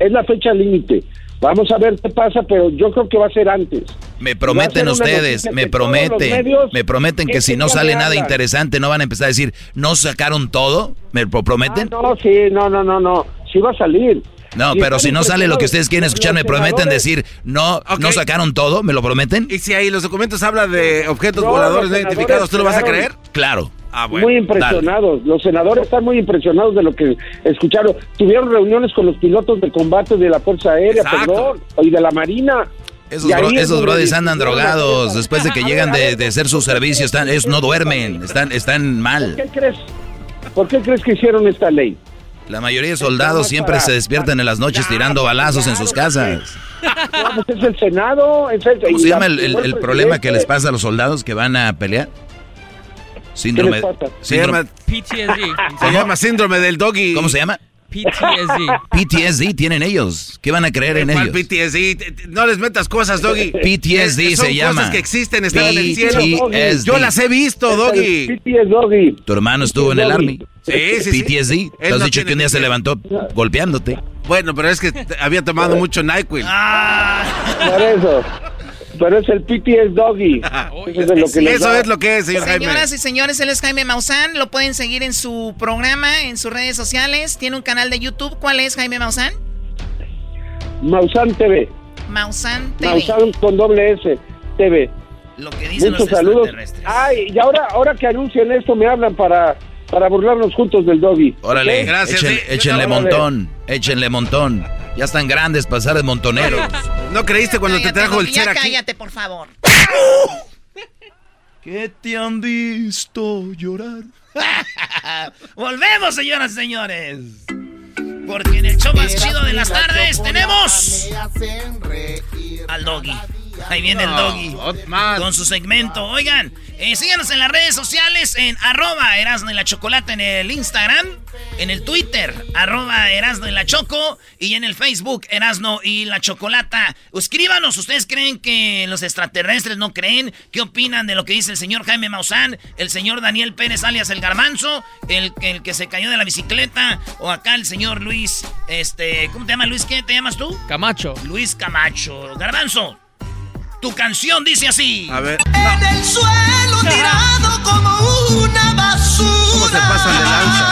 Es la fecha límite. Vamos a ver qué pasa, pero yo creo que va a ser antes. Me prometen ustedes, me prometen, me prometen que si no sale nada interesante no van a empezar a decir, ¿no sacaron todo? ¿Me prometen? Ah, no, sí, no, no, no, no, sí va a salir. No, pero si no sale lo que ustedes quieren escuchar, me prometen decir, no, no sacaron todo, ¿me lo prometen? Y si ahí los documentos habla de objetos voladores no identificados, ¿tú lo vas a creer? Claro. Ah, muy impresionados. Los senadores están muy impresionados de lo que escucharon. Tuvieron reuniones con los pilotos de combate de la Fuerza Aérea, perdón, y de la Marina. Esos, esos brothers andan drogados. Después de que llegan de, de, hacer su servicio, están, ellos no duermen, están, están mal. ¿Por qué crees? ¿Por qué crees que hicieron esta ley? La mayoría de soldados siempre se despiertan en las noches tirando balazos en sus casas. Pues es el Senado. ¿Cómo se llama el, problema que les pasa a los soldados que van a pelear? Síndrome, síndrome PTSD. Se llama síndrome del doggy. ¿Cómo se llama? PTSD. PTSD tienen ellos. ¿Qué van a creer en ellos? PTSD? No les metas cosas, Doggy. PTSD se llama. cosas que existen, están en el cielo. Yo las he visto, Doggy. PTSD, Tu hermano estuvo en el Army. Sí, sí, PTSD. Te has dicho que un día se levantó golpeándote. Bueno, pero es que había tomado mucho NyQuil. Ah. Por eso pero es el PTS Doggy. Eso, es lo, que Eso es lo que es, señor Señoras y señores, él es Jaime Maussan. Lo pueden seguir en su programa, en sus redes sociales. Tiene un canal de YouTube. ¿Cuál es, Jaime Maussan? Maussan TV. Maussan TV. Maussan con doble S, TV. Lo que dicen Muchos los saludos. Ay, y ahora, ahora que anuncian esto, me hablan para, para burlarnos juntos del Doggy. Órale, gracias. échenle montón, échenle montón. Ya están grandes para ser montoneros. ¿No creíste cuando te trajo el ser aquí? cállate, por favor. ¿Qué te han visto llorar? Volvemos, señoras y señores. Porque en el show más chido de las tardes tenemos al doggy. Ahí viene el doggy con su segmento. Oigan, eh, síganos en las redes sociales en arroba Erasno y la Chocolata en el Instagram, en el Twitter, arroba Erasno y la Choco, y en el Facebook, Erasno y la Chocolata. Escríbanos, ¿ustedes creen que los extraterrestres no creen? ¿Qué opinan de lo que dice el señor Jaime Maussan, el señor Daniel Pérez alias el Garmanzo, el, el que se cayó de la bicicleta, o acá el señor Luis, este, ¿cómo te llamas Luis? ¿Qué te llamas tú? Camacho. Luis Camacho. Garbanzo. Tu canción dice así. A ver. En el suelo tirado como una basura. ¿Cómo se pasa de lanza?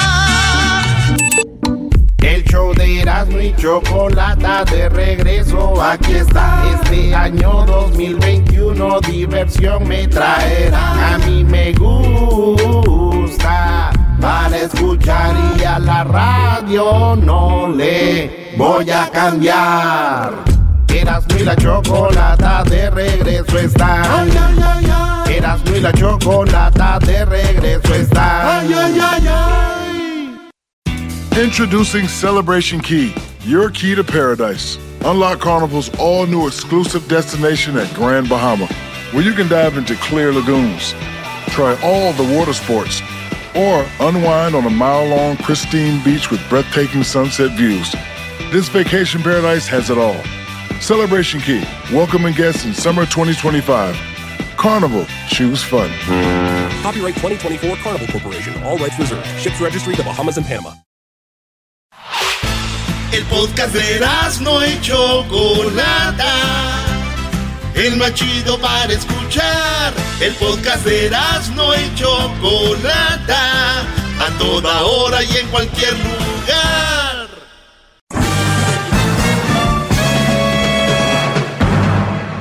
El show de Erasmo y chocolata de regreso, aquí está. Este año 2021 diversión me traerá. A mí me gusta para escuchar y a la radio no le voy a cambiar. Erasmo y la chocolata de regreso está. Ay, ay, ay, ay. Erasmo y la chocolata de regreso está. Ay, ay, ay, ay. Introducing Celebration Key, your key to paradise. Unlock Carnival's all new exclusive destination at Grand Bahama, where you can dive into clear lagoons, try all the water sports, or unwind on a mile long pristine beach with breathtaking sunset views. This vacation paradise has it all. Celebration Key, welcoming guests in summer 2025. Carnival, choose fun. Copyright 2024 Carnival Corporation. All rights reserved. Ships registry the Bahamas and Panama. El podcast de no y Chocolata. El más chido para escuchar. El podcast de no y Chocolata. A toda hora y en cualquier lugar.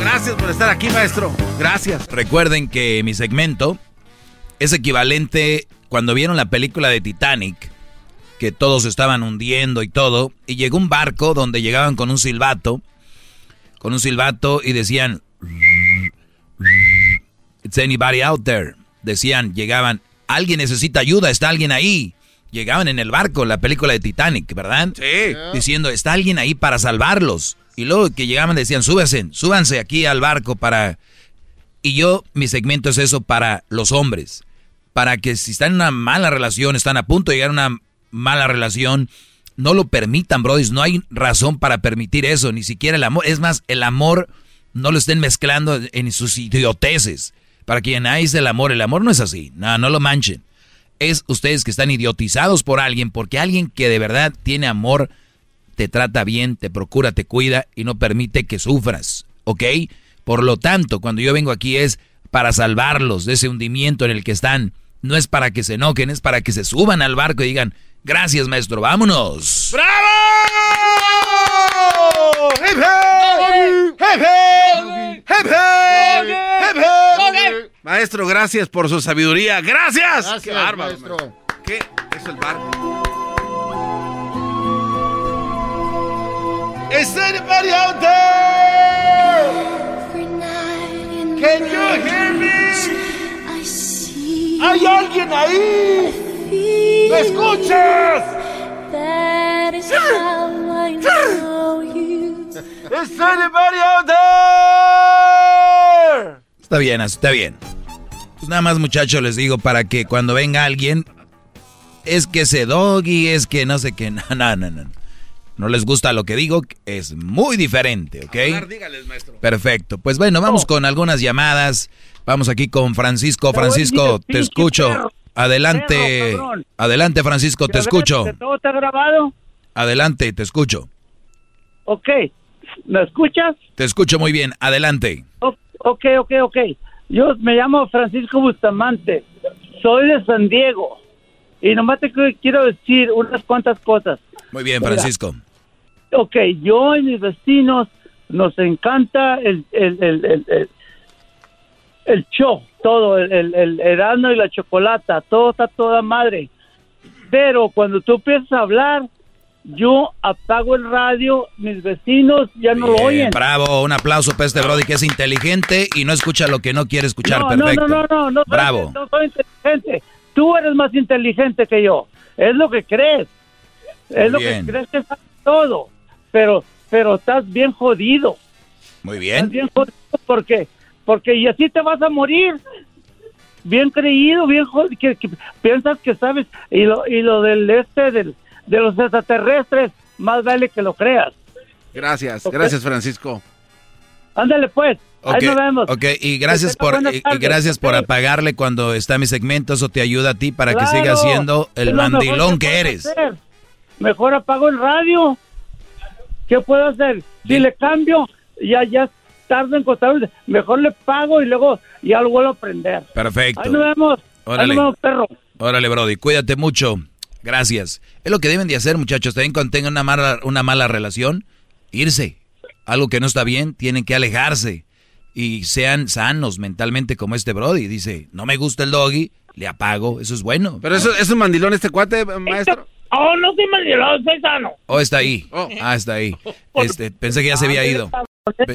gracias por estar aquí, maestro. Gracias. Recuerden que mi segmento es equivalente cuando vieron la película de Titanic, que todos estaban hundiendo y todo, y llegó un barco donde llegaban con un silbato, con un silbato y decían, It's anybody out there. Decían, llegaban, alguien necesita ayuda, está alguien ahí. Llegaban en el barco, la película de Titanic, ¿verdad? Sí. Diciendo, está alguien ahí para salvarlos. Y luego que llegaban decían, súbanse, súbanse aquí al barco para... Y yo, mi segmento es eso para los hombres. Para que si están en una mala relación, están a punto de llegar a una mala relación, no lo permitan, brodis. No hay razón para permitir eso, ni siquiera el amor. Es más, el amor no lo estén mezclando en sus idioteces. Para quien hay el amor, el amor no es así. No, no lo manchen. Es ustedes que están idiotizados por alguien, porque alguien que de verdad tiene amor te trata bien, te procura, te cuida y no permite que sufras, ¿ok? Por lo tanto, cuando yo vengo aquí es para salvarlos de ese hundimiento en el que están. No es para que se enojen, es para que se suban al barco y digan, gracias maestro, vámonos. ¡Bravo! ¡Hip, hip! ¡Hip, hip! ¡Hip, hip! ¡Hip, hip! Maestro, gracias por su sabiduría. ¡Gracias! Gracias, ¡Qué bárbaro! maestro. maestro. ¿Qué es el barco? Is anybody out there? Can you hear me? ¿Hay alguien ahí? ¿Me escuchas? Is anybody out there? Está bien, está bien. Pues nada más muchachos les digo para que cuando venga alguien, es que ese doggy, es que no sé qué, no, no, no, no. No les gusta lo que digo, es muy diferente, ¿ok? Hablar, dígales, maestro. Perfecto. Pues bueno, vamos con algunas llamadas. Vamos aquí con Francisco. Francisco, decir, te escucho. perro. Adelante. Adelante, Francisco, te ver, escucho. ¿que ¿Todo está grabado? Adelante, te escucho. Ok. ¿Me escuchas? Te escucho muy bien. Adelante. O- ok, ok, ok. Yo me llamo Francisco Bustamante. Soy de San Diego. Y nomás te qu- quiero decir unas cuantas cosas. Muy bien, Mira. Francisco. Ok, yo y mis vecinos nos encanta el, el, el, el, el- show, todo, el, el, el Erasmo y la chocolata, todo está toda madre. Pero cuando tú empiezas a hablar, yo apago el radio, mis vecinos ya no lo oyen. bravo, un aplauso para este Brody que es inteligente y no escucha lo que no quiere escuchar. no, Perfecto. no, no, no, no, soy- Bravo. no soy inteligente. Tú eres más inteligente que yo. Es lo que crees. Es lo bien. que crees que sabes todo. Pero, pero estás bien jodido. Muy Estás bien. bien jodido porque, porque y así te vas a morir. Bien creído, bien jodido, que, que piensas que sabes. Y lo, y lo del este, del, de los extraterrestres, más vale que lo creas. Gracias, gracias Francisco. Ándale pues. Ahí nos vemos. Ok, y gracias por y, gracias por apagarle cuando está mi segmento, eso te ayuda a ti para que sigas siendo el mandilón que eres. hacer. Mejor apago el radio. ¿Qué puedo hacer? Si le cambio, ya ya tarde en costarme. Mejor le pago y luego ya lo vuelvo a prender. Perfecto. Ahí nos vemos. Ahí Órale. nos vemos, perro. Órale, Brody, cuídate mucho. Gracias. Es lo que deben de hacer, muchachos. También cuando tengan una mala, una mala relación, irse. Algo que no está bien, tienen que alejarse. Y sean sanos mentalmente como este Brody. Dice, no me gusta el doggy, le apago. Eso es bueno. Pero eso es un mandilón este cuate, maestro. Oh, no soy mandilón, soy sano. Oh, está ahí. Ah, está ahí. Este, pensé que ya se había ido.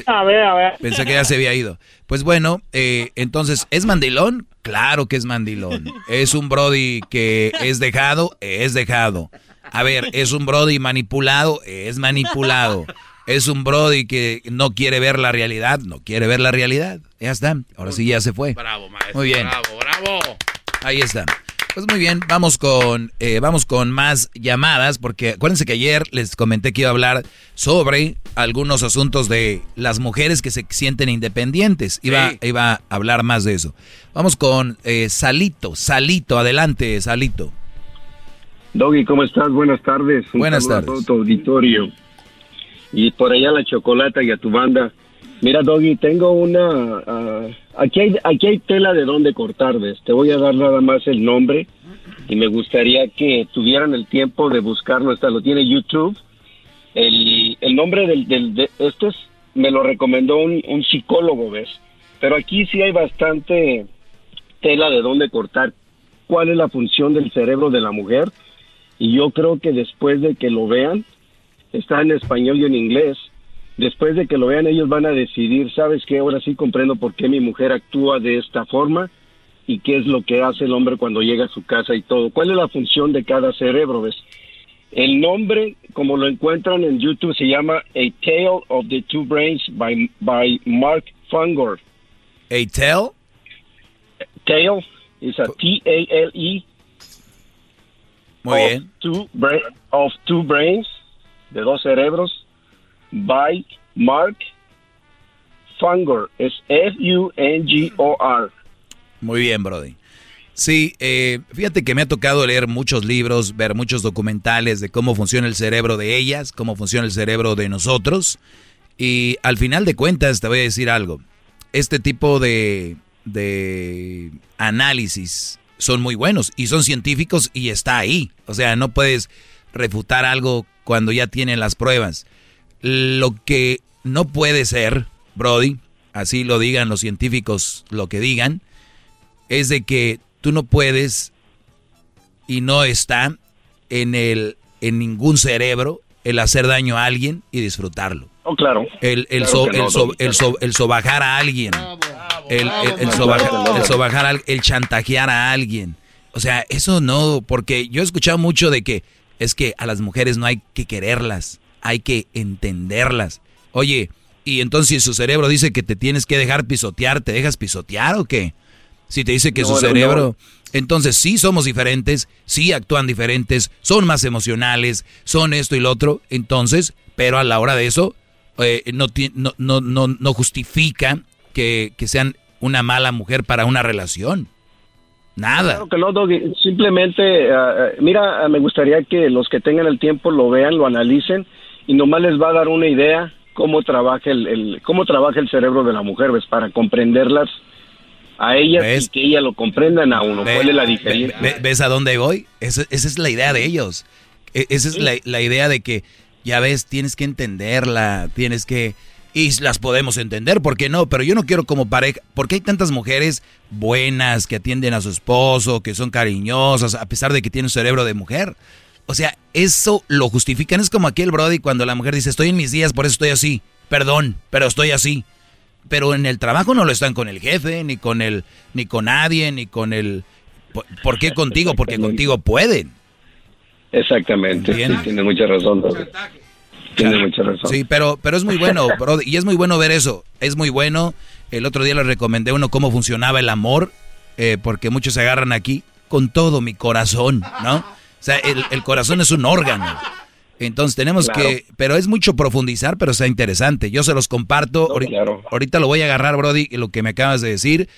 A ver, a ver. Pensé que ya se había ido. Pues bueno, eh, entonces, ¿es mandilón? Claro que es mandilón. ¿Es un Brody que es dejado? Es dejado. A ver, ¿es un Brody manipulado? Es manipulado. ¿Es un Brody que no quiere ver la realidad? No quiere ver la realidad. Ya está. Ahora sí ya se fue. Bravo, maestro. Muy bien. Bravo, bravo. Ahí está. Pues muy bien, vamos con, eh, vamos con más llamadas, porque acuérdense que ayer les comenté que iba a hablar sobre algunos asuntos de las mujeres que se sienten independientes. Iba, Sí. iba a hablar más de eso. Vamos con eh, Salito, Salito, adelante, Salito. Doggy, ¿cómo estás? Buenas tardes. Un Buenas tardes. A todo tu auditorio. Y por allá la chocolata y a tu banda. Mira, Doggy, tengo una... ah, aquí, hay, aquí hay tela de dónde cortar, ¿ves? Te voy a dar nada más el nombre y me gustaría que tuvieran el tiempo de buscarlo. Está, lo tiene YouTube. El, el nombre del... del de, este es, me lo recomendó un, un psicólogo, ¿ves? Pero aquí sí hay bastante tela de dónde cortar. ¿Cuál es la función del cerebro de la mujer? y yo creo que después de que lo vean, está en español y en inglés, después de que lo vean ellos van a decidir, ¿sabes qué? Ahora sí comprendo por qué mi mujer actúa de esta forma y qué es lo que hace el hombre cuando llega a su casa y todo. ¿Cuál es la función de cada cerebro? ¿Ves? El nombre, como lo encuentran en YouTube, se llama A Tale of the Two Brains by, by Mark Fungor. ¿A Tale? Tale is a T-A-L-E Muy of bien. Two of Two Brains, de dos cerebros, by Mark Fungor. Es F-U-N-G-O-R. Muy bien, Brody. Sí, eh, fíjate que me ha tocado leer muchos libros, ver muchos documentales de cómo funciona el cerebro de ellas, cómo funciona el cerebro de nosotros. Y al final de cuentas te voy a decir algo. Este tipo de, de análisis son muy buenos y son científicos y está ahí. O sea, no puedes refutar algo cuando ya tienen las pruebas. Lo que no puede ser, Brody, así lo digan los científicos, lo que digan, es de que tú no puedes y no está en el en ningún cerebro el hacer daño a alguien y disfrutarlo. Oh, claro. El, el, Claro so- que no, el, so- Doggy, el so- el sobajar a alguien. El, el- el el sobajar al- el chantajear a alguien. O sea, eso no, porque yo he escuchado mucho de que es que a las mujeres no hay que quererlas, hay que entenderlas. Oye, y entonces si su cerebro dice que te tienes que dejar pisotear, ¿te dejas pisotear o qué? Si te dice que No, su no, cerebro... Entonces sí somos diferentes, sí actúan diferentes, son más emocionales, son esto y lo otro. Entonces, pero a la hora de eso, eh, no, no, no, no, justifica que, que sean una mala mujer para una relación. Nada. Claro que no, Doggy. Simplemente, ah, ah, mira, ah, me gustaría que los que tengan el tiempo lo vean, lo analicen y nomás les va a dar una idea cómo trabaja el, el- cómo trabaja el cerebro de la mujer, ¿ves? Para comprenderlas a ellas y que ellas lo comprendan a uno. Ve- ¿Cuál es la diferencia? ve- ¿Ves a dónde voy? Esa, esa es la idea de ellos. E- Esa es la, la idea de que, ya ves, tienes que entenderla, tienes que... Y las podemos entender, ¿por qué no? Pero yo no quiero como pareja, porque hay tantas mujeres buenas que atienden a su esposo, que son cariñosas, a pesar de que tienen un cerebro de mujer. O sea, eso lo justifican. Es como aquel Brody cuando la mujer dice, estoy en mis días, por eso estoy así. Perdón, pero estoy así. Pero en el trabajo no lo están con el jefe, ni con el, ni con nadie, ni con el... ¿Por, qué contigo? Porque contigo pueden. Exactamente, tiene mucha razón. Tiene mucha razón. Sí, pero, pero es muy bueno, Brody, y es muy bueno ver eso. Es muy bueno. El otro día les recomendé uno cómo funcionaba el amor, eh, porque muchos se agarran aquí con todo mi corazón, ¿no? O sea, el, el corazón es un órgano. Entonces tenemos Claro. que, pero es mucho profundizar, pero está interesante. Yo se los comparto. No, Ahori- claro. Ahorita lo voy a agarrar, Brody, lo que me acabas de decir,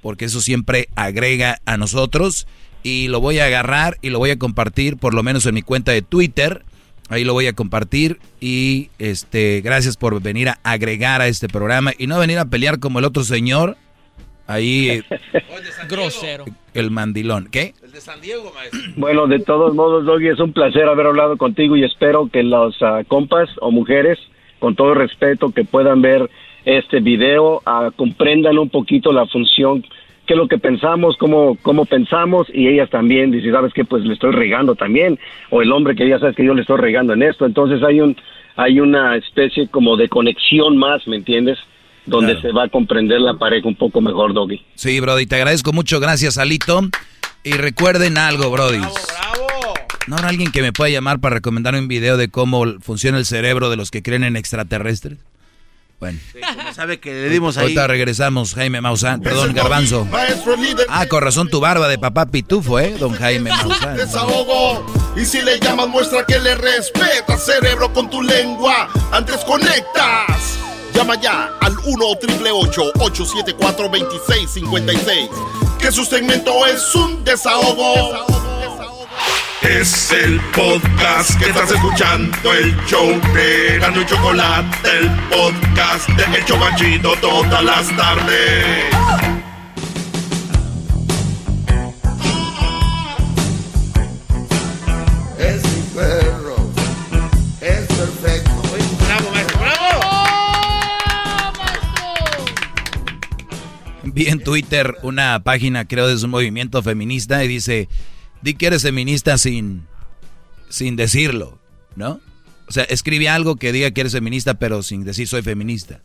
porque eso siempre agrega a nosotros. Y lo voy a agarrar y lo voy a compartir, por lo menos en mi cuenta de Twitter. Ahí lo voy a compartir. Y este, gracias por venir a agregar a este programa y no venir a pelear como el otro señor. Ahí, eh, Grosero. el mandilón. ¿Qué? Bueno, de todos modos, Doggy, es un placer haber hablado contigo y espero que los ah, compas o mujeres, con todo respeto, que puedan ver este video, ah, comprendan un poquito la función, qué es lo que pensamos, cómo, cómo pensamos, y ellas también, dice, ¿sabes qué? Pues le estoy regando también, o el hombre que ya sabes que yo le estoy regando en esto, entonces hay un hay una especie como de conexión más, ¿me entiendes? Donde se va a comprender la pareja un poco mejor, Doggy. Sí, Brody, te agradezco mucho. Gracias, Alito. Y recuerden algo, Brody. ¿No habrá alguien que me pueda llamar para recomendarme un video de cómo funciona el cerebro de los que creen en extraterrestres? Bueno. Sabe que le dimos ahí. Ahorita regresamos, Jaime Maussan. Perdón, Garbanzo. Maestro líder. Ah, con razón tu barba de papá pitufo, ¿eh? Don Jaime Maussan. Desahogo. Y si le llamas, muestra que le respeta, cerebro, con tu lengua. Antes conectas. Llama ya al 1-888-874-2656. Que su segmento es un desahogo. Es el podcast que estás escuchando, el show de Gano y Chocolate, el podcast de El Chobachito todas las tardes. Vi en Twitter una página, creo, de un movimiento feminista y dice, di que eres feminista sin, sin decirlo, ¿no? O sea, escribe algo que diga que eres feminista, pero sin decir soy feminista.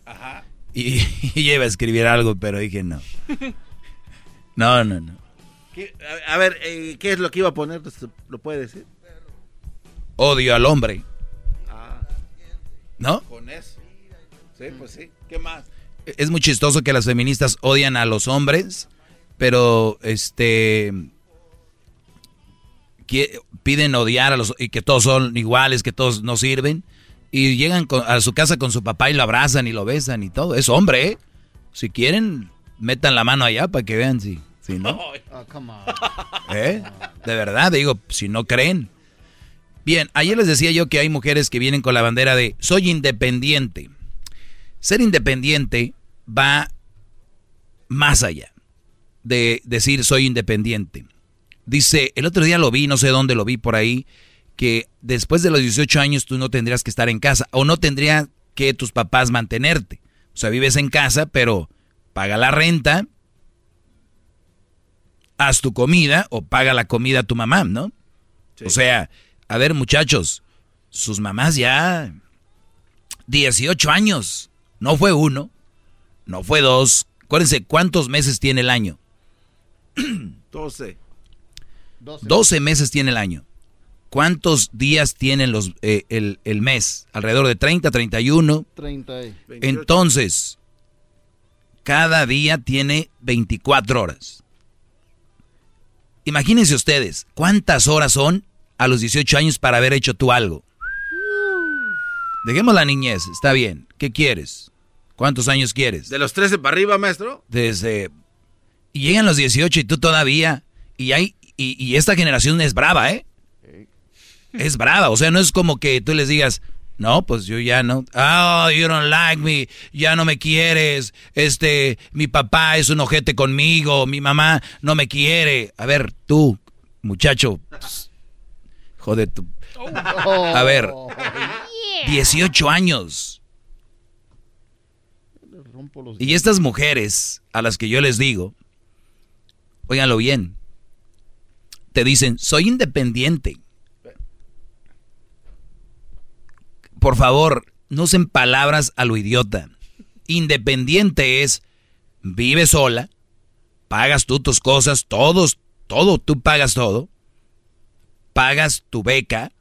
Y, y yo iba a escribir algo, pero dije no. No, no, no. ¿Qué- a, ver, eh, ¿qué es lo que iba a poner? ¿Lo puede decir? Odio al hombre. ¿No? Con eso. Sí, pues sí. ¿Qué más? Es muy chistoso que las feministas odian a los hombres, pero este que- piden odiar a los y que todos son iguales, que todos no sirven y llegan con- a su casa con su papá y lo abrazan y lo besan y todo. Es hombre, ¿eh? Si quieren metan la mano allá para que vean si, si no. Oh, come on. ¿Eh? De verdad, digo, si no creen. Bien, ayer les decía yo que hay mujeres que vienen con la bandera de soy independiente. Ser independiente va más allá de decir soy independiente. Dice, el otro día lo vi, no sé dónde lo vi por ahí, que después de los 18 años tú no tendrías que estar en casa o no tendría que tus papás mantenerte. O sea, vives en casa, pero paga la renta, haz tu comida o paga la comida a tu mamá, ¿no? O sea, a ver muchachos, sus mamás ya 18 años, no fue uno, no fue dos, acuérdense cuántos meses tiene el año. 12. 12 meses tiene el año. ¿Cuántos días tienen los, eh, el, el mes? Alrededor de 30, 31. 30 y- Entonces, cada día tiene 24 horas. Imagínense ustedes, ¿cuántas horas son a los 18 años para haber hecho tú algo? Dejemos la niñez, está bien. ¿Qué quieres? ¿Cuántos años quieres? ¿De los 13 para arriba, maestro? Desde... Y llegan los 18 y tú todavía... Y, hay, y, y esta generación es brava, ¿eh? Es brava, o sea, no es como que tú les digas, no, pues yo ya no. Oh, you don't like me, ya no me quieres. Este, mi papá es un ojete conmigo, mi mamá no me quiere. A ver, tú, muchacho. Joder, tú. A ver, 18 años. Y estas mujeres a las que yo les digo, óiganlo bien, te dicen, soy independiente. Por favor, no usen palabras a lo idiota. Independiente es, vive sola, pagas tú tus cosas, todos, todo, tú pagas todo. Pagas tu beca,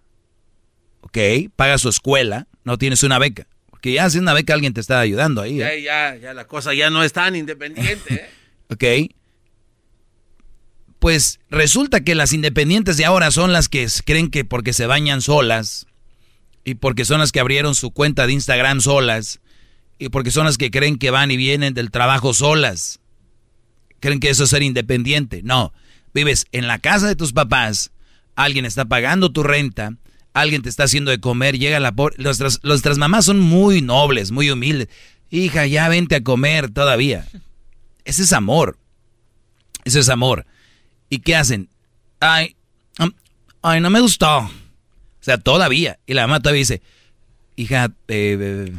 ¿ok? Pagas tu escuela, no tienes una beca. Porque ya sin una beca alguien te está ayudando ahí. ¿eh? Ya, ya, ya la cosa ya no es tan independiente. ¿eh? ¿Ok? Pues resulta que las independientes de ahora son las que creen que porque se bañan solas, Y porque son las que abrieron su cuenta de Instagram solas. Y porque son las que creen que van y vienen del trabajo solas. Creen que eso es ser independiente. No, vives en la casa de tus papás, alguien está pagando tu renta, alguien te está haciendo de comer, llega la pobre... Nuestras, nuestras mamás son muy nobles, muy humildes. Hija, ya vente a comer todavía. Ese es amor. Ese es amor. ¿Y qué hacen? Ay, ay, no me gustó. O sea, todavía. Y la mamá todavía dice, hija, eh,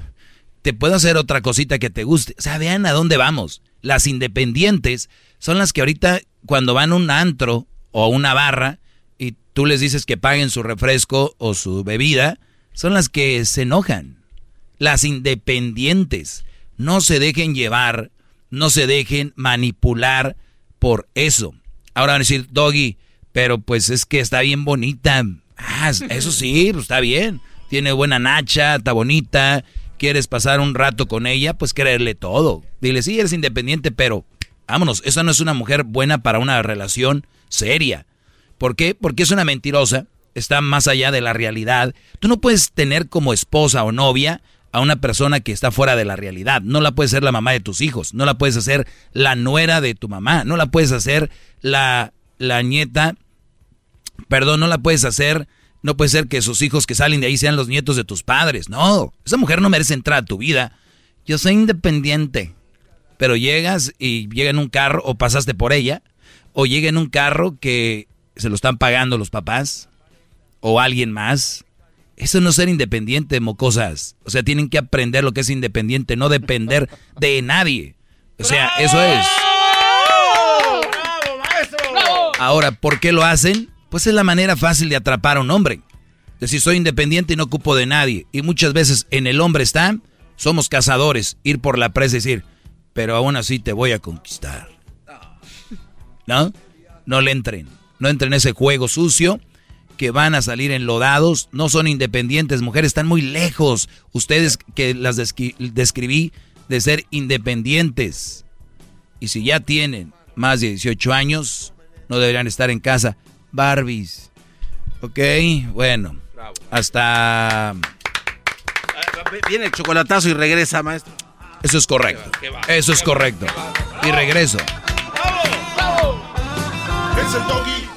te puedo hacer otra cosita que te guste. O sea, vean a dónde vamos. Las independientes son las que ahorita cuando van a un antro o a una barra y tú les dices que paguen su refresco o su bebida, son las que se enojan. Las independientes. No se dejen llevar, no se dejen manipular por eso. Ahora van a decir, Doggy, pero pues es que está bien bonita. Ah, eso sí, pues está bien. Tiene buena nacha, está bonita. ¿Quieres pasar un rato con ella? Pues creerle todo. Dile, sí, eres independiente, pero vámonos. Esa no es una mujer buena para una relación seria. ¿Por qué? Porque es una mentirosa. Está más allá de la realidad. Tú no puedes tener como esposa o novia a una persona que está fuera de la realidad. No la puedes ser la mamá de tus hijos, no la puedes hacer la nuera de tu mamá, no la puedes hacer la, la nieta, perdón, no la puedes hacer, no puede ser que sus hijos que salen de ahí sean los nietos de tus padres. No, esa mujer no merece entrar a tu vida. Yo soy independiente. Pero llegas y llega en un carro o pasaste por ella, o llega en un carro que se lo están pagando los papás, o alguien más, eso no es ser independiente, mocosas. O sea, tienen que aprender lo que es independiente, no depender de nadie. O sea, eso es. Ahora, ¿por qué lo hacen? Pues es la manera fácil de atrapar a un hombre. Decir, soy independiente y no ocupo de nadie. Y muchas veces en el hombre está, somos cazadores, ir por la presa y decir, pero aún así te voy a conquistar. ¿No? No le entren. No entren en ese juego sucio que van a salir enlodados, no son independientes, mujeres están muy lejos, ustedes que las describí de ser independientes. Y si ya tienen más de 18 años, no deberían estar en casa. Barbies. Ok, bueno. Hasta... Viene el chocolatazo y regresa, maestro. Eso es correcto. Eso es correcto. Y regreso. Es el doggy,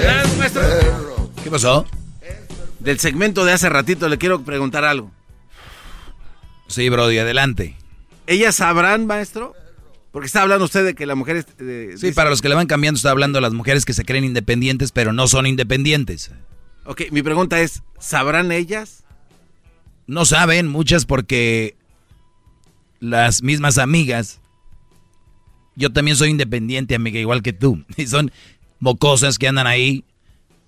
¿Puedo cuestionar, maestro? ¿Qué pasó? Del segmento de hace ratito le quiero preguntar algo. Sí, Brody, adelante. ¿Ellas sabrán, maestro? Porque está hablando usted de que la mujer es... sí, para los que le van cambiando, está hablando de las mujeres que se creen independientes, pero no son independientes. Ok, mi pregunta es, ¿sabrán ellas? No saben, muchas porque las mismas amigas, yo también soy independiente, amiga, igual que tú, y son mocosas que andan ahí,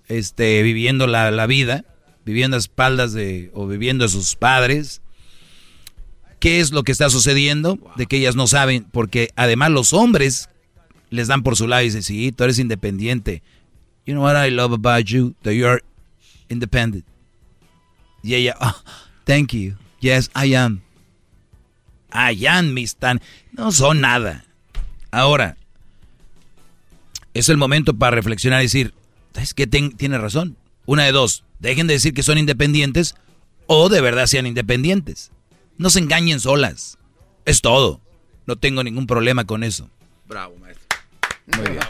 este, viviendo la, la vida, viviendo a espaldas de, o viviendo a sus padres, ¿Qué es lo que está sucediendo? De que ellas no saben, porque además los hombres les dan por su lado y dicen, sí, tú eres independiente. You know what I love about you? That you're independent. Y ella, oh, thank you. Yes, I am. I am, mis tan. No son nada. Ahora, es el momento para reflexionar y decir, es que tiene razón? Una de dos, dejen de decir que son independientes o de verdad sean independientes. No se engañen solas. Es todo. No tengo ningún problema con eso. Bravo, maestro. Muy bien.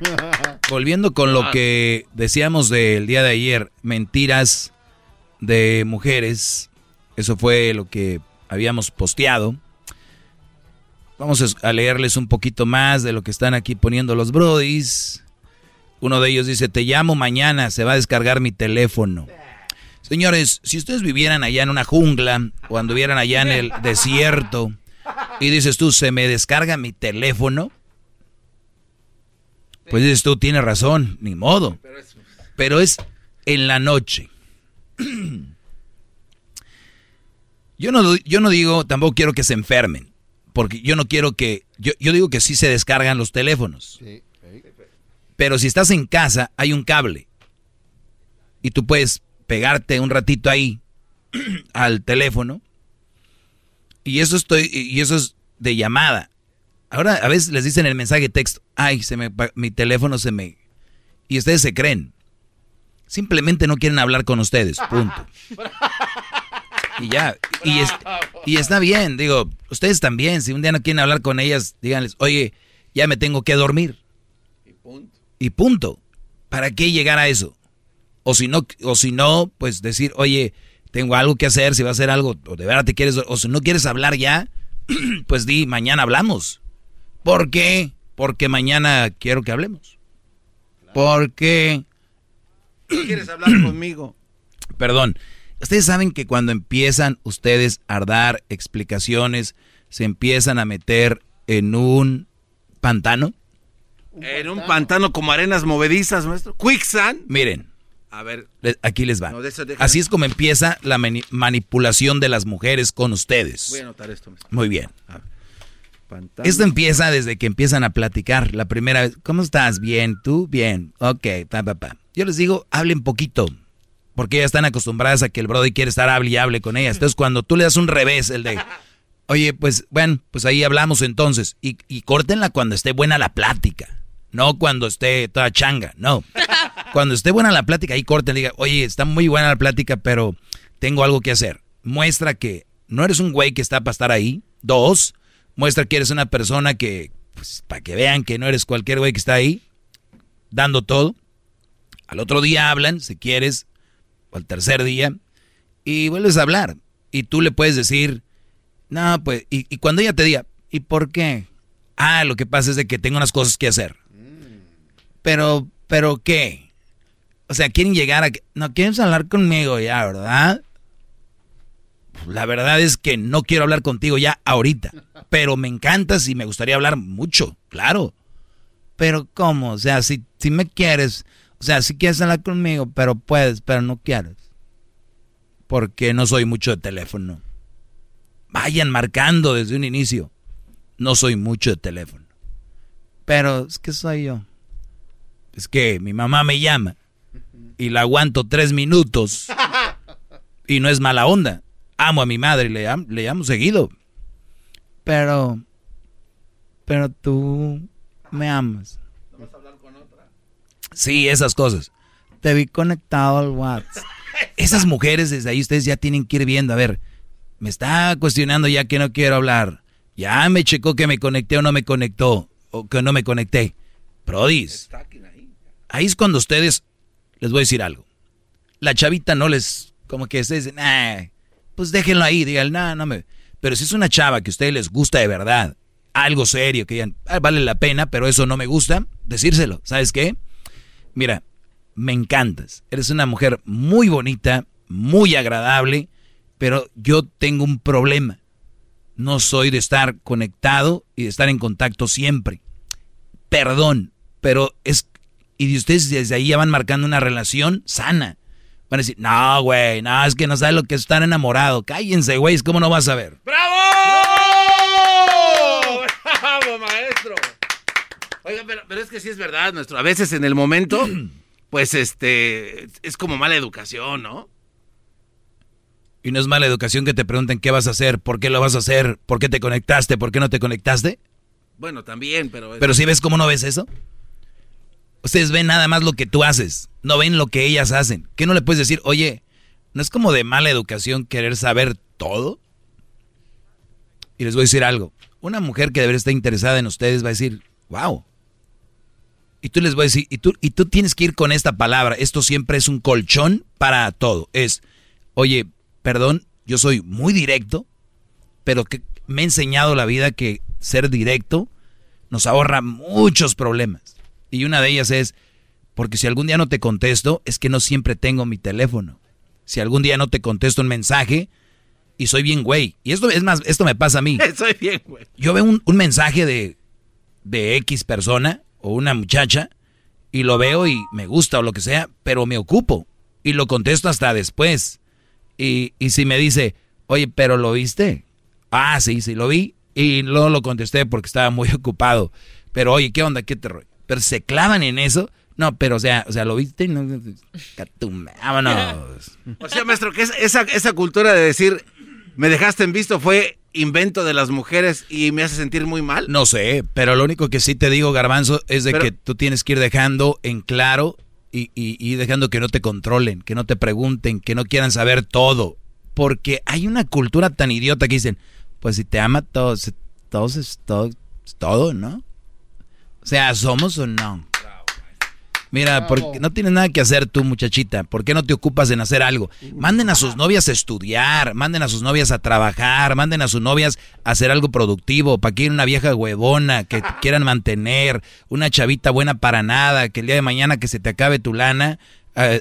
Volviendo con lo que decíamos del día de ayer, mentiras de mujeres. Eso fue lo que habíamos posteado. Vamos a leerles un poquito más de lo que están aquí poniendo los brodis. Uno de ellos dice, te llamo mañana, se va a descargar mi teléfono. Señores, si ustedes vivieran allá en una jungla o anduvieran allá en el desierto y dices tú, se me descarga mi teléfono, Pues dices tú, tienes razón, ni modo. Pero es en la noche. Yo no, yo no digo, tampoco quiero que se enfermen, porque yo no quiero que, yo, yo digo que sí se descargan los teléfonos. Pero si estás en casa, hay un cable. Y tú puedes pegarte un ratito ahí al teléfono. Y eso estoy, y eso es de llamada. Ahora a veces les dicen el mensaje de texto, ay, se me, mi teléfono se me... Y ustedes se creen. Simplemente no quieren hablar con ustedes, punto. Y ya, y, y está bien, digo, ustedes también, si un día no quieren hablar con ellas, díganles, oye, ya me tengo que dormir. Y punto. Y punto. ¿Para qué llegar a eso? O si no, o si no, pues decir, oye, tengo algo que hacer, si va a hacer algo, o de verdad te quieres, o si no quieres hablar ya, pues di, mañana hablamos. ¿Por qué? Porque mañana quiero que hablemos. ¿Por qué? ¿Quieres hablar conmigo? Perdón. Ustedes saben que cuando empiezan ustedes a dar explicaciones, se empiezan a meter en un pantano. En un pantano como arenas movedizas, maestro. Quicksand. Miren. A ver. Aquí les va. Así es como empieza la manipulación de las mujeres con ustedes. Voy a anotar esto. Maestro. Muy bien. Esto empieza desde que empiezan a platicar. La primera vez, ¿cómo estás? Bien, tú, bien. Ok, pa, pa, pa. Yo les digo, hablen poquito. Porque ya están acostumbradas a que el brody quiere estar hable y hable con ellas. Entonces, cuando tú le das un revés, el de, oye, pues, bueno, pues ahí hablamos entonces. Y, y córtenla cuando esté buena la plática. No cuando esté toda changa, no. Cuando esté buena la plática, ahí corten, diga, oye, está muy buena la plática, pero tengo algo que hacer. Muestra que no eres un güey que está para estar ahí. Dos, muestra que eres una persona que, pues, para que vean que no eres cualquier güey que está ahí, dando todo. Al otro día hablan, si quieres, al tercer día, y vuelves a hablar. Y tú le puedes decir, no, pues, y, y cuando ella te diga, ¿y por qué? Ah, lo que pasa es de que tengo unas cosas que hacer. Pero, pero ¿qué? O sea, quieren llegar a... No, quieren hablar conmigo ya, ¿verdad? La verdad es que no quiero hablar contigo ya ahorita, pero me encantas y me gustaría hablar mucho, claro. Pero ¿cómo? O sea, si, si me quieres, o sea, si quieres hablar conmigo, pero puedes, pero no quieres. Porque no soy mucho de teléfono. Vayan marcando desde un inicio. No soy mucho de teléfono. Pero es que soy yo. Es que mi mamá me llama y la aguanto tres minutos y no es mala onda amo a mi madre, le, le llamo seguido. Pero, pero tú me amas. ¿Vamos a hablar con otra? Sí, esas cosas. Te vi conectado al WhatsApp. Esas mujeres desde ahí ustedes ya tienen que ir viendo, a ver, me está cuestionando ya que no quiero hablar. Ya me checó que me conecté o no me conectó, o que no me conecté. Prodis. Ahí es cuando ustedes, les voy a decir algo. La chavita no les, como que ustedes dicen, ah, pues déjenlo ahí, digan, no, no me... Pero si es una chava que a ustedes les gusta de verdad, algo serio, que digan, ah, vale la pena, pero eso no me gusta, decírselo. ¿Sabes qué? Mira, me encantas. Eres una mujer muy bonita, muy agradable, pero yo tengo un problema. No soy de estar conectado y de estar en contacto siempre. Perdón, pero es... Y ustedes desde ahí ya van marcando una relación sana. Van a decir, no, güey, no, es que no sabe lo que es estar enamorado. Cállense, güey, ¿cómo no vas a ver? ¡Bravo, Oiga, pero, pero, es que sí es verdad, nuestro. A veces en el momento, pues este, es como mala educación, ¿no? Y no es mala educación que te pregunten qué vas a hacer, por qué lo vas a hacer, por qué te conectaste, por qué no te conectaste. Bueno, también, pero... Pero si ves cómo no ves eso. Ustedes ven nada más lo que tú haces, no ven lo que ellas hacen. ¿Qué no le puedes decir, oye, no es como de mala educación querer saber todo? Y les voy a decir algo. Una mujer que debería estar interesada en ustedes va a decir, wow. Y tú les voy a decir, y tú, y tú tienes que ir con esta palabra. Esto siempre es un colchón para todo. Es, oye, perdón, yo soy muy directo, pero que me ha enseñado la vida que ser directo nos ahorra muchos problemas. Y una de ellas es, porque si algún día no te contesto, es que no siempre tengo mi teléfono. Si algún día no te contesto un mensaje y soy bien güey. Y esto es más, esto me pasa a mí. soy bien güey. Yo veo un, mensaje de, de X persona o una muchacha y lo veo y me gusta o lo que sea, pero me ocupo y lo contesto hasta después. Y, y si me dice, oye, pero lo viste. Ah, sí, sí, lo vi. Y no lo contesté porque estaba muy ocupado. Pero oye, ¿qué onda? ¿Qué te Pero se clavan en eso. No, pero o sea, o sea, lo viste. No, vámonos. O sea, maestro, que esa, esa cultura de decir, me dejaste en visto fue invento de las mujeres y me hace sentir muy mal. No sé, pero lo único que sí te digo, Garbanzo, es de que tú tienes que ir dejando en claro y, y, dejando que no te controlen, que no te pregunten, que no quieran saber todo. Porque hay una cultura tan idiota que dicen, pues si te ama todo, todo es todo, todo, ¿no? O sea, ¿somos o no? Mira, porque no tienes nada que hacer tú, muchachita. ¿Por qué no te ocupas en hacer algo? Manden a sus novias a estudiar, manden a sus novias a trabajar, manden a sus novias a hacer algo productivo, para que una vieja huevona que quieran mantener, una chavita buena para nada, que el día de mañana que se te acabe tu lana,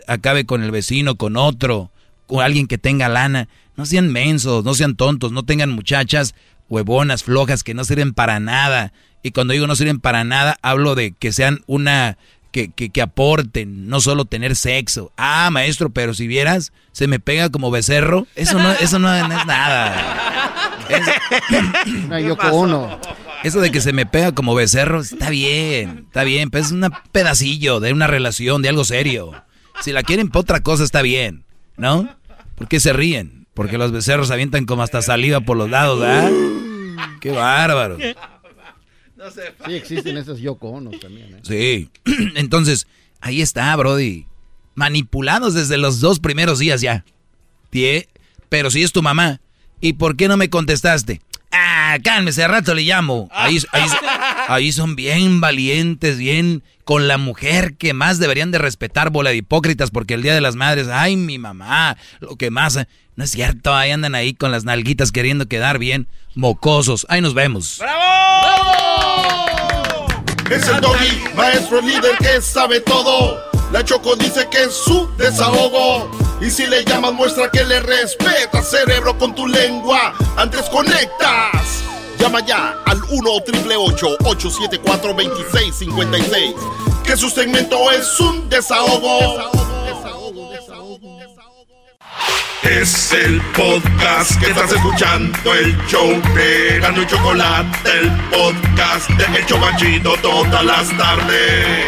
acabe con el vecino, con otro, con alguien que tenga lana. No sean mensos, no sean tontos, no tengan muchachas huevonas, flojas, que no sirven para nada. Y cuando digo no sirven para nada, hablo de que sean una que, que, aporten, no solo tener sexo. Ah, maestro, pero si vieras, se me pega como becerro. Eso no, eso no, es nada. Eso de que se me pega como becerro, está bien, está bien, pero es un pedacillo de una relación, de algo serio. Si la quieren por otra cosa, está bien, ¿no? ¿Por qué se ríen? Porque los becerros avientan como hasta saliva por los lados, ¿verdad? ¡Qué bárbaro! Sí, existen esos Yoko también. ¿eh? Sí. Entonces, ahí está, Brody. Manipulados desde los dos primeros días ya. Pero si es tu mamá. ¿Y por qué no me contestaste? Ah, cálmese, rato le llamo. Ahí, ahí, son bien valientes, bien con la mujer que más deberían de respetar, bola de hipócritas, porque el Día de las Madres, ay, mi mamá, lo que más... No es cierto, ahí andan ahí con las nalguitas queriendo quedar bien, mocosos. Ahí nos vemos. ¡Bravo! Es el doggy, maestro líder que sabe todo. La Choco dice que es su desahogo. Y si le llamas, muestra que le respeta, cerebro, con tu lengua. Antes conectas. Llama ya al 1-888-874-2656. Que su segmento es un desahogo. Es el podcast que estás escuchando, el show de Gano Chocolate, el podcast de El todas las tardes.